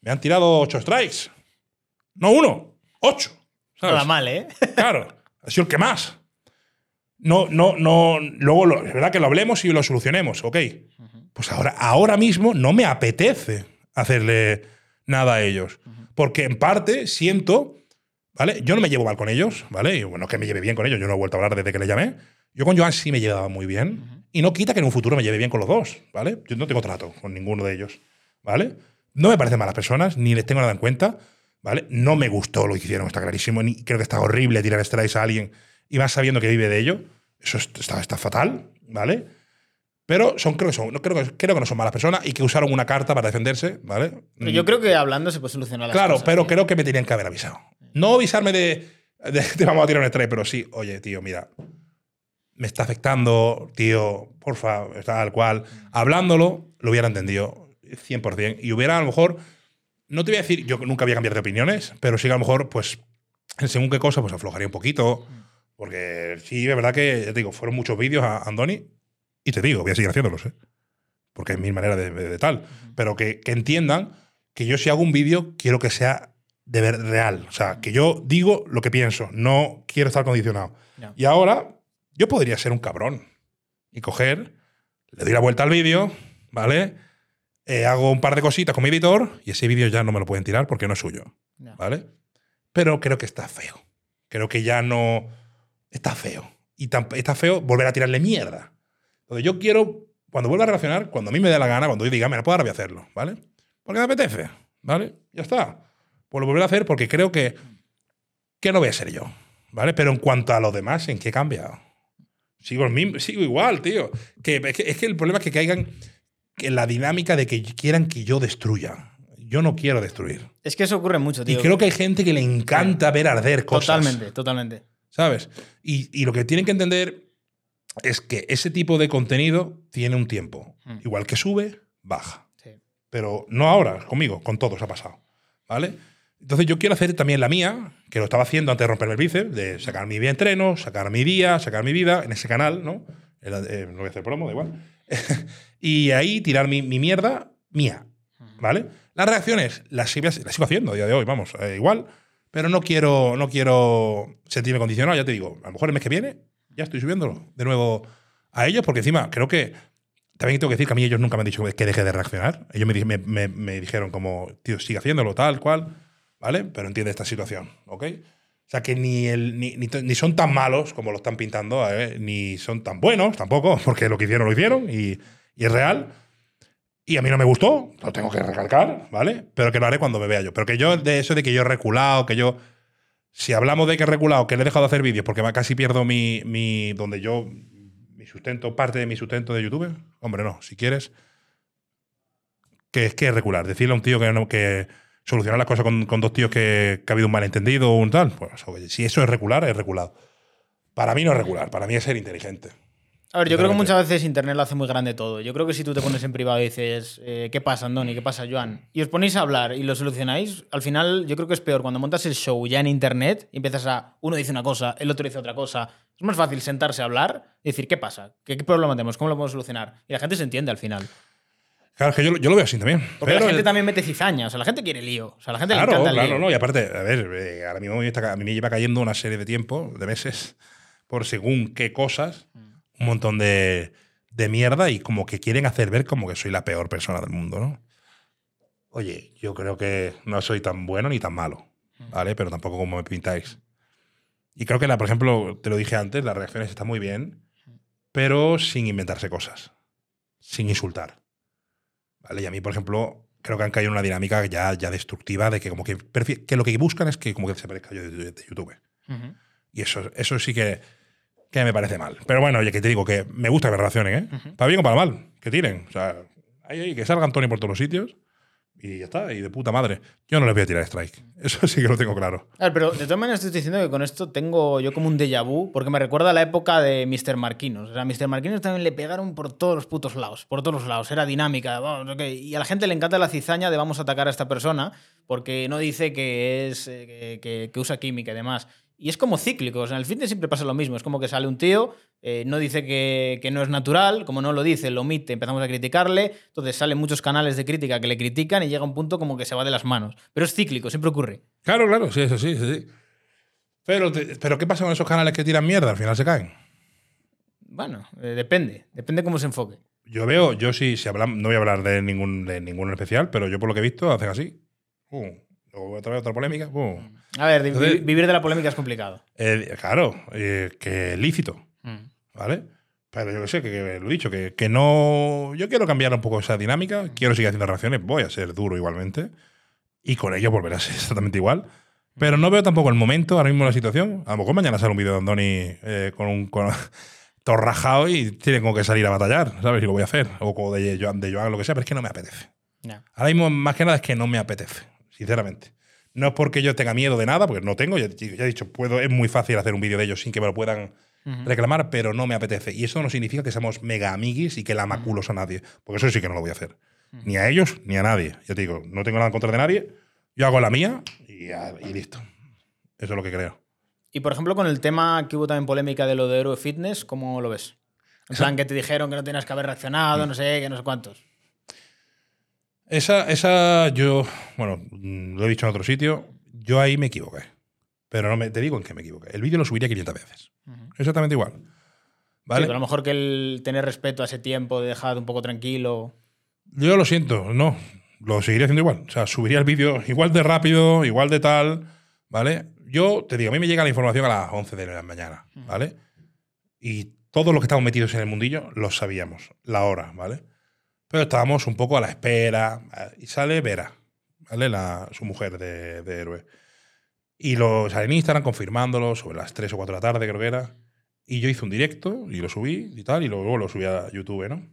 me han tirado ocho strikes. No uno, ocho. ¿sabes? Nada mal, ¿eh? Claro, ha sido el que más. No, no, no. Luego, lo- es verdad que lo hablemos y lo solucionemos, ok. Pues ahora, ahora mismo no me apetece hacerle nada a ellos. Porque en parte siento, ¿vale? Yo no me llevo mal con ellos, ¿vale? Y bueno, que me lleve bien con ellos, yo no he vuelto a hablar desde que le llamé. Yo con Joan sí me llevaba muy bien. Y no quita que en un futuro me lleve bien con los dos, ¿vale? Yo no tengo trato con ninguno de ellos, ¿vale? No me parecen malas personas, ni les tengo nada en cuenta, ¿vale? No me gustó lo que hicieron, está clarísimo. Ni, creo que está horrible tirar strikes a alguien y más sabiendo que vive de ello. Eso es- está, está fatal, ¿vale? Pero son, creo, que son, no, creo, que, creo que no son malas personas y que usaron una carta para defenderse, ¿vale? Pero yo creo que hablando se puede solucionar las Claro, cosas. pero ¿eh? creo que me tenían que haber avisado. No avisarme de, de te vamos a tirar un strike, pero sí, oye, tío, mira, me está afectando, tío, porfa, tal cual. Hablándolo, lo hubiera entendido 100%. Y hubiera a lo mejor, no te voy a decir, yo nunca voy a cambiar de opiniones, pero sí que a lo mejor, pues, en según qué cosa, pues aflojaría un poquito. Porque sí, es verdad que, ya te digo, fueron muchos vídeos a Andoni. Y te digo, voy a seguir haciéndolos, ¿eh? Porque es mi manera de, de- de tal. Pero que, que entiendan que yo si hago un vídeo, quiero que sea de ver real. O sea, que yo digo lo que pienso, no quiero estar condicionado. Y ahora, yo podría ser un cabrón y coger, le doy la vuelta al vídeo, ¿vale? Eh, hago un par de cositas con mi editor y ese vídeo ya no me lo pueden tirar porque no es suyo. ¿vale? Pero creo que está feo. Creo que ya no. Está feo. Y tan- está feo volver a tirarle mierda. Entonces yo quiero, cuando vuelva a relacionar, cuando a mí me dé la gana, cuando yo diga, me la puedo ahora voy a hacerlo, ¿vale? Porque me apetece, ¿vale? Ya está. Pues lo volveré a hacer porque creo que, que no voy a ser yo, ¿vale? Pero en cuanto a lo demás, ¿en qué he cambiado? Sigo, el mismo, sigo igual, tío. Que, es, que, es que el problema es que caigan en la dinámica de que quieran que yo destruya. Yo no quiero destruir. Es que eso ocurre mucho, Y tío. creo que hay gente que le encanta ver arder cosas. Totalmente, totalmente. ¿Sabes? Y, y lo que tienen que entender es que ese tipo de contenido tiene un tiempo. Mm. Igual que sube, baja. Sí. Pero no ahora, conmigo, con todos ha pasado. ¿Vale? Entonces yo quiero hacer también la mía, que lo estaba haciendo antes de romperme el bíceps, de sacar mi entreno, sacar mi día, sacar mi vida en ese canal, ¿no? Eh, no voy a hacer promo, da igual. y ahí tirar mi, mi mierda mía, ¿vale? Las reacciones las sigo, las sigo haciendo a día de hoy, vamos, eh, igual, pero no quiero, no quiero sentirme condicionado, ya te digo, a lo mejor el mes que viene ya estoy subiéndolo de nuevo a ellos, porque encima creo que también tengo que decir que a mí ellos nunca me han dicho que deje de reaccionar. Ellos me, me- me- me dijeron como, tío, sigue haciéndolo, tal cual, ¿vale? Pero entiende esta situación, ¿ok? O sea, que ni, el, ni, ni, ni son tan malos como lo están pintando, ¿eh? ni son tan buenos tampoco, porque lo que hicieron lo hicieron y, y es real. Y a mí no me gustó, lo tengo que recalcar, ¿vale? Pero que lo haré cuando me vea yo. Pero que yo, de eso de que yo he reculado, que yo. Si hablamos de que he reculado, que le he dejado de hacer vídeos porque casi pierdo mi, mi. donde yo. mi sustento, parte de mi sustento de YouTube. Hombre, no, si quieres. Que es que es recular. Decirle a un tío que, que solucionar las cosas con, con dos tíos que, que, ha habido un malentendido o un tal. Pues oye, si eso es recular, es reculado. Para mí no es regular, para mí es ser inteligente. A ver, yo creo que muchas veces Internet lo hace muy grande todo. Yo creo que si tú te pones en privado y dices, eh, ¿qué pasa, Andoni? ¿Qué pasa, Joan? Y os ponéis a hablar y lo solucionáis, al final yo creo que es peor cuando montas el show ya en Internet y empiezas a. Uno dice una cosa, el otro dice otra cosa. Es más fácil sentarse a hablar y decir, ¿qué pasa? ¿Qué, qué problema tenemos? ¿Cómo lo podemos solucionar? Y la gente se entiende al final. Claro, es que yo, yo, lo veo así también. Porque pero la gente el... también mete cizaña. O sea, la gente quiere lío. O sea, la gente claro, le encanta el claro, lío. no. Y aparte, a ver, eh, ahora mismo a mí me lleva cayendo una serie de tiempo, de meses, por según qué cosas, un montón de, de mierda y como que quieren hacer ver como que soy la peor persona del mundo, ¿no? Oye, yo creo que no soy tan bueno ni tan malo, ¿vale? Pero tampoco como me pintáis. Y creo que, la, por ejemplo, te lo dije antes, las reacciones están muy bien, pero sin inventarse cosas, sin insultar. ¿Vale? Y a mí, por ejemplo, creo que han caído en una dinámica ya, ya destructiva de que como que, que lo que buscan es que como que desaparezca yo de, de YouTube. Uh -huh. Y eso, eso sí que, que me parece mal. Pero bueno, oye, que te digo que me gusta que me relacionen, ¿eh? Uh -huh. Para bien o para mal, que tiren. O sea, ahí, ahí, que salga Antonio por todos los sitios y ya está, y de puta madre. Yo no le voy a tirar strike. Eso sí que lo tengo claro. Pero de todas maneras te estoy diciendo que con esto tengo yo como un déjà vu, porque me recuerda a la época de Mr. Marquinos. O sea, a Mr. Marquinos también le pegaron por todos los putos lados, por todos los lados. Era dinámica. Vamos, okay. Y a la gente le encanta la cizaña de vamos a atacar a esta persona, porque no dice que, es, eh, que, que usa química y demás. Y es como cíclico, o sea, en el fitness siempre pasa lo mismo, es como que sale un tío, eh, no dice que, que, no es natural, como no lo dice, lo omite, empezamos a criticarle, entonces salen muchos canales de crítica que le critican y llega un punto como que se va de las manos. Pero es cíclico, siempre ocurre. Claro, claro, sí, eso sí, sí. Pero, pero ¿qué pasa con esos canales que tiran mierda? Al final se caen. Bueno, eh, depende, depende cómo se enfoque. Yo veo, yo sí, si hablamos, no voy a hablar de ningún, de ningún especial, pero yo por lo que he visto hacen así. Uh, luego otra vez otra polémica. Uh. A ver, Entonces, vivir de la polémica es complicado. Eh, claro, eh, que lícito. Mm. ¿Vale? Pero yo que sé, que, que, lo he dicho, que, que, no. Yo quiero cambiar un poco esa dinámica, quiero seguir haciendo reacciones, voy a ser duro igualmente. Y con ello volverá a ser exactamente igual. Pero no veo tampoco el momento, ahora mismo la situación. A lo mejor mañana sale un vídeo de Andoni eh, con un. Con, todo rajado y tiene como que salir a batallar, ¿sabes? Y lo voy a hacer. O de Joan, de Joan, lo que sea, pero es que no me apetece. No. Ahora mismo, más que nada, es que no me apetece, sinceramente. No es porque yo tenga miedo de nada, porque no tengo, ya, ya he dicho, puedo, es muy fácil hacer un vídeo de ellos sin que me lo puedan uh -huh. reclamar, pero no me apetece. Y eso no significa que seamos mega amiguis y que la maculos a nadie, porque eso sí que no lo voy a hacer. Uh -huh. Ni a ellos, ni a nadie. Ya te digo, no tengo nada en contra de nadie, yo hago la mía y, y listo. Eso es lo que creo. Y por ejemplo, con el tema que hubo también polémica de lo de Hero Fitness, ¿cómo lo ves? En plan, que te dijeron que no tenías que haber reaccionado, no sé, que no sé cuántos. Esa, esa yo, bueno, lo he dicho en otro sitio, yo ahí me equivoqué. Pero no me, te digo en qué me equivoqué. El vídeo lo subiría 500 veces. Uh -huh. Exactamente igual. ¿Vale? Sí, pero a lo mejor que el tener respeto a ese tiempo, de dejar un poco tranquilo. Yo lo siento, no. Lo seguiría haciendo igual. O sea, subiría el vídeo igual de rápido, igual de tal. ¿Vale? Yo te digo, a mí me llega la información a las 11 de la mañana. ¿Vale? Y todos los que estamos metidos en el mundillo lo sabíamos. La hora, ¿vale? Pero estábamos un poco a la espera. Y sale Vera, ¿vale? La, su mujer de, de héroe. Y lo sale en Instagram confirmándolo sobre las 3 o 4 de la tarde, creo que era. Y yo hice un directo y lo subí y tal, y luego lo subí a YouTube, ¿no?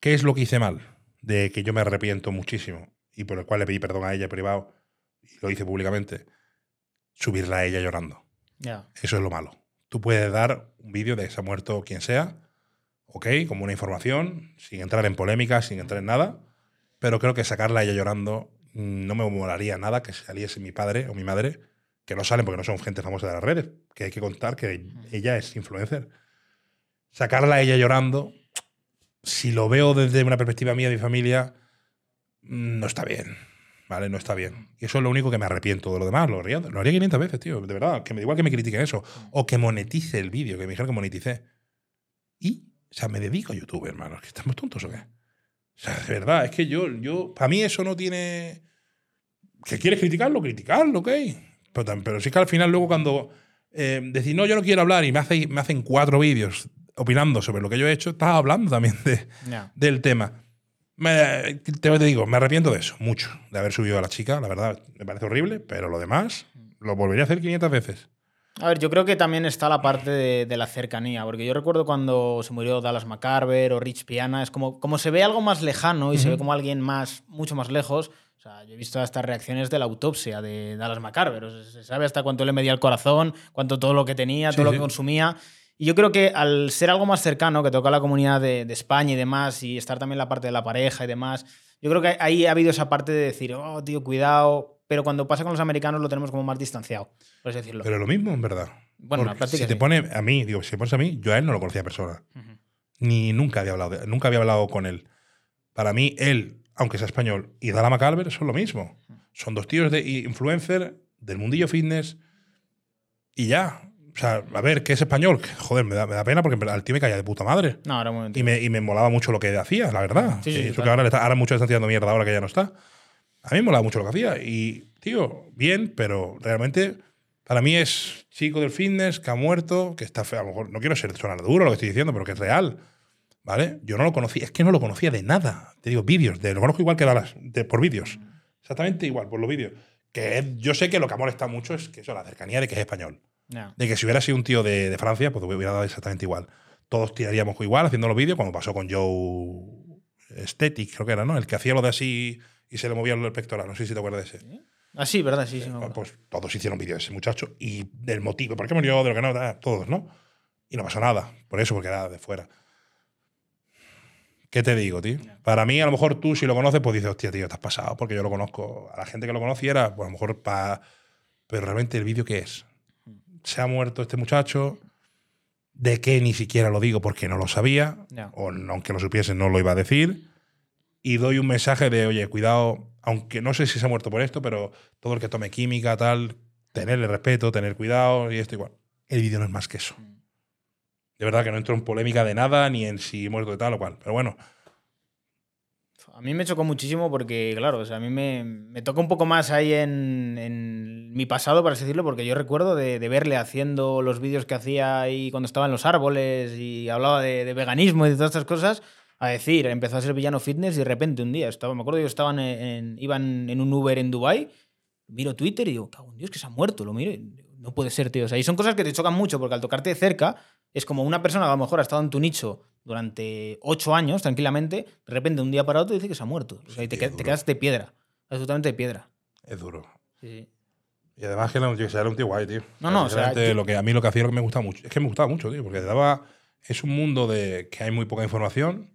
¿Qué es lo que hice mal? De que yo me arrepiento muchísimo y por el cual le pedí perdón a ella privado y lo hice públicamente. Subirla a ella llorando. Yeah. Eso es lo malo. Tú puedes dar un vídeo de que se ha muerto quien sea, ok, como una información, sin entrar en polémicas, sin entrar en nada, pero creo que sacarla a ella llorando mm, no me molaría nada que saliese mi padre o mi madre que no salen porque no son gente famosa de las redes, que hay que contar que ella es influencer. Sacarla a ella llorando, si lo veo desde una perspectiva mía de mi familia, no está bien. ¿Vale? No está bien. Y eso es lo único que me arrepiento de lo demás. Lo haría, lo haría 500 veces, tío. De verdad. Que me, igual que me critiquen eso. O que monetice el vídeo, que me dijeron que moneticé. Y, o sea, me dedico a YouTube, hermano. ¿Que estamos tontos o qué? O sea, de verdad, es que yo, yo, para mí eso no tiene... ¿Que quieres criticarlo? Criticarlo, ok Pero, pero sí que al final, luego, cuando eh, decís, no, yo no quiero hablar y me, hace- me hacen cuatro vídeos opinando sobre lo que yo he hecho, estás hablando también de, del tema. Me, te, te digo, me arrepiento de eso, mucho, de haber subido a la chica, la verdad, me parece horrible, pero lo demás lo volvería a hacer 500 veces. A ver, yo creo que también está la parte de, de la cercanía, porque yo recuerdo cuando se murió Dallas McCarver o Rich Piana, es como, como se ve algo más lejano y se ve como alguien más, mucho más lejos. O sea, yo he visto estas reacciones de la autopsia de Dallas McCarver. O sea, se sabe hasta cuánto le medía el corazón, cuánto todo lo que tenía, Sí, todo lo sí. que consumía. Y yo creo que al ser algo más cercano, que toca la comunidad de, de España y demás, y estar también la parte de la pareja y demás, yo creo que ahí ha habido esa parte de decir, oh, tío, cuidado. Pero cuando pasa con los americanos lo tenemos como más distanciado, por así decirlo. Pero lo mismo, en verdad. Bueno, en la práctica si te sí. pone a mí, digo, si te pones a mí, yo a él no lo conocía persona. Ni nunca había hablado, de- nunca había hablado con él. Para mí, él, aunque sea español, y Dala McCalver son lo mismo. Son dos tíos de influencer del mundillo fitness y ya. O sea, a ver, que es español, joder, me da, me da pena porque el tío me caía de puta madre. No, un momento. Y me, y me molaba mucho lo que hacía, la verdad. Sí, sí, Eh, eso claro. que ahora, le está- ahora muchos están tirando mierda ahora que ya no está. A mí me molaba mucho lo que hacía. Y, tío, bien, pero realmente para mí es chico del fitness que ha muerto, que está feo. A lo mejor no quiero ser sonar duro lo que estoy diciendo, pero que es real. ¿Vale? Yo no lo conocía, es que no lo conocía de nada. Te digo, vídeos, de, lo conozco igual que Dallas, de, por vídeos. Exactamente igual, por los vídeos. Que es- yo sé que lo que ha molestado mucho es que eso, la cercanía de que es español. Ya. De que si hubiera sido un tío de, de Francia, pues hubiera dado exactamente igual. Todos tiraríamos igual haciendo los vídeos, como pasó con Joe Static, creo que era, ¿no? El que hacía lo de así y se le movía el pectoral. No sé si te acuerdas de ese. Ah, sí, ¿verdad? Sí, sí. me acuerdo. Pues todos hicieron vídeos de ese muchacho y del motivo, por qué murió, de lo que no, todos, ¿no? Y no pasó nada. Por eso, porque era de fuera. ¿Qué te digo, tío? Para mí, a lo mejor tú, si lo conoces, pues dices, hostia, tío, te has pasado, porque yo lo conozco. A la gente que lo conociera, pues a lo mejor para. Pero realmente, ¿el vídeo qué es? Se ha muerto este muchacho. ¿De qué ni siquiera lo digo porque no lo sabía? O aunque lo supiese, no lo iba a decir. Y doy un mensaje de, oye, cuidado, aunque no sé si se ha muerto por esto, pero todo el que tome química, tal, tenerle respeto, tener cuidado y esto igual. El vídeo no es más que eso. De verdad que no entro en polémica de nada, ni en si muerto de tal o cual. Pero bueno, A mí me chocó muchísimo porque, claro, o sea, a mí me, me toca un poco más ahí en, en mi pasado, por así decirlo, porque yo recuerdo de, de verle haciendo los vídeos que hacía ahí cuando estaba en los árboles y hablaba de, de veganismo y de todas estas cosas, a decir, empezó a ser villano fitness y de repente un día, estaba, me acuerdo yo estaban en, en- iban en un Uber en Dubai miro Twitter y digo, cago en Dios, que se ha muerto, lo miro y no puede ser, tío. O sea, y son cosas que te chocan mucho porque al tocarte de cerca es como una persona que a lo mejor ha estado en tu nicho durante ocho años tranquilamente, de repente un día para otro dice que se ha muerto. O sea, y te, qued- te quedas de piedra, absolutamente de piedra. es duro. Sí, sí. Y además que era un tío, que era un tío guay, tío. No, no, o sea, yo- lo que a mí lo que hacía lo que me gustaba mucho. Es que me gustaba mucho, tío, porque te daba. Es un mundo de que hay muy poca información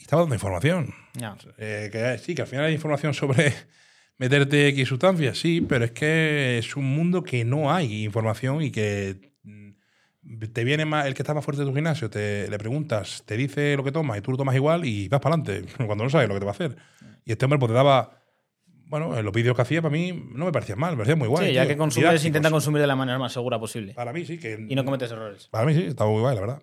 y estaba dando información. Eh, que sí, que al final hay información sobre meterte X sustancias, sí, pero es que es un mundo que no hay información y que mm, te viene más el que está más fuerte de tu gimnasio, te le preguntas, te dice lo que tomas y tú lo tomas igual y vas para adelante cuando no sabes lo que te va a hacer. Y este hombre pues te daba, bueno, en los vídeos que hacía para mí no me parecían mal, me parecían muy guay. sí, ya tío, que consumes, intenta consumir de la manera más segura posible. Para mí sí, que Y no cometes errores. para mí sí, estaba muy guay, la verdad.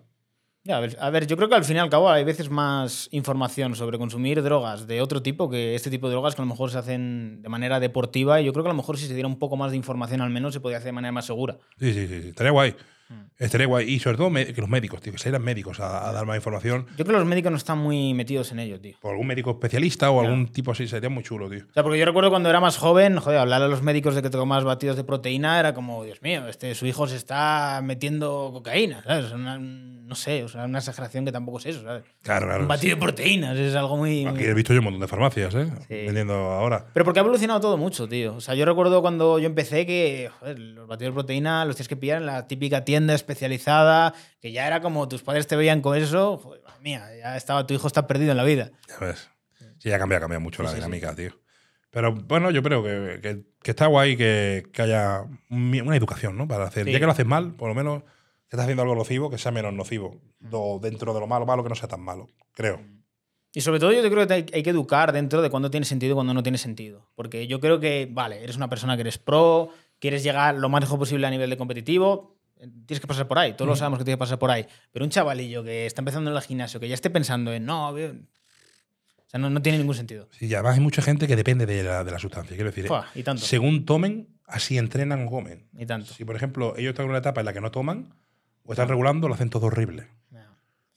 Ya, a, ver, a ver, yo creo que al fin y al cabo hay veces más información sobre consumir drogas de otro tipo que este tipo de drogas que a lo mejor se hacen de manera deportiva y yo creo que a lo mejor si se diera un poco más de información al menos se podría hacer de manera más segura. Sí, sí, sí, estaría guay. Hmm. Estaría guay. Y sobre todo que los médicos, tío, que se médicos a, a dar más información. Yo creo que los médicos no están muy metidos en ello, tío. por algún médico especialista o algún tipo así, sería muy chulo, tío. O sea, porque yo recuerdo cuando era más joven, joder, hablar a los médicos de que tomas batidos de proteína era como, Dios mío, este, su hijo se está metiendo cocaína, ¿sabes? Una- no sé, o sea, una exageración que tampoco es eso, ¿sabes? Claro, claro. Un batido de proteínas es algo muy... Aquí he visto yo un montón de farmacias, ¿eh? Sí. Vendiendo ahora. Pero porque ha evolucionado todo mucho, tío. O sea, yo recuerdo cuando yo empecé que joder, los batidos de proteína los tienes que pillar en la típica tienda especializada, que ya era como tus padres te veían con eso, joder, madre mía, ya estaba, tu hijo está perdido en la vida. Ya ves. Sí, ya cambia, cambia mucho la sí, sí. dinámica, tío. Pero bueno, yo creo que, que- que está guay que, que haya un- una educación, ¿no? Para hacer. Sí. Ya que lo haces mal, por lo menos que estás haciendo algo nocivo, que sea menos nocivo. O dentro de lo malo, malo, que no sea tan malo. Creo. Y sobre todo yo creo que hay, que educar dentro de cuándo tiene sentido y cuándo no tiene sentido. Porque yo creo que, vale, eres una persona que eres pro, quieres llegar lo más lejos posible a nivel de competitivo, tienes que pasar por ahí, todos lo sabemos que tienes que pasar por ahí. Pero un chavalillo que está empezando en el gimnasio, que ya esté pensando en, no, veo-". o sea, no, no tiene ningún sentido. Sí, y además hay mucha gente que depende de la, de la sustancia. Quiero decir, ¿eh? Fua, y tanto. según tomen, así entrenan o comen. Ni tanto. Si, por ejemplo, ellos están en una etapa en la que no toman o están regulando, lo hacen todo horrible.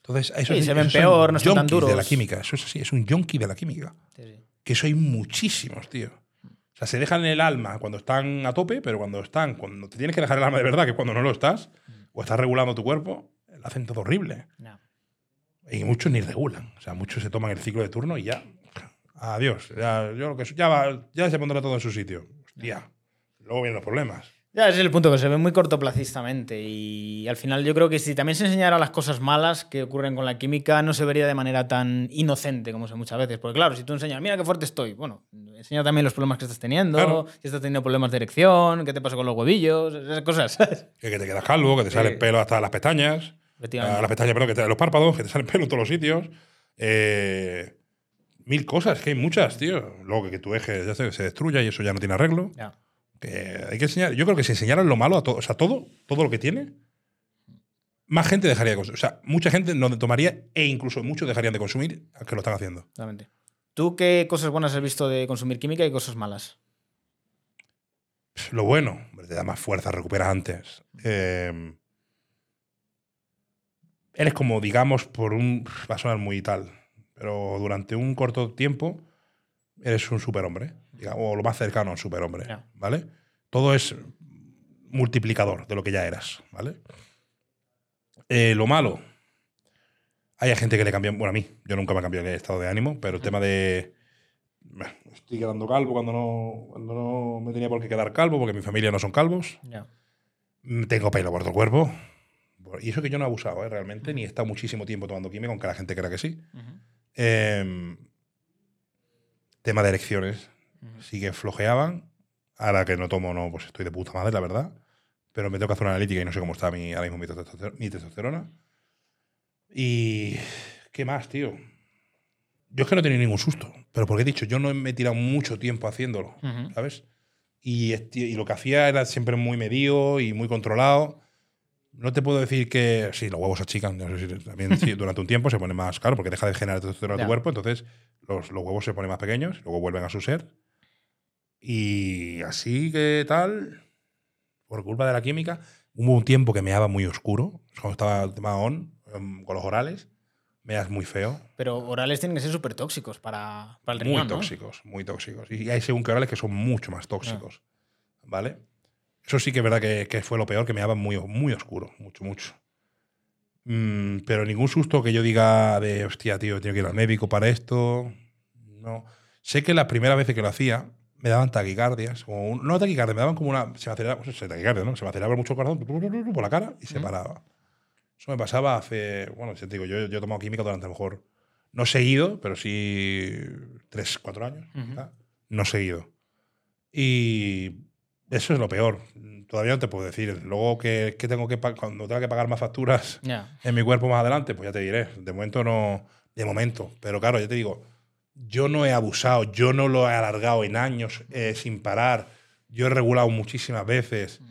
Entonces, eso Sí, es- se ven peor, no están tan yonkis de la duros. química. Eso es así, es un yonki de la química. Sí, sí. Que eso hay muchísimos, tío. O sea, se dejan el alma cuando están a tope, pero cuando están, cuando te tienes que dejar el alma de verdad, que cuando no lo estás, o estás regulando tu cuerpo, lo hacen todo horrible. Ya. Y muchos ni regulan. O sea, muchos se toman el ciclo de turno y ya. Adiós. Ya, yo lo que, ya, va- ya se pondrá todo en su sitio. Hostia. Luego vienen los problemas. Ya, ese es el punto, que se ve muy cortoplacistamente y al final yo creo que si también se enseñara las cosas malas que ocurren con la química, no se vería de manera tan inocente como se muchas veces. Porque claro, si tú enseñas, mira qué fuerte estoy, bueno, enseña también los problemas que estás teniendo, Claro. si estás teniendo problemas de erección, qué te pasa con los huevillos, esas cosas. ¿sabes? Que, te quedas calvo, que te sale Sí. pelo hasta las pestañas. Efectivamente. A las pestañas, perdón, que te los párpados, que te salen pelo en todos los sitios. Eh, mil cosas, que hay muchas, tío. Luego que, que tu eje ya se, se destruya y eso ya no tiene arreglo. Ya. Que hay que enseñar. Yo creo que si enseñaran lo malo a todo, o sea, todo, todo lo que tiene, más gente dejaría de consumir. O sea, mucha gente no tomaría e incluso muchos dejarían de consumir a que lo están haciendo. Totalmente. ¿Tú qué cosas buenas has visto de consumir química y cosas malas? Lo bueno, te da más fuerza, recuperas antes. Eh, eres como, digamos, por un. Va a sonar muy tal, pero durante un corto tiempo eres un superhombre, digamos, o lo más cercano a un superhombre. ¿vale? Todo es multiplicador de lo que ya eras, ¿vale? Eh, lo malo, hay gente que le cambia, bueno, a mí, yo nunca me cambié el estado de ánimo, pero el tema de "Bah, estoy quedando calvo cuando no, cuando no me tenía por qué quedar calvo, porque mi familia no son calvos. Mm, tengo pelo por todo el cuerpo, y eso que yo no he abusado, ¿eh? realmente, ni he estado muchísimo tiempo tomando química, aunque la gente crea que sí. Em, tema de elecciones, Ujú. Sí que flojeaban. Ahora que no tomo, no, pues estoy de puta madre, la verdad. Pero me tengo que hacer una analítica y no sé cómo está mi, ahora mismo mi, testoster- mi testosterona. Y. ¿Qué más, tío? Yo es que no he tenido ningún susto. Pero porque he dicho, yo no me he tirado mucho tiempo haciéndolo, Ujú. ¿sabes? Y, y lo que hacía era siempre muy medido y muy controlado. No te puedo decir que. Sí, los huevos achican. no sé si también sí, durante un tiempo se pone más caro porque deja de generar testosterona Ya. tu cuerpo. Entonces los, los huevos se ponen más pequeños, luego vuelven a su ser. Y así que tal, por culpa de la química, hubo un tiempo que me daba muy oscuro. Cuando estaba el tema on, em, con los orales, me das muy feo. Pero orales tienen que ser súper tóxicos para, para el muy riñón, ¿no? tóxicos, muy tóxicos. Y hay según qué orales que son mucho más tóxicos. ¿Vale? Eso sí que es verdad que, que fue lo peor, que me daba muy, muy oscuro, mucho, mucho. Mm, pero ningún susto que yo diga de, hostia, tío, tengo que ir al médico para esto. No. Sé que las primeras veces que lo hacía me daban taquicardias. O un- no taquicardias, me daban como una. Se me aceleraba, pues, taquicardia, ¿no? Se me aceleraba mucho el corazón por la cara y se Mm. paraba. Eso me pasaba hace. Bueno, ya te digo, yo, yo he tomado química durante a lo mejor. No seguido, pero sí. Tres, cuatro años. Ujú. quizá. No seguido. Y eso es lo peor. Todavía no te puedo decir. Luego que, que tengo que cuando tenga que pagar más facturas Ya. en mi cuerpo más adelante, pues ya te diré. De momento no. De momento. Pero claro, ya te digo, yo no he abusado, yo no lo he alargado en años eh, sin parar. Yo he regulado muchísimas veces.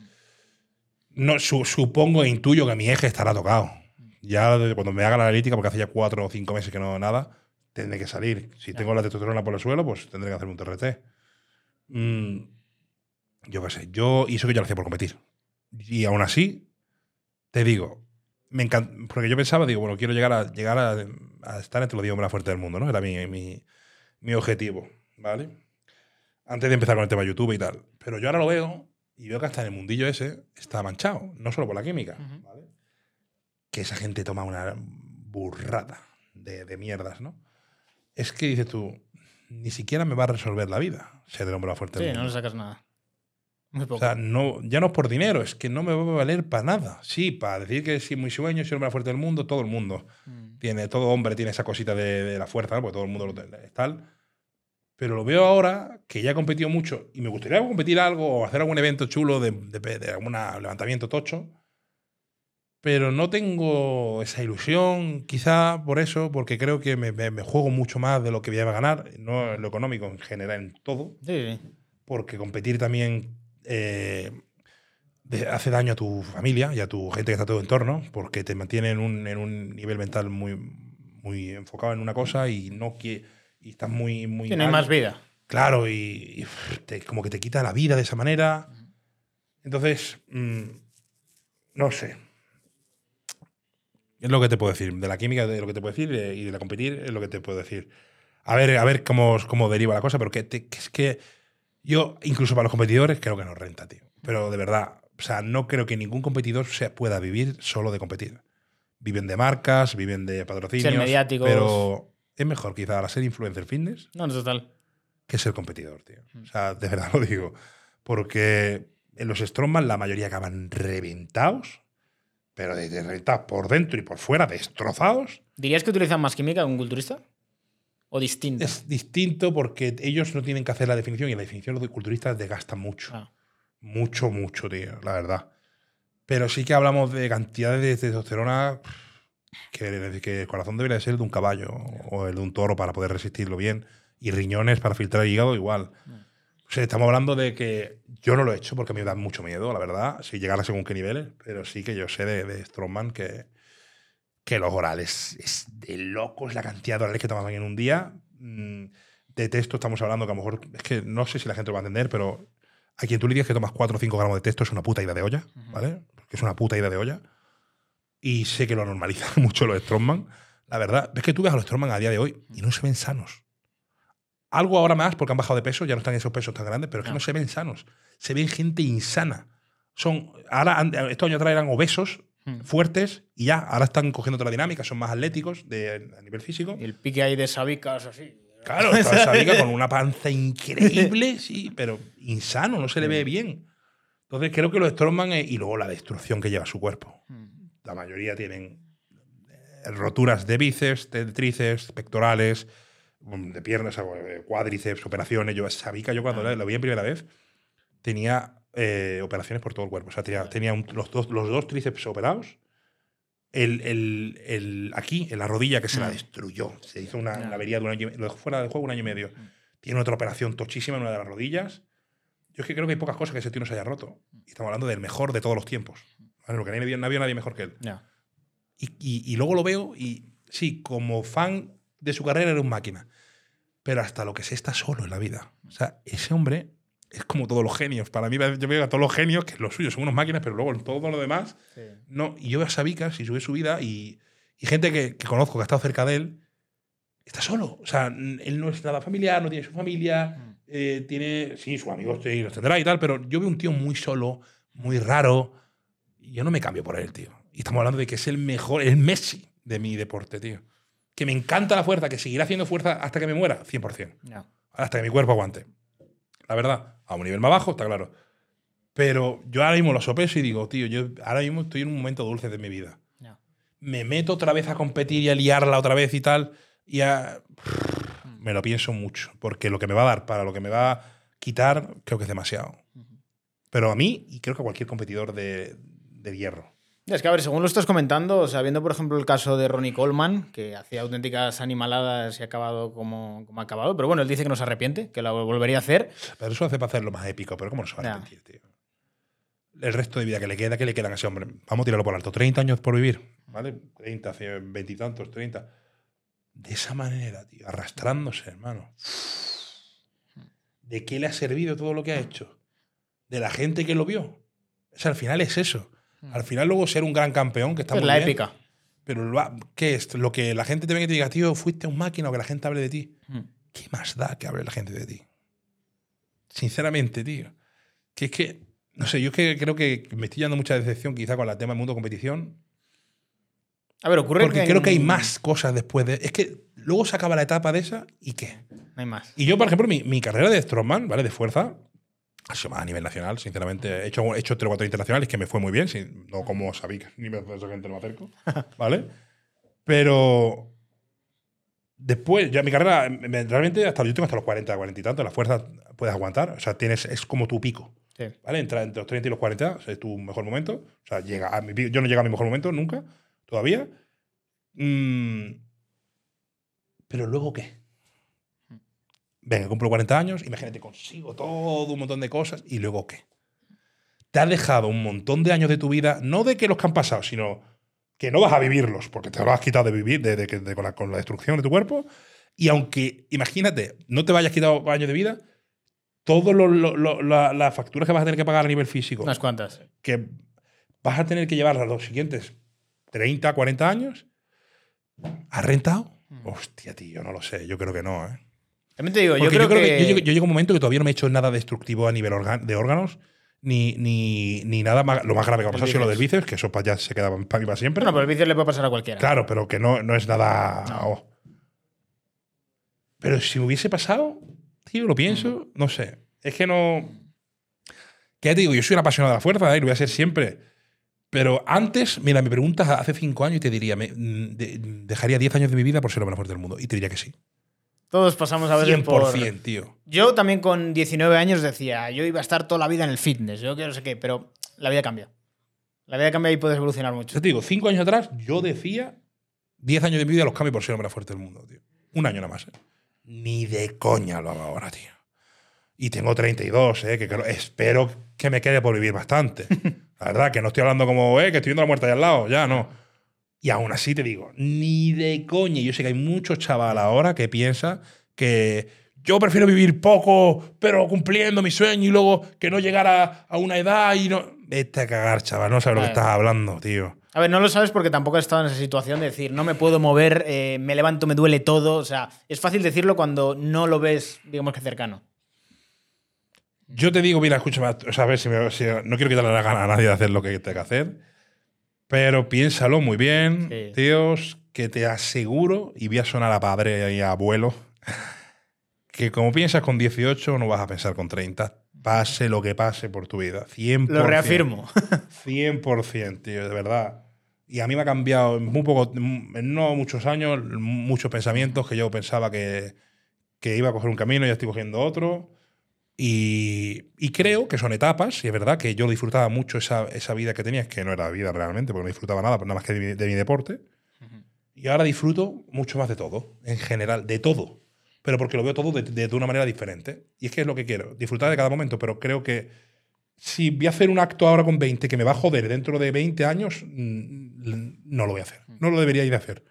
No, su- supongo e intuyo que mi eje estará tocado. Ya desde cuando me haga la analítica, porque hace ya cuatro o cinco meses que no nada, tendré que salir. Si tengo la testosterona por el suelo, pues tendré que hacer un TRT. Mm, yo qué sé, yo, y eso que yo lo hacía por competir. Y aún así, te digo, me encanta, porque yo pensaba, digo, bueno, quiero llegar a, llegar a, a estar entre los 10 hombres más fuertes del mundo, ¿no? Era mi, mi, mi objetivo, ¿vale? Antes de empezar con el tema YouTube y tal. Pero yo ahora lo veo y veo que hasta en el mundillo ese está manchado, no solo por la química, Ujú. ¿vale? Que esa gente toma una burrada de, de mierdas, ¿no? Es que dices tú, ni siquiera me va a resolver la vida ser el hombre más fuerte Sí, del no mundo. le sacas nada. Muy poco. O sea, no, ya no es por dinero, es que no me va a valer para nada. Sí, para decir que sí, muy sueño, soy el más fuerte del mundo, todo el mundo. Mm. Tiene, todo hombre tiene esa cosita de, de la fuerza, ¿no? porque todo el mundo lo tiene, es tal. Pero lo veo ahora, que ya he competido mucho, y me gustaría competir algo o hacer algún evento chulo de, de, de algún levantamiento tocho, pero no tengo esa ilusión, quizá por eso, porque creo que me, me- me juego mucho más de lo que voy a ganar, no en lo económico, en general, en todo sí. porque competir también eh, hace daño a tu familia y a tu gente que está a tu entorno, porque te mantiene en un, en un nivel mental muy, muy enfocado en una cosa y no que y estás muy muy mal. más vida. claro y, y, pff, te- como que te quita la vida de esa manera Entonces, mm, no sé. Es lo que te puedo decir. De la química, de lo que te puedo decir eh, y de la competir, es lo que te puedo decir. A ver, a ver cómo, cómo deriva la cosa, pero que, te- que es que yo, incluso para los competidores, creo que nos renta, tío. Pero de verdad, o sea, no creo que ningún competidor se pueda vivir solo de competir. Viven de marcas, viven de patrocinios. mediáticos. Pero es mejor quizá ser influencer fitness No, no, total. que ser competidor, tío. Mm. O sea, de verdad lo digo. Porque en los Strongman la mayoría acaban reventados, pero de, de reventados por dentro y por fuera, destrozados. ¿Dirías que utilizan más química que un culturista? ¿O distinta? Es distinto porque ellos no tienen que hacer la definición y la definición los culturistas desgastan mucho. Ah. Mucho, mucho, tío, la verdad. Pero sí que hablamos de cantidades de testosterona que, que el corazón debería ser el de un caballo o el de un toro para poder resistirlo bien y riñones para filtrar el hígado igual. O sea, estamos hablando de que yo no lo he hecho porque me da mucho miedo, la verdad, si llegara según qué niveles, pero sí que yo sé de, de Strongman que, que los orales es de locos la cantidad de orales que tomaban en un día. Mm, De texto estamos hablando que a lo mejor, es que no sé si la gente lo va a entender, pero a quien tú le digas que tomas 4 o 5 gramos de texto es una puta ida de olla, ¿vale? Porque es una puta ida de olla. Y sé que lo normalizan mucho los Strongman. La verdad, ves que tú ves a los Strongman a día de hoy y no se ven sanos. Algo ahora más porque han bajado de peso, ya no están esos pesos tan grandes, pero es que No. no se ven sanos. Se ven gente insana. Son, ahora, estos años atrás eran obesos, Mm. fuertes, y ya, ahora están cogiendo otra dinámica, son más atléticos de, a nivel físico. Y el pique ahí de sabicas así. Claro, esa viga con una panza increíble, sí, pero insano, no se le ve bien. Entonces creo que los Strongman, eh, y luego la destrucción que lleva su cuerpo. Mm. La mayoría tienen eh, roturas de bíceps, de tríceps, pectorales, mm, de piernas, eh, cuádriceps, operaciones. Yo esa vica, yo cuando la, la vi en primera vez, tenía eh, operaciones por todo el cuerpo. O sea, tenía, tenía un- los, dos, los dos tríceps operados. El, el- el- aquí, en la rodilla, que se la Mm. destruyó. Se hizo una, una avería de un año y me- lo dejó fuera del juego un año y medio. Tiene otra operación tochísima en una de las rodillas. Yo es que creo que hay pocas cosas que ese tío no se haya roto. Y estamos hablando del mejor de todos los tiempos. Porque nadie, no había nadie mejor que él. Y, y- y luego lo veo y sí, como fan de su carrera era un máquina. Pero hasta lo que sé está solo en la vida. O sea, ese hombre es como todos los genios. Para mí, yo veo a todos los genios que lo suyo son unos máquinas, pero luego en todo lo demás, Sí. no. Y yo veo a Sabicas y sube su vida y, y gente que, que conozco que ha estado cerca de él, está solo. O sea, él no es nada familiar, no tiene su familia, Mm. eh, tiene, sí, sus amigos sí, los tendrá y tal, pero yo veo un tío muy solo, muy raro. Y yo no me cambio por él, tío. Y estamos hablando de que es el mejor, el Messi de mi deporte, tío. Que me encanta la fuerza, que seguirá haciendo fuerza hasta que me muera, 100%. Ya. Hasta que mi cuerpo aguante. La verdad, a un nivel más bajo, está claro. Pero yo ahora mismo lo sopeso y digo, tío, yo ahora mismo estoy en un momento dulce de mi vida. Me meto otra vez a competir y a liarla otra vez y tal. Y a... Me lo pienso mucho. Porque lo que me va a dar para lo que me va a quitar, creo que es demasiado. Pero a mí, y creo que a cualquier competidor de, de hierro. Es que, a ver, según lo estás comentando, o sea, viendo, por ejemplo, el caso de Ronnie Coleman, que hacía auténticas animaladas y ha acabado como, como ha acabado, pero bueno, él dice que no se arrepiente, que lo volvería a hacer. Pero eso hace para hacerlo más épico. Pero ¿cómo no se va a arrepentir, tío? El resto de vida que le queda, que le quedan a ese hombre. Vamos a tirarlo por alto. 30 años por vivir. ¿Vale? 30, 20 y tantos, 30. De esa manera, tío. Arrastrándose, hermano. ¿De qué le ha servido todo lo que ha hecho? De la gente que lo vio. O sea, al final es eso. Al final luego ser un gran campeón, que está es muy la bien, épica. Pero lo ¿qué es? Lo que la gente te venga y te diga, tío, fuiste un máquina o que la gente hable de ti. Mm. ¿Qué más da que hable la gente de ti? Sinceramente, tío. Que es que, no sé, yo es que creo que me estoy dando mucha decepción quizá con el tema del mundo competición. A ver, ocurre Porque creo que hay más cosas después de... Es que luego se acaba la etapa de esa y qué. No hay más. Y yo, por ejemplo, mi, mi carrera de Strongman, ¿vale? De fuerza, a nivel nacional, sinceramente. He hecho, he hecho tres o cuatro internacionales que me fue muy bien, sin- no como Sabik, ni me gente no me acerco, ¿vale? Pero después, ya mi carrera, me- realmente hasta yo tengo hasta los 40, 40 y tanto, la fuerza puedes aguantar, o sea, tienes, es como tu pico, Sí. ¿vale? Entra entre los 30 y los 40, o sea, es tu mejor momento, o sea, llega a mi pico- yo no llego a mi mejor momento nunca, todavía. Mm, pero luego, ¿qué? Venga, cumplo 40 años, imagínate, consigo todo un montón de cosas, ¿y luego qué? Te has dejado un montón de años de tu vida, no de que los que han pasado, sino que no vas a vivirlos, porque te lo has quitado de vivir de, de que- de- con, la, con la destrucción de tu cuerpo. Y aunque, imagínate, no te vayas quitado años de vida, todas las facturas que vas a tener que pagar a nivel físico, Unas cuantas. que vas a tener que llevarlas los siguientes 30, 40 años, ¿has rentado? Mm. Hostia, tío, no lo sé. Yo creo que no, ¿eh? También te digo, yo creo, que, yo, llego, yo llego a un momento que todavía no me he hecho nada destructivo a nivel de órganos, ni, ni, ni nada más. Lo más grave que va a pasar ha sido lo del bíceps, que eso pa- ya se quedaba para mí para siempre. Bueno, pero el vicio le puede pasar a cualquiera. Claro, pero que no, no es nada. oh. Pero si me hubiese pasado, tío, lo pienso, no sé. Es que no. Que ya te digo, yo soy un apasionado de la fuerza, ¿eh? y lo voy a ser siempre. Pero antes, mira, me preguntas hace cinco años y te diría, me- mm, de- dejaría 10 años de mi vida por ser hombre más fuerte del mundo. Y te diría que sí. Todos pasamos a veces 100%, por. tío. Yo también con 19 años decía, yo iba a estar toda la vida en el fitness, yo que no sé qué, pero la vida cambia. La vida cambia y puedes evolucionar mucho. Yo te digo, cinco años atrás, yo decía 10 años de mi vida los cambio por ser el hombre más fuerte del mundo, tío. Un año nada más, ¿eh? Ni de coña lo hago ahora, tío. Y tengo 32, ¿eh? Que espero que me quede por vivir bastante. La verdad, que no estoy hablando como, eh, que estoy viendo la muerte ahí al lado. Ya, no. Y aún así te digo, ni de coña. Yo sé que hay muchos chaval ahora que piensa que yo prefiero vivir poco, pero cumpliendo mi sueño y luego que no llegar a, una edad y no. Vete a cagar, chaval. No sabes lo que estás hablando, tío. A ver, no lo sabes porque tampoco has estado en esa situación de decir, no me puedo mover, eh, me levanto, me duele todo. O sea, es fácil decirlo cuando no lo ves, digamos que cercano. Yo te digo, mira, escúchame, o sea, a ver si, me- si- no quiero quitarle la gana a nadie de hacer lo que tenga que hacer, pero piénsalo muy bien, Sí. tíos, que te aseguro, y voy a sonar a padre y a abuelo, que como piensas con 18 no vas a pensar con 30, pase lo que pase por tu vida, 100%. Lo reafirmo. 100%, tío, de verdad. Y a mí me ha cambiado en muy poco, en no muchos años, muchos pensamientos que yo pensaba que, que iba a coger un camino y ya estoy cogiendo otro. Y, y creo que son etapas, y es verdad que yo disfrutaba mucho esa, esa vida que tenía, que no era vida realmente, porque no disfrutaba nada, nada más que de mi, de mi deporte. Y ahora disfruto mucho más de todo, en general, de todo. Pero porque lo veo todo de, de- de una manera diferente. Y es que es lo que quiero, disfrutar de cada momento. Pero creo que si voy a hacer un acto ahora con 20 que me va a joder dentro de 20 años, mm, no lo voy a hacer. No lo debería ir a hacer.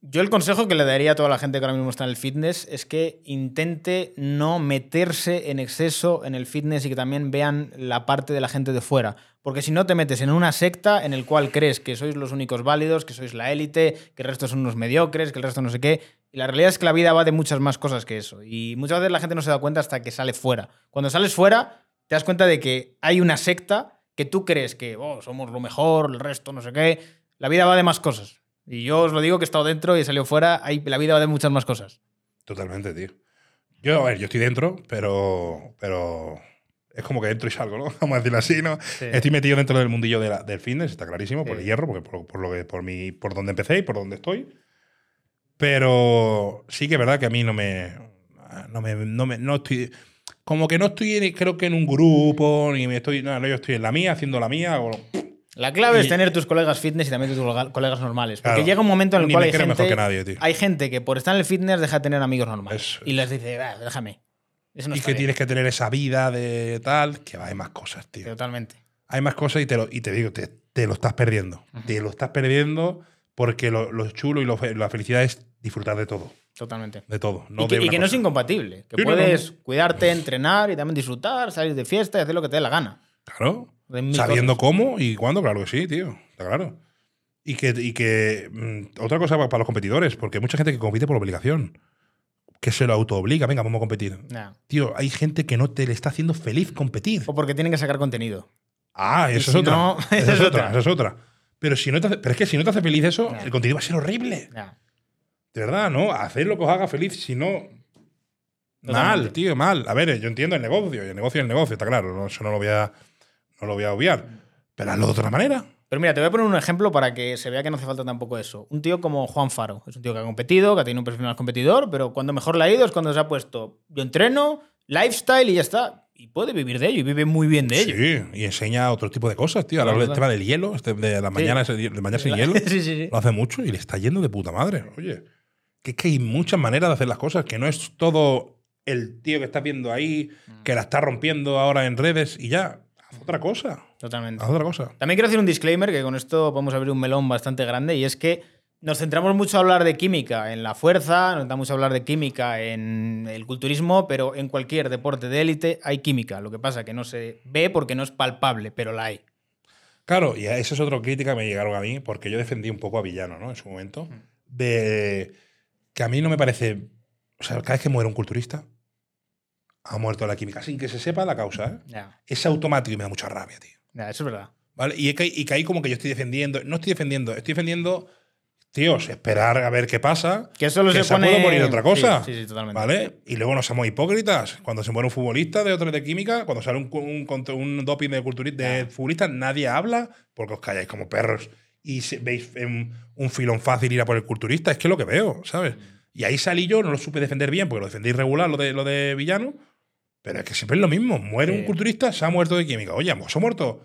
Yo el consejo que le daría a toda la gente que ahora mismo está en el fitness es que intente no meterse en exceso en el fitness y que también vean la parte de la gente de fuera. Porque si no te metes en una secta en el cual crees que sois los únicos válidos, que sois la élite, que el resto son unos mediocres, que el resto no sé qué. Y la realidad es que la vida va de muchas más cosas que eso. Y muchas veces la gente no se da cuenta hasta que sale fuera. Cuando sales fuera, te das cuenta de que hay una secta que tú crees que oh, somos lo mejor, el resto no sé qué. La vida va de más cosas. Y yo os lo digo que he estado dentro y he salido fuera, hay, la vida va de muchas más cosas. Totalmente, tío. Yo, a ver, yo estoy dentro, pero, pero es como que entro y salgo, ¿no? Vamos a decirlo así, ¿no? Estoy metido dentro del mundillo de la- del fitness, está clarísimo, por el hierro, porque por, por lo que, por, mi, por donde empecé y por donde estoy. Pero sí que es verdad que a mí no me. No me. No me no estoy. Como que no estoy, creo que en un grupo, ni me estoy. No, no, yo estoy en la mía, haciendo la mía. o- La clave Y- es tener tus colegas fitness y también tus colega- colegas normales. Porque Claro. llega un momento en el cual hay gente, nadie, hay gente que por estar en el fitness deja de tener amigos normales. Y les dice, "Va, déjame. Eso no y que bien". tienes que tener esa vida de tal, que va, hay más cosas, tío. Totalmente. hay más cosas y te, lo, y te digo, te, te lo estás perdiendo. Te lo estás perdiendo porque lo, lo chulo y lo la felicidad es disfrutar de todo. Totalmente. De todo. No y que, de y una que no es incompatible. Que Sí, no, no, puedes cuidarte, entrenar y también disfrutar, salir de fiesta y hacer lo que te dé la gana. Claro. Sabiendo cosas. cómo y cuándo, claro que sí, tío. Está claro. Y que, y que mm, otra cosa pa- para los competidores, porque hay mucha gente que compite por obligación. Que se lo autoobliga, venga, vamos a competir. Nah. Tío, hay gente que no te le está haciendo feliz competir. O porque tienen que sacar contenido. Ah, eso si es otra. no, esa es es otra. otra. Esa es otra. Pero, si no te hace- pero es que si no te hace feliz eso, el contenido va a ser horrible. Nah. De verdad, ¿no? Hacer lo que os haga feliz, si no. Mal, tío, mal. A ver, yo entiendo el negocio, y el negocio es el negocio, está claro. no- eso no lo voy a, no lo voy a obviar. Pero hazlo de otra manera. Pero mira, te voy a poner un ejemplo para que se vea que no hace falta tampoco eso. Un tío como Juan Faro. Es un tío que ha competido, que ha tenido un perfil más competidor, pero cuando mejor le ha ido es cuando se ha puesto yo entreno, lifestyle y ya está. Y puede vivir de ello y vive muy bien de ello. Sí, y enseña otro tipo de cosas, tío. Ahora el tema del hielo, este de las Sí. mañanas, de mañana sin hielo, sí, sí, sí. lo hace mucho y le está yendo de puta madre. Oye, que es que hay muchas maneras de hacer las cosas, que no es todo el tío que estás viendo ahí, Mm. que la está rompiendo ahora en redes y ya. Otra cosa. Totalmente. Haz otra cosa. También quiero hacer un disclaimer, que con esto podemos abrir un melón bastante grande, y es que nos centramos mucho a hablar de química en la fuerza, nos centramos mucho a hablar de química en el culturismo, pero en cualquier deporte de élite hay química. Lo que pasa es que no se ve porque no es palpable, pero la hay. Claro, y esa es otra crítica que me llegaron a mí, porque yo defendí un poco a Villano, ¿no? En su momento, de que a mí no me parece. O sea, cada vez que muere un culturista, ha muerto la química, sin que se sepa la causa, ¿eh? Ya, Es automático y me da mucha rabia, tío. ya, eso es verdad. ¿Vale? Y, que, y que ahí como que yo estoy defendiendo. No estoy defendiendo, estoy defendiendo. Tíos, esperar a ver qué pasa. Que solo que se se pone. puede morir otra cosa. Sí, sí, sí, totalmente. ¿Vale? Y luego no somos hipócritas. Cuando se muere un futbolista de otro de química, cuando sale un, un, un doping de, culturi- de futbolista, nadie habla porque os calláis como perros y veis un, un filón fácil ir a por el culturista. Es que es lo que veo, ¿sabes? Y ahí salí yo, no lo supe defender bien porque lo defendí irregular, lo de, lo de villano. Pero es que siempre es lo mismo. Muere Sí. un culturista, se ha muerto de química. Oye, pues se ha muerto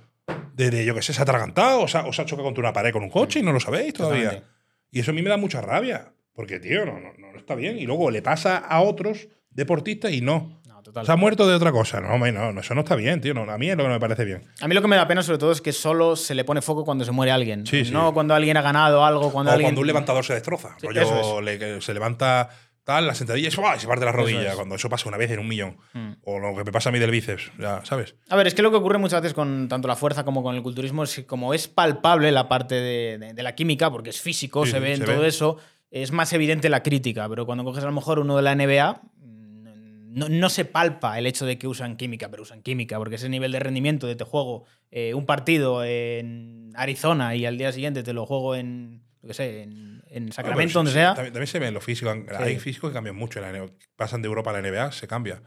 de, de, yo qué sé, se ha atragantado o se ha, o se ha chocado contra una pared con un coche y no lo sabéis todavía. Totalmente. Y eso a mí me da mucha rabia. Porque, tío, no, no, no está bien. Y luego le pasa a otros deportistas y no. Total. Se ha muerto de otra cosa. No, no, no, eso no está bien, tío. No, a mí es lo que no me parece bien. A mí lo que me da pena sobre todo es que solo se le pone foco cuando se muere alguien. Sí, sí. No cuando alguien ha ganado algo, cuando o alguien... cuando un levantador se destroza. Sí, Rollo, le- que se levanta tal, la sentadilla y se, ¡buah! y se parte la rodilla. es. Cuando eso pasa una vez en un millón. Mm. O lo que me pasa a mí del bíceps, ya, ¿sabes? A ver, es que lo que ocurre muchas veces con tanto la fuerza como con el culturismo es que como es palpable la parte de, de- de la química, porque es físico, Sí, se ve en todo ve. eso, es más evidente la crítica. Pero cuando coges a lo mejor uno de la NBA, mm, no, no se palpa el hecho de que usan química, pero usan química, porque ese nivel de rendimiento de te juego eh, un partido en Arizona y al día siguiente te lo juego en, yo qué sé, en, en Sacramento, Bueno, donde sea. También, también se ve en lo físico. Hay físicos que cambian mucho. En la NBA. Pasan de Europa a la NBA, se cambia.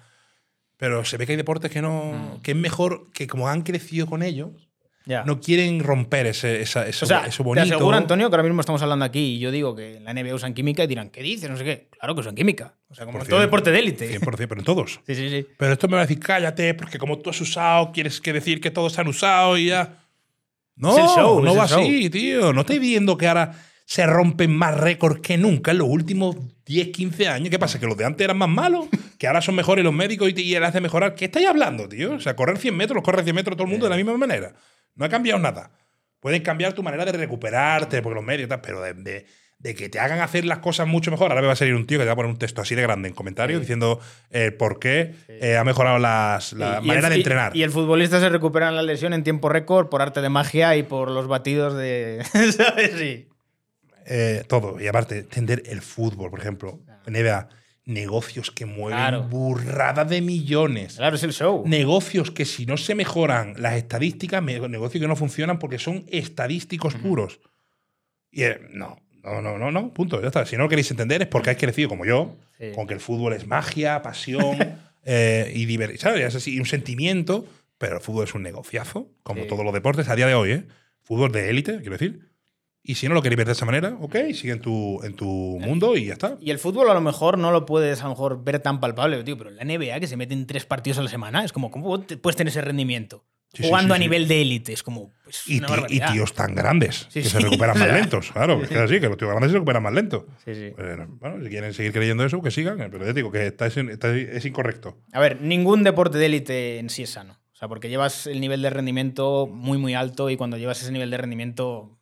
Pero se ve que hay deportes que no. Mm. que es mejor que como han crecido con ellos, Ya. no quieren romper ese, esa, eso, O sea, eso te bonito. aseguro, Antonio, que ahora mismo estamos hablando aquí y yo digo que en la NBA usan química y dirán, ¿qué dices? No sé qué. Claro que usan química. O sea, como en 100%, todo deporte de élite. 100%, pero en todos. Sí, sí, sí. Pero esto me va a decir, cállate, porque como tú has usado, quieres que decir que todos han usado y ya. No, show, no va así, tío. No estoy viendo que ahora se rompen más récords que nunca en los últimos 10, 15 años. ¿Qué pasa? ¿Que los de antes eran más malos? ¿Que ahora son mejores los médicos y, te- y les hace mejorar? ¿Qué estáis hablando, tío? O sea, correr 100 metros, los corre 100 metros todo el mundo de la misma manera. No ha cambiado nada. Pueden cambiar tu manera de recuperarte, porque los medios y tal, pero de, de- de que te hagan hacer las cosas mucho mejor. Ahora me va a salir un tío que te va a poner un texto así de grande en comentarios Sí. diciendo eh, por qué eh, ha mejorado las- la Y- y manera el- de y- entrenar. Y, el futbolista se recupera en la lesión en tiempo récord por arte de magia y por los batidos de. ¿Sabes? Sí. Eh, todo. Y aparte, entender el fútbol, por ejemplo. NBA, negocios que mueven Claro. burradas de millones. Claro, es el show. Negocios que si no se mejoran las estadísticas, negocios que no funcionan porque son estadísticos puros. Y eh, no, no, no, no, no, punto, ya está. Si no lo queréis entender es porque habéis crecido como yo, Sí. con que el fútbol es magia, pasión eh, y diver- ¿sabes? Es así, un sentimiento, pero el fútbol es un negociazo, como Sí. todos los deportes a día de hoy, ¿eh? Fútbol de élite, quiero decir. Y si no lo queréis ver de esa manera, ok, sigue en tu, en tu mundo y ya está. Y el fútbol a lo mejor no lo puedes a lo mejor ver tan palpable, tío, pero en la NBA que se meten tres partidos a la semana, es como, ¿cómo puedes tener ese rendimiento? Sí, Jugando sí, a nivel de élite, es como pues, Y, una y tíos tan grandes que se recuperan más lentos. Claro, es que es así, que los tíos grandes se recuperan más lentos. Sí, sí. Bueno, bueno, si quieren seguir creyendo eso, que sigan. Pero ya digo que está- está- es incorrecto. A ver, ningún deporte de élite en sí es sano. O sea, porque llevas el nivel de rendimiento muy, muy alto y cuando llevas ese nivel de rendimiento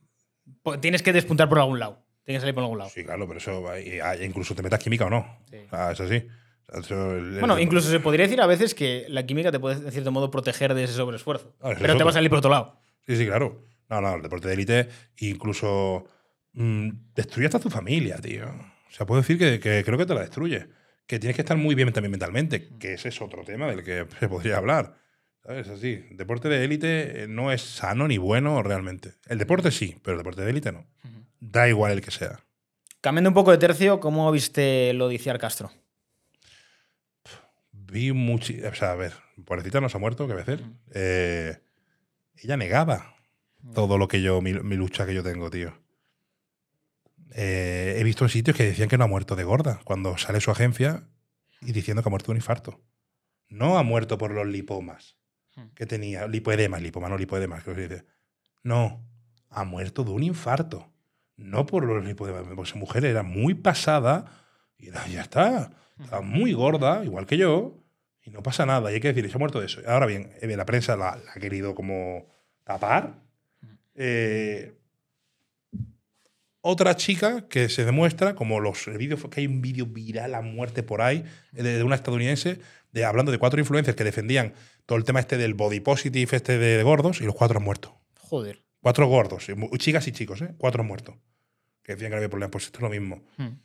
tienes que despuntar por algún lado. Tienes que salir por algún lado. Sí, claro, pero eso ah, incluso te metas química o no. Sí. Sea, eso- el- Bueno, el- incluso se podría decir a veces que la química te puede, de cierto modo, proteger de ese sobreesfuerzo. Ah, es pero te va a salir por otro lado. Sí, sí, claro. No, no, el deporte de élite incluso mm, destruye hasta tu familia, tío. O sea, puedo decir que, que creo que te la destruye. Que tienes que estar muy bien también mentalmente, que ese es otro tema del que se podría hablar. ¿Sabes? Así, el deporte de élite eh, no es sano ni bueno realmente. El deporte sí, pero el deporte de élite no. Da igual el que sea. Cambiando un poco de tercio, ¿cómo viste lo de Iciar Castro? Vi mucho. O sea, a ver, pobrecita no se ha muerto, que veces. Eh, ella negaba todo lo que yo, mi, mi lucha que yo tengo, tío. Eh, he visto en sitios que decían que no ha muerto de gorda, cuando sale su agencia y diciendo que ha muerto de un infarto. No ha muerto por los lipomas que tenía, lipoedemas, lipoma, no lipoedemas. No, ha muerto de un infarto. No por los lipoedemas, porque esa mujer era muy pasada y era- ya está. Estaba muy gorda, igual que yo, y no pasa nada. Y hay que decir, se ha muerto de eso. Ahora bien, eh, la prensa la, la ha querido como tapar. Eh, otra chica que se demuestra, como los vídeos, que hay un vídeo viral a muerte por ahí, de, de una estadounidense, de, hablando de cuatro influencers que defendían todo el tema este del body positive, este de gordos, y los cuatro han muerto. Joder. Cuatro gordos, chicas y chicos, ¿eh? Cuatro han muerto. Que decían que no había problema. Pues esto es lo mismo. Hmm.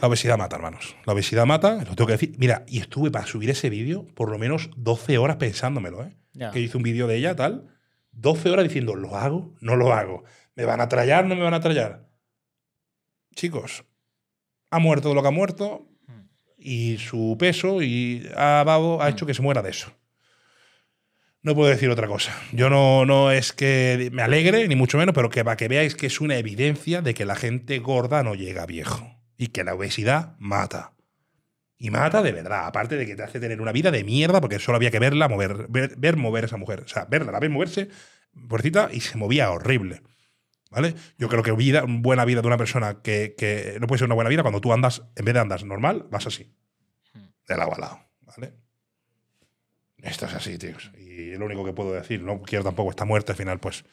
La obesidad mata, hermanos. La obesidad mata, lo tengo que decir. Mira, y estuve para subir ese vídeo por lo menos 12 horas pensándomelo, ¿eh? Que hice un vídeo de ella, tal. 12 horas diciendo, ¿lo hago? ¿No lo hago? ¿Me van a trallar? ¿No me van a trallar? Chicos, ha muerto de lo que ha muerto y su peso y dado, ha hecho que se muera de eso. No puedo decir otra cosa. Yo no, no es que me alegre, ni mucho menos, pero que para que veáis que es una evidencia de que la gente gorda no llega a viejo. Y que la obesidad mata. Y mata de verdad. Aparte de que te hace tener una vida de mierda, porque solo había que verla mover, ver, ver mover a esa mujer. O sea, verla, la ves moverse, pobrecita, y se movía horrible. ¿Vale? Yo creo que vida, buena vida de una persona que, que no puede ser una buena vida cuando tú andas, en vez de andas normal, vas así. De lado a lado. ¿Vale? Esto es así, tíos. Y lo único que puedo decir. No quiero tampoco, está muerta al final, pues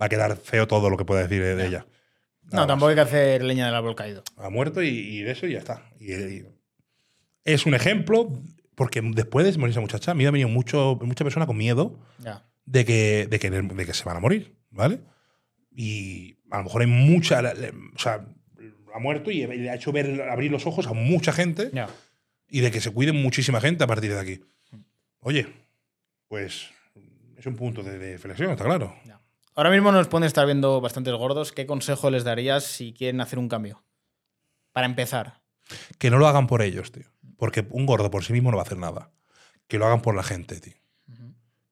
va a quedar feo todo lo que pueda decir de, de ella. No, Nada más. tampoco hay que hacer leña del árbol caído. Ha muerto y, y de eso ya está. Y, y es un ejemplo, porque después de morir esa muchacha, a mí me ha venido mucho, mucha persona con miedo Ya. de que, de, que, de que se van a morir, ¿vale? Y a lo mejor hay mucha. O sea, ha muerto y le ha hecho ver, abrir los ojos a mucha gente y de que se cuiden muchísima gente a partir de aquí. Oye, pues es un punto de, de flexión, está claro. Ahora mismo nos pueden estar viendo bastantes gordos. ¿Qué consejo les darías si quieren hacer un cambio? Para empezar. Que no lo hagan por ellos, tío. Porque un gordo por sí mismo no va a hacer nada. Que lo hagan por la gente, tío.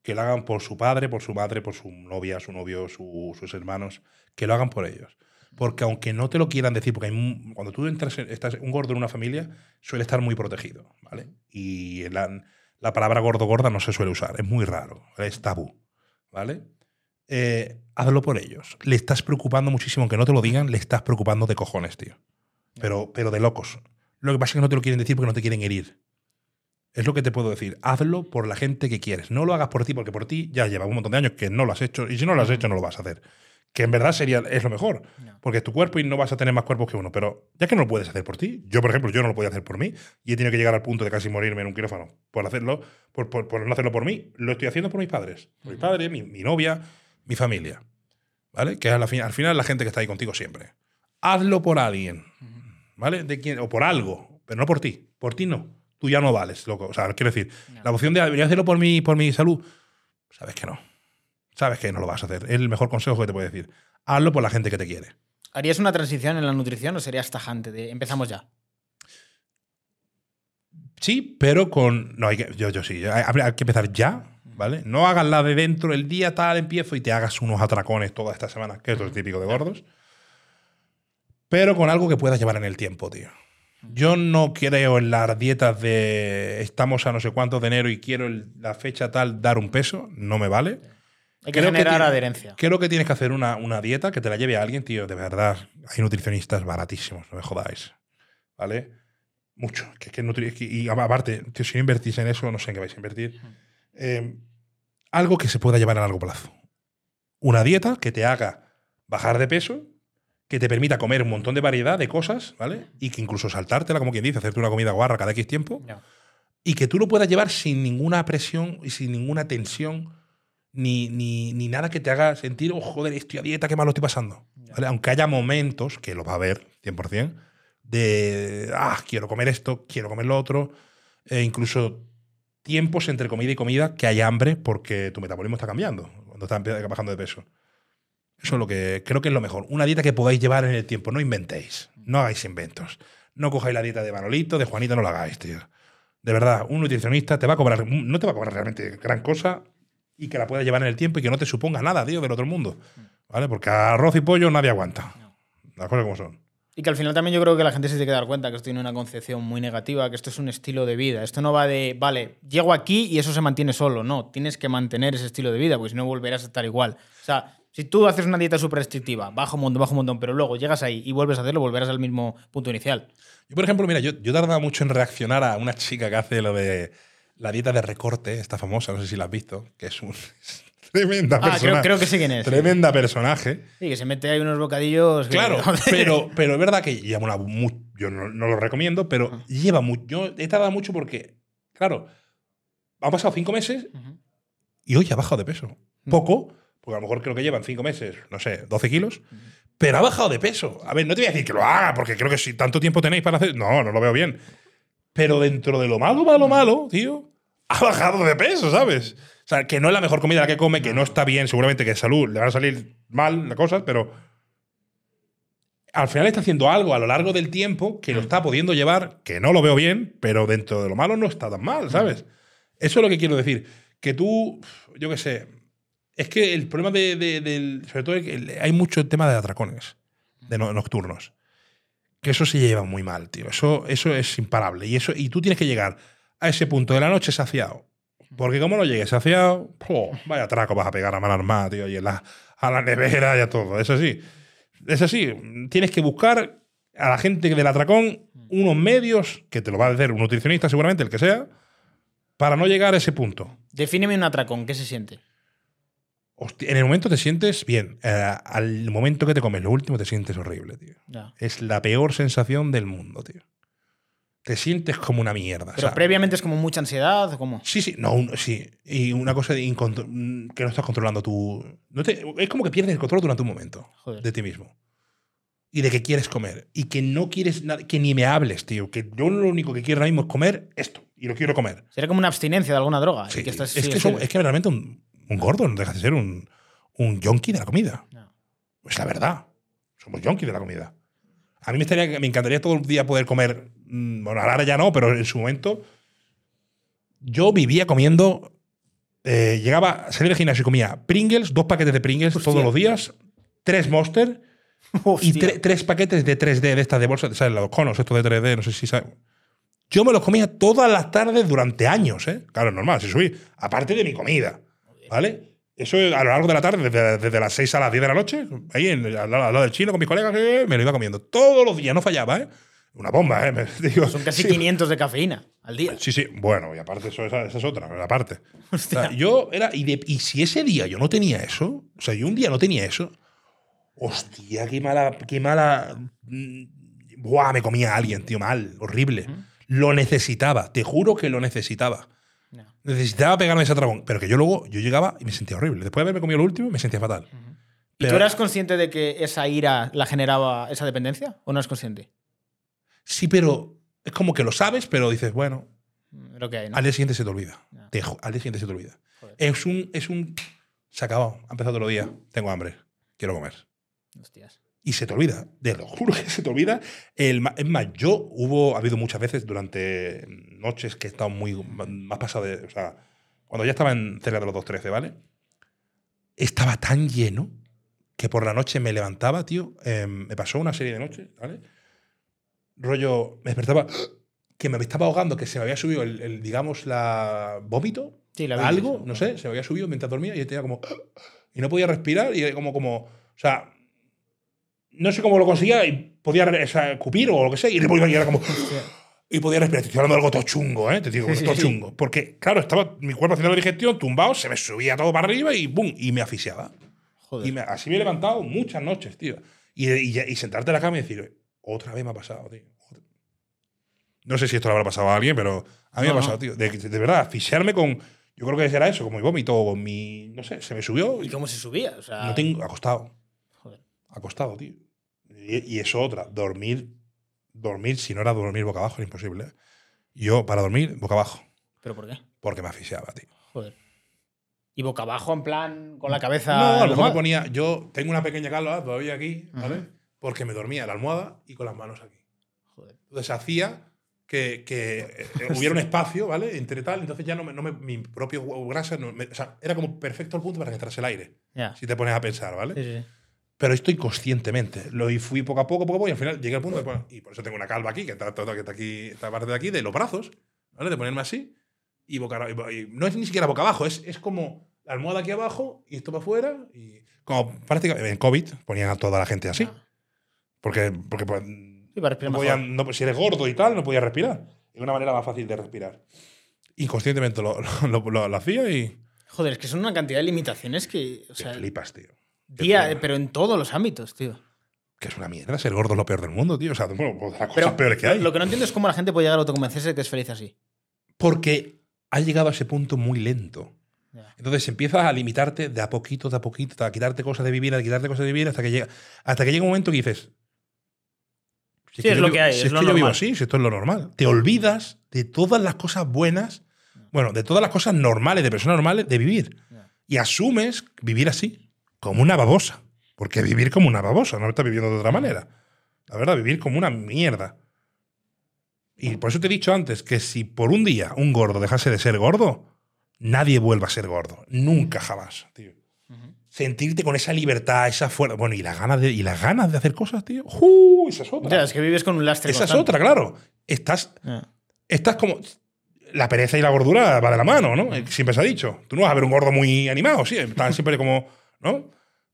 Que lo hagan por su padre, por su madre, por su novia, su novio, su- sus hermanos. Que lo hagan por ellos. Porque aunque no te lo quieran decir, porque cuando tú entras, en- estás un gordo en una familia, suele estar muy protegido, ¿vale? Y la, la palabra gordo-gorda no se suele usar, es muy raro, es tabú, ¿vale? Eh, hazlo por ellos. Le estás preocupando muchísimo, aunque no te lo digan, le estás preocupando de cojones, tío. Pero, pero de locos. Lo que pasa es que no te lo quieren decir porque no te quieren herir. Es lo que te puedo decir. Hazlo por la gente que quieres. No lo hagas por ti, porque por ti ya lleva un montón de años que no lo has hecho. Y si no lo has hecho, no lo vas a hacer. Que en verdad sería, es lo mejor. Porque es tu cuerpo y no vas a tener más cuerpos que uno. Pero ya que no lo puedes hacer por ti, yo, por ejemplo, yo no lo podía hacer por mí y he tenido que llegar al punto de casi morirme en un quirófano por hacerlo, por, por- por no hacerlo por mí. Lo estoy haciendo por mis padres. Por mi padre, mi, mi novia, mi familia. ¿Vale? Que al, fin- al final la gente que está ahí contigo siempre. Hazlo por alguien. ¿Vale? De quién, o por algo, pero no por ti. Por ti no. Tú ya no vales, loco. O sea, quiero decir, la opción de debería hacerlo por mi, por mi salud, sabes que no. Sabes que no lo vas a hacer. Es el mejor consejo que te puedo decir. Hazlo por la gente que te quiere. ¿Harías una transición en la nutrición o serías tajante? De, empezamos ya. Sí, pero con. No, hay que, yo, yo sí. Hay, hay que empezar ya, ¿vale? No hagas la de dentro, el día tal empiezo y te hagas unos atracones toda esta semana, que es lo típico de gordos. Pero con algo que puedas llevar en el tiempo, tío. Yo no creo en las dietas de estamos a no sé cuántos de enero y quiero el- la fecha tal dar un peso. No me vale. Hay que Creo que generar tiene- adherencia. Creo que tienes que hacer una, una dieta que te la lleve a alguien, tío. De verdad. Hay nutricionistas baratísimos, no me jodáis. ¿Vale? Mucho. Que, que nutri- es que- y aparte, tío, si no invertís en eso, no sé en qué vais a invertir. Eh, algo que se pueda llevar a largo plazo. Una dieta que te haga bajar de peso, que te permita comer un montón de variedad de cosas, ¿vale? Y que incluso saltártela, como quien dice, hacerte una comida guarra cada X tiempo y que tú lo puedas llevar sin ninguna presión y sin ninguna tensión, ni, ni, ni nada que te haga sentir, oh, joder, estoy a dieta, qué mal lo estoy pasando. ¿Vale? Aunque haya momentos, que lo va a haber 100%, de, ah, quiero comer esto, quiero comer lo otro, e incluso tiempos entre comida y comida que hay hambre porque tu metabolismo está cambiando cuando estás bajando de peso. Eso es lo que creo que es lo mejor. Una dieta que podáis llevar en el tiempo. No inventéis. No hagáis inventos. No cojáis la dieta de Manolito, de Juanito, no la hagáis, tío. De verdad, un nutricionista te va a cobrar, no te va a cobrar realmente gran cosa y que la puedas llevar en el tiempo y que no te suponga nada, tío, del otro mundo. ¿Vale? Porque arroz y pollo nadie aguanta. Las cosas como son. Y que al final también yo creo que la gente se tiene que dar cuenta que esto tiene una concepción muy negativa, que esto es un estilo de vida. Esto no va de, vale, llego aquí y eso se mantiene solo. No, tienes que mantener ese estilo de vida, porque si no volverás a estar igual. O sea, si tú haces una dieta súper restrictiva, bajo un montón, bajo un montón, pero luego llegas ahí y vuelves a hacerlo, volverás al mismo punto inicial. Yo, por ejemplo, mira, yo, yo tardaba mucho en reaccionar a una chica que hace lo de la dieta de recorte, esta famosa, no sé si la has visto, que es un. Tremenda Ah, creo, persona. creo que sé quién es. Tremenda personaje. Sí, que se mete ahí unos bocadillos. Claro, pero, pero es verdad que lleva una. yo no, no lo recomiendo, pero lleva mucho. Yo he tardado mucho porque, claro, han pasado cinco meses y hoy ha bajado de peso. Poco, porque a lo mejor creo que llevan cinco meses, no sé, 12 kilos, pero ha bajado de peso. A ver, no te voy a decir que lo haga, porque creo que si tanto tiempo tenéis para hacer. No, no lo veo bien. Pero dentro de lo malo, malo, malo, tío, ha bajado de peso, ¿sabes? O sea, que no es la mejor comida la que come, que no está bien, seguramente que de salud le van a salir mal las cosas, pero al final está haciendo algo a lo largo del tiempo que lo está pudiendo llevar, que no lo veo bien, pero dentro de lo malo no está tan mal, ¿sabes? Eso es lo que quiero decir. Que tú, yo qué sé, es que el problema de, de- del. Sobre todo, hay mucho tema de atracones de no- nocturnos. Que eso se lleva muy mal, tío. Eso, eso es imparable. Y, eso, y tú tienes que llegar a ese punto de la noche saciado. Porque como no llegues saciado, vaya atraco vas a pegar a mano armada, tío. Y en la, a la nevera y a todo. Es así. Es así. Tienes que buscar a la gente del atracón unos medios, que te lo va a decir un nutricionista seguramente, el que sea, para no llegar a ese punto. Defíneme un atracón, ¿qué se siente? Hostia, en el momento te sientes bien. Eh, al momento que te comes lo último te sientes horrible, tío. Ya. Es la peor sensación del mundo, tío. Te sientes como una mierda. Pero ¿sabes? previamente es como mucha ansiedad, ¿o cómo? Sí, sí, no, un- sí. Y una cosa de incontro- que no estás controlando tú. No te- es como que pierdes el control durante un momento Joder. de ti mismo. Y de que quieres comer. Y que no quieres nada, que ni me hables, tío. Que yo lo único que quiero ahora mismo es comer esto. Y lo quiero comer. Sería como una abstinencia de alguna droga. Sí, que estás- es, sí, que sí. es que realmente un, un gordo no deja de ser un, un yonki de la comida. Ya. Es la verdad. Somos yonkis de la comida. A mí me, estaría, me encantaría todo el día poder comer. mm, Bueno, ahora ya no, pero en su momento. Yo vivía comiendo. eh, llegaba a salir del gimnasio y comía Pringles, dos paquetes de Pringles Hostia. todos los días, tres Monster y tre- tres paquetes de 3D de estas de bolsa, ¿sabes? Los conos, estos de 3D, no sé si sabes. Yo me los comía todas las tardes durante años, ¿eh? Claro, normal, si subí. Aparte de mi comida, ¿vale? Eso a lo largo de la tarde, desde, desde las 6 a las 10 de la noche, ahí en, al, lado, del chino con mis colegas, eh, me lo iba comiendo todos los días, no fallaba, ¿eh? Una bomba, ¿eh? Me- digo, Son casi sí. 500 de cafeína al día. Sí, sí, bueno, y aparte, eso, esa, esa es otra, aparte. O sea, yo era. Y, de- y si ese día yo no tenía eso, o sea, yo un día no tenía eso, hostia, qué mala. Qué mala. mm, Buah, me comía a alguien, tío, mal, horrible. Lo necesitaba, te juro que lo necesitaba. Necesitaba pegarme ese dragón. Pero que yo luego, yo llegaba y me sentía horrible. Después de haberme comido lo último, me sentía fatal. ¿Y Pero- tú eras consciente de que esa ira la generaba esa dependencia? ¿O no eres consciente? Sí, pero es como que lo sabes, pero dices, bueno, Mm, Lo que hay, ¿no? al día siguiente se te olvida. Te al día siguiente se te olvida. Joder. Es un, es un. Se ha acabado. Ha empezado otro día. Tengo hambre. Quiero comer. Hostias. Y se te olvida. Te lo juro que se te olvida. El, es más, yo hubo, ha habido muchas veces durante noches que he estado muy. Más pasado de. O sea, cuando ya estaba en cerca de los 2.13, ¿vale? Estaba tan lleno que por la noche me levantaba, tío. eh, me pasó una serie de noches, ¿vale? Rollo, me despertaba que me estaba ahogando, que se me había subido el, el, digamos, la vómito, Sí, la algo, ¿no? no sé, se me había subido mientras dormía y yo tenía como y no podía respirar y como como, o sea, no sé cómo lo conseguía y podía o sea, cupir o lo que sea y, y era como y podía respirar. Estoy hablando de algo todo chungo, ¿eh? Te digo, Sí, todo sí. chungo. Porque, claro, estaba mi cuerpo haciendo la digestión, tumbado, se me subía todo para arriba y ¡bum! Y me asfixiaba. Joder. Y me- así me he levantado muchas noches, tío. Y, y, y sentarte en la cama y decir, otra vez me ha pasado, tío. No sé si esto le habrá pasado a alguien, pero a mí No, me ha no. pasado, tío. De, de verdad, asfixiarme con. Yo creo que será eso, con mi vómito o con mi. No sé, se me subió. ¿Y cómo se subía? O sea, No tengo. Acostado. Joder. Acostado, tío. Y, y eso otra. Dormir. Dormir, si no era dormir boca abajo, era imposible. ¿eh? Yo, para dormir, boca abajo. ¿Pero por qué? Porque me asfixiaba, tío. Joder. ¿Y boca abajo, en plan, con la cabeza. No, a lo mejor me ponía. Yo tengo una pequeña calva todavía aquí, ¿vale? Porque me dormía en la almohada y con las manos aquí. Joder. Entonces hacía que, que, eh, hubiera un espacio, ¿vale? Entre tal, entonces ya no me, no me- mi propio grasa, no me- o sea, era como perfecto el punto para que entrase el aire, Ya. si te pones a pensar, ¿vale? Sí, sí. Pero estoy conscientemente, lo fui poco a poco, poco a poco, y al final llegué al punto de, y por eso tengo una calva aquí, que está, que está aquí, esta parte de aquí, de los brazos, ¿vale? De ponerme así, y boca y no es ni siquiera boca abajo, es, es como la almohada aquí abajo, y esto para afuera, y como prácticamente, en COVID ponían a toda la gente así, Ah. porque, porque pues, Sí, no podían- no- si eres gordo y tal, no podías respirar. Es una manera más fácil de respirar. Inconscientemente lo, lo, lo- lo hacía y, Joder, es que son una cantidad de limitaciones que. O sea, flipas, tío. Día, pero en todos los ámbitos, tío. Que es una mierda, ser gordo es lo peor del mundo, tío. O sea, bueno, pues, las cosas peores que hay. lo que no entiendo es cómo la gente puede llegar a autoconvencerse de que es feliz así. Porque ha llegado a ese punto muy lento. Entonces empiezas a limitarte de a poquito, de a poquito, a quitarte cosas de vivir, a quitarte cosas de vivir, hasta que llega, hasta que llega un momento que dices. si Sí, es lo vivo- que hay, si es es lo que yo vivo normal. así, si esto es lo normal. Te olvidas de todas las cosas buenas, bueno, de todas las cosas normales, de personas normales, de vivir. Y asumes vivir así, como una babosa. Porque vivir como una babosa, no estás viviendo de otra manera. La verdad, vivir como una mierda. Y por eso te he dicho antes que si por un día un gordo dejase de ser gordo, nadie vuelva a ser gordo. Nunca jamás, tío. Sentirte con esa libertad, esa fuerza. Bueno, y las ganas de, y las ganas de hacer cosas, tío. ¡Uh! Esa es otra. Ya, es que vives con un lastre. esa es otra, claro. Estás, estás como. La pereza y la gordura va de la mano, ¿no? Siempre se ha dicho. Tú no vas a ver un gordo muy animado, sí. Estás siempre como. ¿No?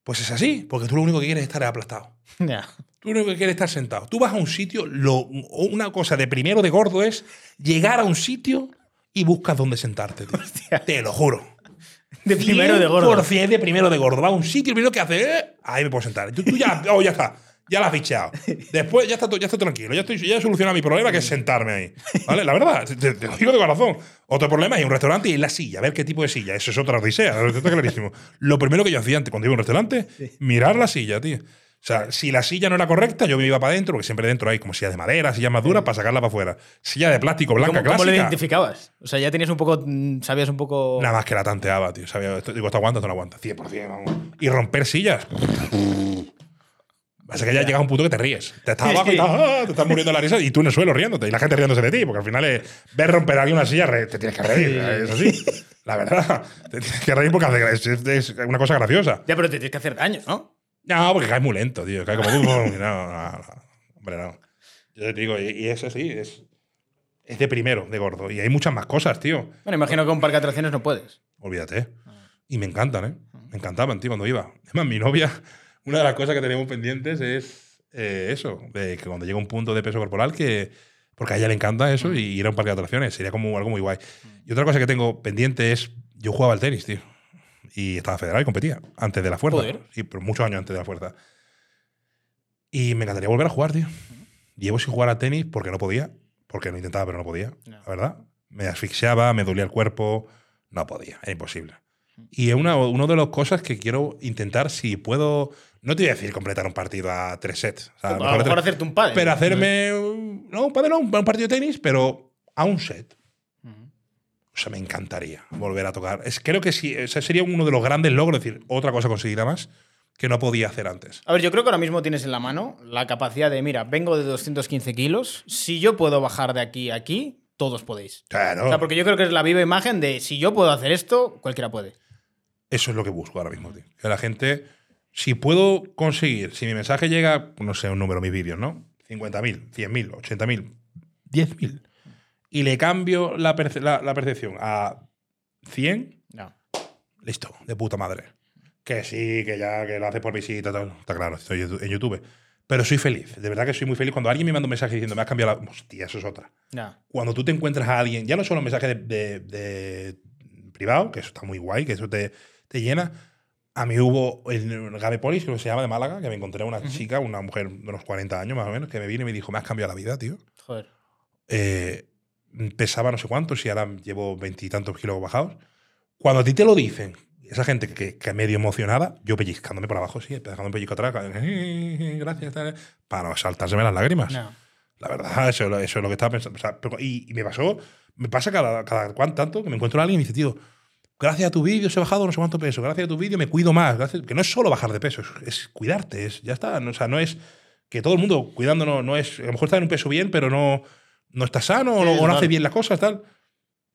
Pues es así, porque tú lo único que quieres es estar aplastado. Ya. Tú lo único que quieres es estar sentado. Tú vas a un sitio, lo, una cosa de primero de gordo es llegar a un sitio y buscas dónde sentarte. tío. Te lo juro. De primero de gordo. 100% de primero de gordo. Va a un sitio, el primero que hace, eh, ahí me puedo sentar. Tú, tú ya, oh, ya está. Ya la has fichado. Después ya está, ya está tranquilo. Ya, estoy, ya he solucionado mi problema, que es sentarme ahí. ¿Vale? La verdad, te, te lo digo de corazón. Otro problema es un restaurante y la silla, a ver qué tipo de silla. Eso es otra odisea, está clarísimo. Lo primero que yo hacía antes cuando iba a un restaurante, mirar la silla, tío. O sea, si la silla no era correcta, yo me iba para adentro, porque siempre dentro hay como sillas de madera, sillas más duras, para sacarla para afuera. Silla de plástico blanca ¿Cómo, cómo lo clásica. identificabas? O sea, ya tenías un poco. mm, Sabías un poco. Nada más que la tanteaba, tío. Sabía, esto, digo, esto aguanta, esto no aguanta. 100%, vamos. Y romper sillas. Pasa que ya llega un punto que te ríes. Te estás abajo y estás, ah, te estás muriendo la risa y tú en el suelo riéndote. Y la gente riéndose de ti, porque al final es ver romper a alguien una silla, te tienes que reír. Es así. La verdad. Te tienes que reír porque es, es una cosa graciosa. Ya, pero te tienes que hacer daño, ¿no? No, porque caes muy lento, tío. Caes como. no, no, no. Hombre, no. Yo te digo, y, y es así. Es, es de primero, de gordo. Y hay muchas más cosas, tío. Bueno, imagino que un parque de atracciones no puedes. Olvídate. Y me encantan, ¿eh? Me encantaban, tío, cuando iba. Además, mi novia, una de las cosas que tenemos pendientes es eh, eso, de que cuando llega un punto de peso corporal que... Porque a ella le encanta eso y ir a un parque de atracciones. Sería como algo muy guay. Y otra cosa que tengo pendiente es... Yo jugaba al tenis, tío. Y estaba federal y competía. Antes de la fuerza. Joder. Sí, pero muchos años antes de la fuerza. Y me encantaría volver a jugar, tío. Llevo sin jugar al tenis porque no podía. Porque lo intentaba, pero no podía. No. La verdad. Me asfixiaba, me dolía el cuerpo. No podía. Era imposible. Y es una, una de las cosas que quiero intentar si puedo. No te voy a decir completar un partido a tres sets. O sea, a lo mejor a mejor tres- hacerte un padre. pero hacerme. No, un padre no, un partido de tenis, pero a un set. O sea, me encantaría volver a tocar. Es, creo que sí, ese sería uno de los grandes logros, es decir, otra cosa conseguida más que no podía hacer antes. A ver, yo creo que ahora mismo tienes en la mano la capacidad de, mira, vengo de 215 kilos, si yo puedo bajar de aquí a aquí, todos podéis. Claro. O sea, porque yo creo que es la viva imagen de, si yo puedo hacer esto, cualquiera puede. Eso es lo que busco ahora mismo, tío. Que la gente, si puedo conseguir, si mi mensaje llega, no sé, un número, mis vídeos, ¿no? 50.000, 100.000, 80.000, 10.000. Y le cambio la, perce- la- la percepción a 100, No. listo, de puta madre. Que sí, que ya, que lo hace por visita, tal. Está claro, estoy en YouTube. Pero soy feliz, de verdad que soy muy feliz. Cuando alguien me manda un mensaje diciendo, me has cambiado la... Hostia, eso es otra. Ya. Cuando tú te encuentras a alguien, ya no solo mensajes de, de- de privado, que eso está muy guay, que eso te, te llena. A mí hubo en Gamepolis, que se llama de Málaga, que me encontré a una chica, una mujer de unos 40 años más o menos, que me vino y me dijo, me has cambiado la vida, tío. Joder. Eh, pesaba no sé cuántos y ahora llevo veintitantos kilos bajados. Cuando a ti te lo dicen, esa gente que, que medio emocionada, yo pellizcándome por abajo, sí, un pellizco atrás, gracias, tal, para no saltárseme las lágrimas. No. La verdad, eso, eso es lo que estaba pensando. O sea, pero- y, y me pasó, me pasa cada, cada cuánto tanto que me encuentro a alguien y me dice, tío, gracias a tu vídeo he bajado no sé cuánto peso, gracias a tu vídeo me cuido más. gracias-". Que no es solo bajar de peso, es, es cuidarte, es, ya está. No, o sea, no es que todo el mundo cuidándonos, no es, a lo mejor está en un peso bien, pero no, no está sano o no, Sí, o no total. hace bien las cosas, tal.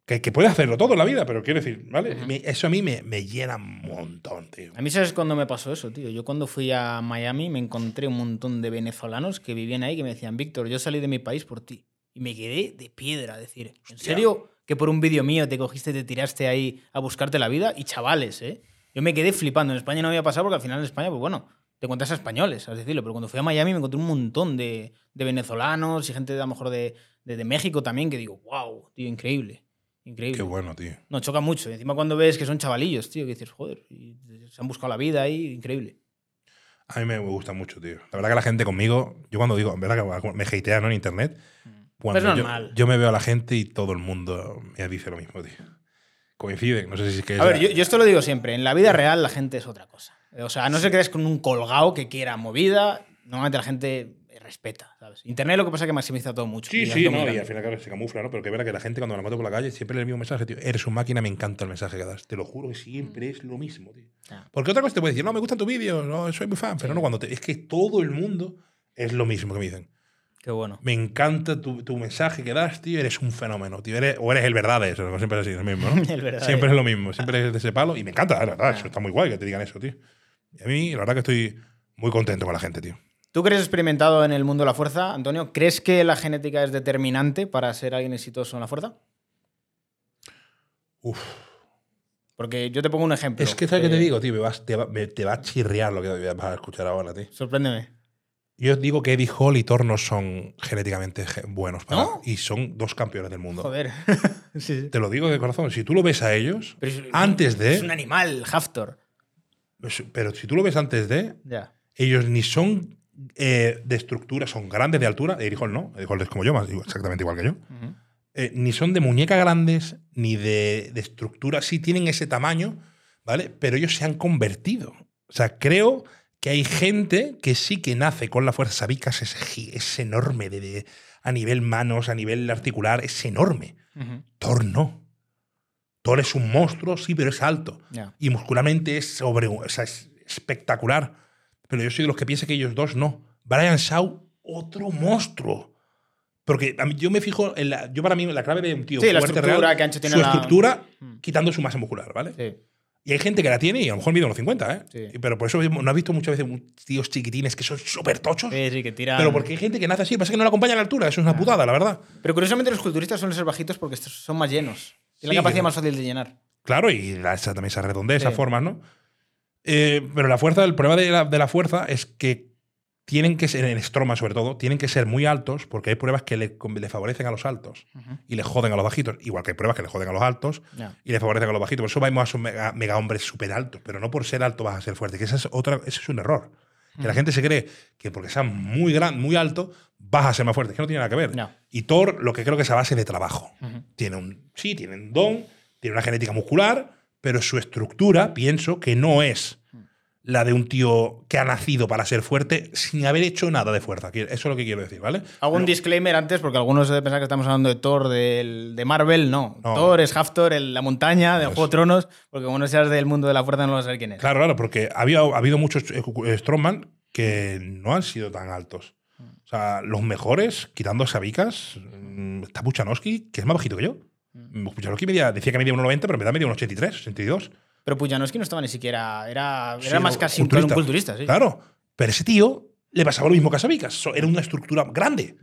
Que, que puede hacerlo todo en la vida, pero quiero decir, ¿vale? Me- eso a mí me, me llena un montón, tío. A mí, ¿sabes cuándo me pasó eso, tío? Yo cuando fui a Miami me encontré un montón de venezolanos que vivían ahí que me decían, Víctor, yo salí de mi país por ti. Y me quedé de piedra, decir, ¿en Hostia. serio que por un vídeo mío te cogiste y te tiraste ahí a buscarte la vida? Y chavales, ¿eh? Yo me quedé flipando. En España no había pasado porque al final en España, pues bueno, te encuentras a españoles, es decirlo. Pero cuando fui a Miami me encontré un montón de, de venezolanos y gente de, a lo mejor de, de, de México también que digo, wow, tío, increíble. Increíble. Qué bueno, tío. No, choca mucho. Encima cuando ves que son chavalillos, tío, que dices, joder, y se han buscado la vida ahí, increíble. A mí me gusta mucho, tío. La verdad que la gente conmigo, yo cuando digo, en verdad que me hatean ¿no? en internet, cuando Es yo, normal. yo me veo a la gente y todo el mundo me dice lo mismo, tío. Coincide, no sé si es que... A ver, es- yo, yo esto lo digo siempre. En la vida real la gente es otra cosa. O sea, no se crees con un colgado que quiera movida. Normalmente la gente respeta, ¿sabes? Internet lo que pasa es que maximiza todo mucho. Sí, y sí, no, y al final claro, se camufla, ¿no? Pero que verá que la gente cuando la mato por la calle siempre le el mismo mensaje, tío. Eres un máquina, me encanta el mensaje que das. Te lo juro que siempre es lo mismo, tío. Ya. Porque otra cosa te puede decir, no, me gustan tus vídeos, no, soy muy fan, pero no cuando te... Es que todo el mundo es lo mismo que me dicen. Qué bueno. Me encanta tu, tu mensaje que das, tío. Eres un fenómeno, tío. Eres- o eres el verdadero, eso, siempre es así, lo mismo, ¿no? El verdadero. Siempre es lo mismo, siempre es de ese palo. Y me encanta, la verdad. Eso está muy guay que te digan eso, tío. Y a mí, la verdad que estoy muy contento con la gente, tío. ¿Tú que eres experimentado en el mundo de la fuerza, Antonio? ¿Crees que la genética es determinante para ser alguien exitoso en la fuerza? Uf. Porque yo te pongo un ejemplo. Es que, ¿sabes qué te Eh, digo, tío? Me vas- te, va, me- te va a chirriar lo que vas a escuchar ahora, tío. Sorpréndeme. Yo digo que Eddie Hall y Thor no son genéticamente ge- buenos para. ¿No? Y son dos campeones del mundo. Joder. sí, sí. Te lo digo de corazón. Si tú lo ves a ellos, es- antes de. Es un animal, Haftor. Pero si tú lo ves antes de, Ya. ellos ni son eh, de estructura, son grandes de altura. Eddie Hall no. Eddie Hall es como yo, más, exactamente igual que yo. Eh, ni son de muñeca grandes, ni de, de estructura. Sí tienen ese tamaño, ¿vale? Pero ellos se han convertido. O sea, creo que hay gente que sí que nace con la fuerza. Sabicas es, es enorme de, de- a nivel manos, a nivel articular, es enorme. Ujú. Thor no. Thor es un monstruo, sí, pero es alto. Y muscularmente es, sobre, o sea, es espectacular. Pero yo soy de los que piensa que ellos dos no. Brian Shaw, otro monstruo. Porque a mí- yo me fijo en la. Yo para mí, la clave de un tío Sí, la estructura real, que ancho tiene su la- estructura, Mm. quitando su masa muscular, ¿vale? Sí. Y hay gente que la tiene y a lo mejor mide unos 50, ¿eh? Sí. Pero por eso no has visto muchas veces tíos chiquitines que son súper tochos. Sí, sí, que tira. Pero porque hay gente que nace así, pasa que no la acompaña a la altura. Eso es una putada, la verdad. Pero curiosamente los culturistas suelen ser bajitos porque son más llenos. Tienen Sí, la capacidad más fácil de llenar. Claro, y la- esa, también se redondea esas formas, ¿no? Eh, pero la fuerza, el problema de la, de la fuerza es que tienen que ser, en estroma sobre todo, tienen que ser muy altos porque hay pruebas que le, le favorecen a los altos y le joden a los bajitos. Igual que hay pruebas que le joden a los altos y le favorecen a los bajitos. Por eso vamos a esos mega, mega hombres súper altos, pero no por ser alto vas a ser fuerte, que ese es, otra, ese es un error. Que la gente se cree que porque seas muy gran, muy alto, vas a ser más fuerte. Es que no tiene nada que ver. No. Y Thor, lo que creo que es a base de trabajo. Tiene un, sí, tiene un don, tiene una genética muscular, pero su estructura, pienso que no es la de un tío que ha nacido para ser fuerte sin haber hecho nada de fuerza. Eso es lo que quiero decir, ¿vale? Hago un disclaimer antes porque algunos deben pensar que estamos hablando de Thor del- de Marvel. No. No. Thor es Haftor, el- la montaña, de Pues- Juego de Tronos. Porque como no seas del mundo de la fuerza, no vas a saber quién es. Claro, claro, porque había, ha habido muchos eh, eh, Strongman que no han sido tan altos. O sea, los mejores, quitando Sabicas, mm, está Puchanowski, que es más bajito que yo. Puchanowski medía, decía que medía 1,90, pero en verdad medía 1,83, 82. Pero Pujanowski no estaba ni siquiera. Era, Sí, era más casi un, un culturista, sí. Claro. Pero ese tío le pasaba lo mismo que a Sabicas. Era una estructura grande.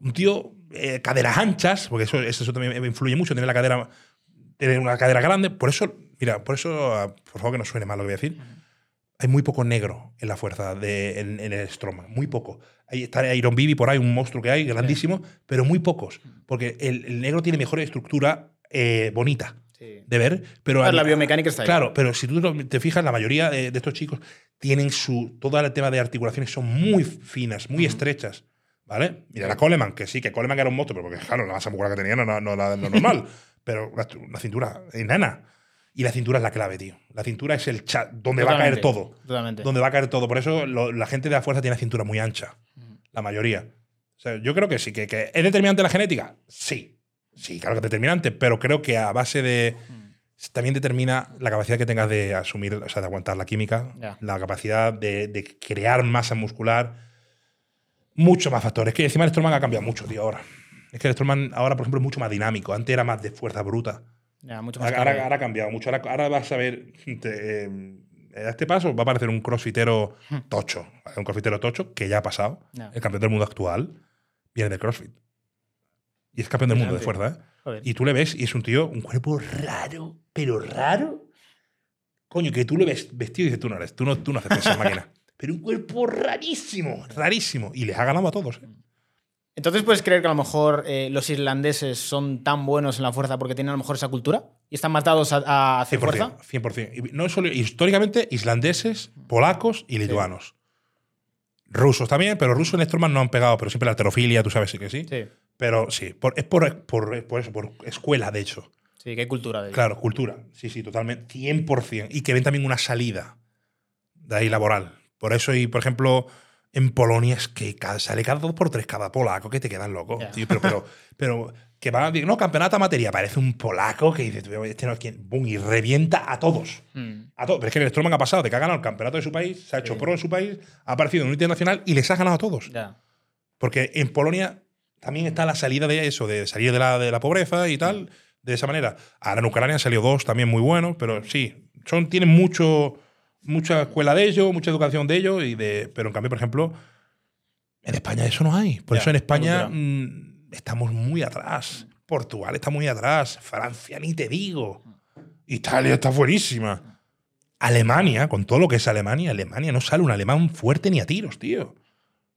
Un tío, eh, caderas anchas, porque eso, eso también influye mucho, tener la cadera, tener una cadera grande. Por eso, mira, por eso, ah, por favor que no suene mal lo que voy a decir, hay muy poco negro en la fuerza, de, en, en el Stroma, muy poco. Ahí está Iron Bibi por ahí, un monstruo que hay, grandísimo, pero muy pocos, porque el, el negro tiene mejor estructura eh, bonita Sí. de ver, pero Claro, a- la biomecánica está ahí. Claro, pero si tú te fijas, la mayoría de, de estos chicos tienen su. Todo el tema de articulaciones son muy finas, muy estrechas. ¿Vale? Mira, la Coleman, que sí, que Coleman era un monstruo, pero porque, claro, la masa muscular que tenía no no- no era lo normal. pero la, la cintura, enana. Y la cintura es la clave, tío. La cintura es el chat, donde va a caer Totalmente, todo. Totalmente. Donde va a caer todo. Por eso lo- la gente de la fuerza tiene la cintura muy ancha. La mayoría. O sea, yo creo que sí. Que, que ¿Es determinante la genética? Sí. Sí, claro que es determinante. Pero creo que a base de. También determina la capacidad que tengas de asumir, o sea, de aguantar la química, la capacidad de, de crear masa muscular. Muchos más factores. Que encima el Strongman ha cambiado mucho, tío, ahora. Es que el Strongman ahora, por ejemplo, es mucho más dinámico. Antes era más de fuerza bruta. Ya, mucho más Ahora, ahora, ha cambiado mucho. Ahora, ahora vas a ver. te, eh, a este paso va a aparecer un crossfitero tocho. Un crossfitero tocho que ya ha pasado. El campeón del mundo actual viene del crossfit. Y es campeón del mundo de fuerza, ¿eh? Y tú le ves y es un tío, un cuerpo raro, pero raro. Coño, que tú le ves vestido y dices, tú no eres, tú no, tú no haces esa máquina. Pero un cuerpo rarísimo, rarísimo. Y les ha ganado a todos. ¿eh? Entonces puedes creer que a lo mejor eh, los irlandeses son tan buenos en la fuerza porque tienen a lo mejor esa cultura y están más dados a, a hacer 100%, fuerza. 100%. Y no solo históricamente, islandeses, polacos y lituanos. Rusos también, pero rusos en Strongman no han pegado, pero siempre la alterofilia, tú sabes sí que sí. Sí, Pero sí, por- es por, por, por eso, por escuela, de hecho. sí, que hay cultura de. Claro, cultura. Sí, sí, totalmente. 100%. Y que ven también una salida de ahí laboral. Por eso, y por ejemplo, en Polonia es que sale cada dos por tres cada polaco, que te quedan locos. Ya. tío. pero, pero, pero que va, no, campeonato a materia, parece un polaco que dice, "Tío, este no es quien, boom, y revienta a todos. Mm. A todos. Pero es que el Strongman ha pasado de que ha ganado el campeonato de su país, se ha hecho Sí. pro en su país, ha aparecido en un internacional y les ha ganado a todos. Ya. Porque en Polonia también está la salida de eso, de salir de la, de la pobreza y tal, de esa manera. Ahora en Ucrania han salido dos también muy buenos, pero sí, son, tienen mucho, mucha escuela de ello, mucha educación de ello, y de, pero en cambio, por ejemplo, en España eso no hay. Por Ya, eso en España mm, estamos muy atrás. Portugal está muy atrás. Francia ni te digo. Italia está buenísima. Alemania, con todo lo que es Alemania, Alemania no sale un alemán fuerte ni a tiros, tío.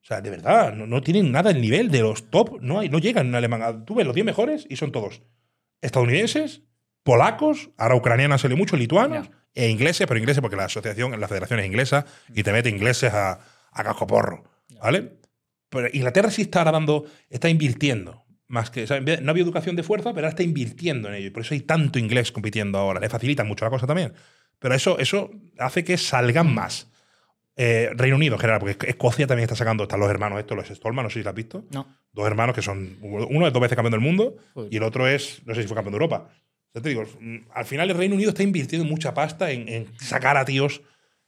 O sea, de verdad, no, no tienen nada el nivel de los top. No, hay, no llegan en alemán. Ah, Tú ves los 10 mejores y son todos estadounidenses, polacos, ahora ucranianos han salido mucho, lituanos e ingleses, pero ingleses porque la asociación, la federación es inglesa y te mete ingleses a, a casco porro. ¿Vale? Pero Inglaterra sí está ahora dando, está invirtiendo. Más que, o sea, no había educación de fuerza, pero ahora está invirtiendo en ello. Y por eso hay tanto inglés compitiendo ahora. Le facilita mucho la cosa también. Pero eso, eso hace que salgan más. Eh, Reino Unido en general, porque Escocia también está sacando, están los hermanos estos, los Stallman, no sé si lo has visto. No. Dos hermanos que son, uno es dos veces campeón del mundo Joder. y el otro es, no sé si fue campeón de Europa. Ya te digo, mm, al final el Reino Unido está invirtiendo mucha pasta en, en sacar a tíos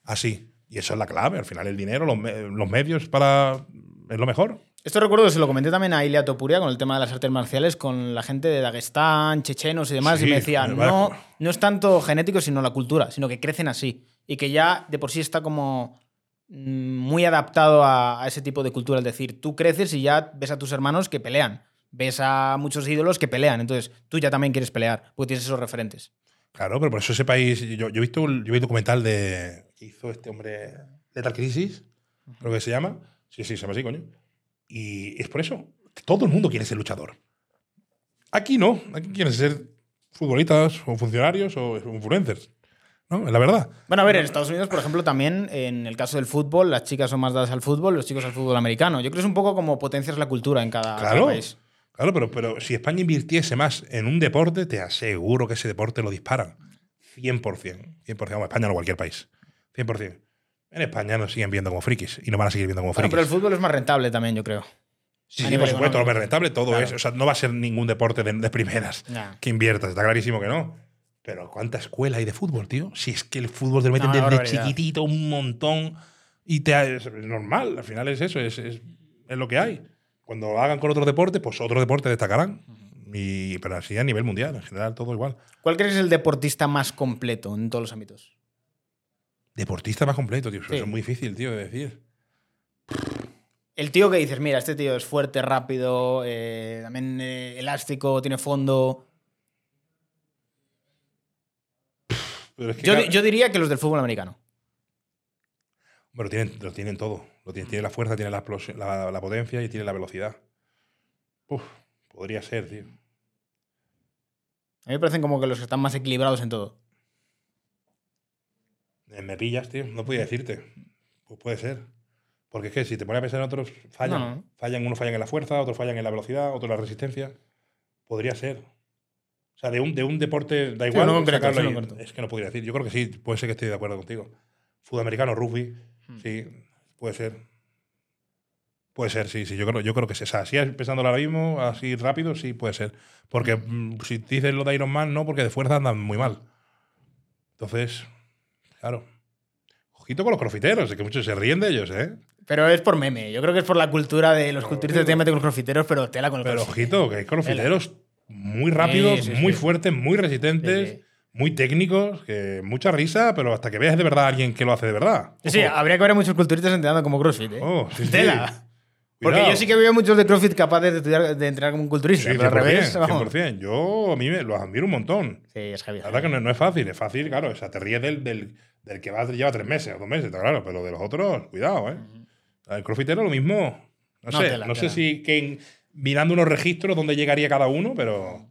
así. Y eso es la clave. Al final el dinero, los, me- los medios para es lo mejor. Esto recuerdo que se lo comenté también a Ilia Topuria con el tema de las artes marciales, con la gente de Dagestán, chechenos y demás, Sí, y me decían, no, no es tanto genético, sino la cultura, sino que crecen así. Y que ya de por sí está como muy adaptado a, ese tipo de cultura. Es decir, tú creces y ya ves a tus hermanos que pelean. Ves a muchos ídolos que pelean. Entonces, tú ya también quieres pelear, porque tienes esos referentes. Claro, pero por eso ese país. Yo, he visto yo vi un documental de. que hizo este hombre. Lethal Crisis, creo que se llama. Sí, sí, se llama así. Y es por eso. Todo el mundo quiere ser luchador. Aquí no. Aquí quieren ser futbolistas o funcionarios o influencers. ¿No? La verdad. Bueno, a ver, en Estados Unidos, por ejemplo, también en el caso del fútbol, las chicas son más dadas al fútbol, los chicos al fútbol americano. Yo creo que es un poco como potencias la cultura en cada, país. Claro, pero, pero si España invirtiese más en un deporte, te aseguro que ese deporte lo disparan. 100%. 100%. Vamos, España no cualquier país. 100%. En España nos siguen viendo como frikis y no van a seguir viendo como Bueno, frikis. pero el fútbol es más rentable también, yo creo. Sí, por supuesto, lo más rentable, todo Claro. es. O sea, no va a ser ningún deporte de, de primeras que inviertas, está clarísimo que no. Pero ¿cuánta escuela hay de fútbol, tío? Si es que el fútbol te lo meten No, desde chiquitito un montón y te, es normal, al final es eso, es, es, es lo que hay. Cuando lo hagan con otros deportes, pues otros deportes destacarán. Y, pero así a nivel mundial, en general, todo igual. ¿Cuál crees que es el deportista más completo en todos los ámbitos? Deportista más completo, tío. Eso es muy difícil, tío, de decir. El tío que dices, mira, este tío es fuerte, rápido, eh, también eh, elástico, tiene fondo. Pero es que, Yo, yo diría que los del fútbol americano. Bueno, tienen, lo tienen todo. Lo tienen, tiene la fuerza, tiene la, la, la potencia y tiene la velocidad. Uf, podría ser, tío. A mí me parecen como que los que están más equilibrados en todo. Eh, Me pillas, tío. No podía decirte. Pues puede ser. Porque es que si te pones a pensar en otros, fallan. No. Fallan, unos fallan en la fuerza, otros fallan en la velocidad, otros en la resistencia. Podría ser. O sea, de un, de un deporte, da igual. no concreto, sacarlo sí, no concreto. es que no podría decir. Yo creo que sí, puede ser que estoy de acuerdo contigo. Fútbol americano, rugby, Hmm. sí, puede ser. Puede ser, sí, sí. Yo creo, yo creo que sí. O sea, así pensándolo ahora mismo, así rápido, sí, puede ser. Porque mm, si dices lo de Iron Man, no, porque de fuerza andan muy mal. Entonces, claro. Ojito con los crofiteros, es que muchos se ríen de ellos, ¿eh? Pero es por meme. Yo creo que es por la cultura de los culturistas que te meten con los profiteros, pero tela con el Pero ojito, que hay crofiteros muy rápidos, Sí, sí, muy sí. fuertes, muy resistentes, muy técnicos, que mucha risa, pero hasta que veas de verdad a alguien que lo hace de verdad. Sí, habría que ver a muchos culturistas entrenando como CrossFit, ¿eh? Oh. Tela. Porque Cuidado. yo sí que veo muchos de CrossFit capaces de, estudiar, de entrenar como un culturista. Sí, pero al 100%, revés, vamos. 100%. Yo a mí me, los admiro un montón. Sí, es heavy. La verdad que no, no es fácil, es fácil, claro. O sea, te ríes del, del, del que va, lleva tres meses o dos meses, está claro, pero de los otros, cuidado, ¿eh? El crofitero lo mismo. No, No, sé, tela, no sé si que en- mirando unos registros donde llegaría cada uno, pero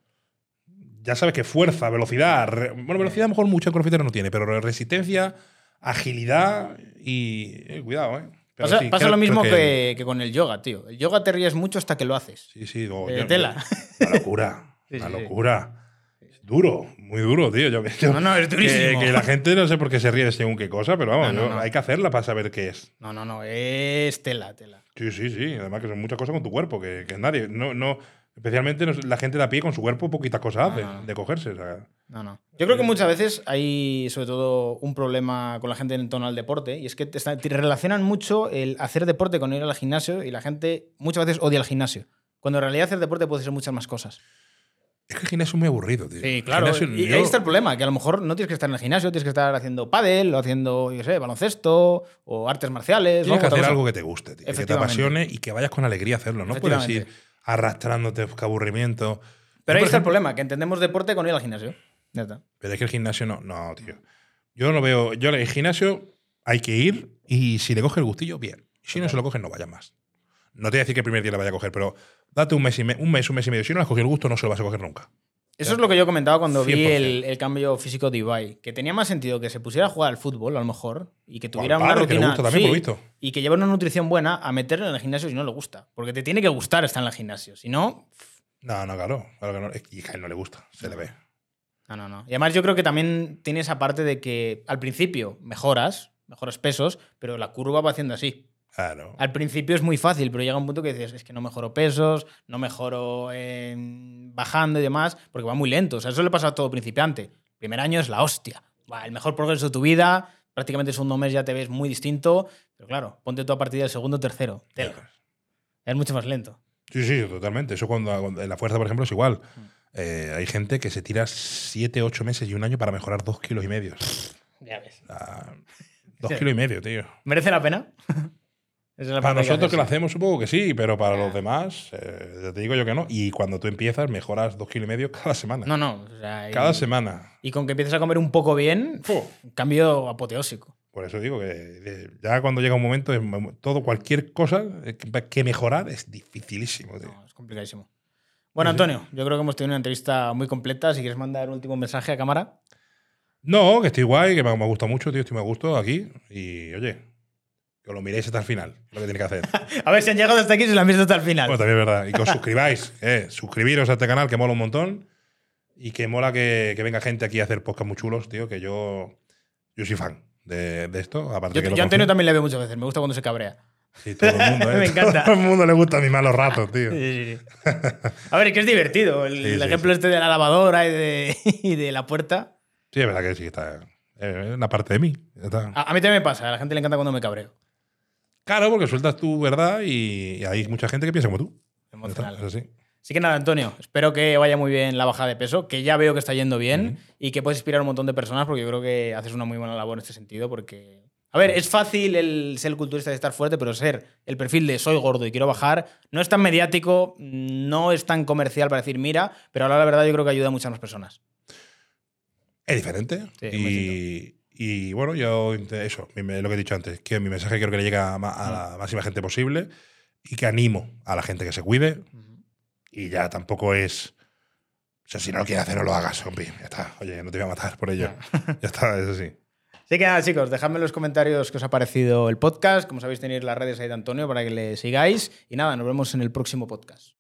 ya sabes que fuerza, velocidad, re- bueno, velocidad a lo mejor mucho el crossfitero no tiene, pero resistencia, agilidad y eh, cuidado, ¿eh? Pero Pasa, sí, pasa creo- lo mismo que, que con el yoga, tío. El yoga te ríes mucho hasta que lo haces. Sí, sí, digo, Eh, yo- tela. Una locura. Sí, una sí, locura. Es duro, muy duro, tío. Yo, yo- No, no, es durísimo. que la gente no sé por qué se ríe según qué cosa, pero vamos, No, no, yo- no. hay que hacerla para saber qué es. No, no, no. Es tela, tela. Sí, sí, sí. Además que son muchas cosas con tu cuerpo, que, que nadie, no, no, especialmente la gente de a pie con su cuerpo poquitas cosas hace No, no. de cogerse. o sea. No, no. Yo creo que muchas veces hay, sobre todo, un problema con la gente en torno al deporte y es que te, está- te relacionan mucho el hacer deporte con ir al gimnasio y la gente muchas veces odia el gimnasio. Cuando en realidad hacer deporte puede ser muchas más cosas. Es que el gimnasio es muy aburrido, tío. Sí, claro. gimnasio- y yo- ahí está el problema, que a lo mejor no tienes que estar en el gimnasio, tienes que estar haciendo pádel o haciendo, yo sé, baloncesto o artes marciales. Tienes que hacer cosa. algo que te guste, tío, que te apasione y que vayas con alegría a hacerlo. No puedes ir arrastrándote, qué aburrimiento. Pero ahí Yo, está el problema, que entendemos deporte con ir al gimnasio. Ya está. Pero es que el gimnasio no, no, tío. Yo no veo. Yo el gimnasio hay que ir y si le coge el gustillo, bien. Si no se lo coges, no vayas más. No te voy a decir que el primer día le vaya a coger, pero date un mes, y me- un mes, un mes y medio. Si no le has cogido el gusto, no se lo vas a coger nunca. Eso es lo que yo comentaba cuando vi 100%. el, el cambio físico de Ibai. Que tenía más sentido que se pusiera a jugar al fútbol, a lo mejor, y que tuviera una que le rutina. gusta también, por sí, visto. Y que lleve una nutrición buena a meterlo en el gimnasio si no le gusta. Porque te tiene que gustar estar en el gimnasio. Si no, No, no, claro. claro que no. Es que a él no le gusta, se le ve. no, no, no. Y además yo creo que también tiene esa parte de que al principio mejoras, mejoras pesos, pero la curva va haciendo así. Claro. Al principio es muy fácil, pero llega un punto que dices, es que no mejoro pesos, no mejoro eh, bajando y demás, porque va muy lento. O sea, eso le pasa a todo principiante. Primer año es la hostia. Va, el mejor progreso de tu vida, prácticamente el segundo mes ya te ves muy distinto, pero claro, ponte tú a partir del segundo o tercero. tela. Es mucho más lento. Sí, sí, totalmente. Eso cuando, en la fuerza, por ejemplo, es igual. Eh, hay gente que se tira 7, 8 meses y un año para mejorar 2 kilos y medio. Ya ves. 2 kilos y medio, tío. ¿Merece la pena? Esa es la Para nosotros que lo hacemos, supongo que sí, pero para los demás, eh, ya te digo yo que no. Y cuando tú empiezas, mejoras 2 kilos y medio cada semana. No, no. o sea, y- Cada semana. Y con que empieces a comer un poco bien, un cambio apoteósico. Por eso digo que ya cuando llega un momento, todo, cualquier cosa eh, que- mejorar es dificilísimo, tío. No, es complicadísimo. Bueno. Antonio, yo creo que hemos tenido una entrevista muy completa. Si quieres mandar un último mensaje a cámara. No, que estoy guay, que me, me gusta mucho, tío, estoy me gusto aquí. Y oye, que lo miréis hasta el final, lo que tenéis que hacer. A ver si han llegado hasta aquí y se lo han visto hasta el final. Bueno, también es verdad. Y que os suscribáis, eh, suscribiros a este canal que mola un montón. Y que mola que, que venga gente aquí a hacer podcast muy chulos, tío, que yo, yo soy fan de, de esto. Aparte yo que yo Antonio también le veo muchas veces. Me gusta cuando se cabrea. Sí, todo el mundo, ¿eh? Me encanta. Todo el mundo le gusta mis malos ratos, tío. Sí, sí, sí. A ver, es que es divertido. El, el ejemplo este de la lavadora y de, y de la puerta. Sí, es verdad que sí, está. Es una parte de mí. está. A, a mí también me pasa. A la gente le encanta cuando me cabreo. Claro, porque sueltas tu verdad y, hay mucha gente que piensa como tú. Emocional. Es así. Así que nada, Antonio, espero que vaya muy bien la bajada de peso, que ya veo que está yendo bien y que puedes inspirar a un montón de personas porque yo creo que haces una muy buena labor en este sentido porque... A ver, es fácil el ser culturista y estar fuerte, pero ser el perfil de soy gordo y quiero bajar no es tan mediático, no es tan comercial para decir mira, pero ahora la verdad yo creo que ayuda a muchas más personas. Es diferente. Sí, y, y bueno, yo eso, lo que he dicho antes, que mi mensaje quiero que le llegue a, la máxima gente posible y que animo a la gente que se cuide. Y ya tampoco es. O sea, si no lo quieres hacer, no lo hagas, hombre. Ya está. Oye, no te voy a matar por ello. ya está, eso sí. Así que nada, chicos, dejadme en los comentarios qué os ha parecido el podcast. Como sabéis, tenéis las redes ahí de Antonio para que le sigáis. Y nada, nos vemos en el próximo podcast.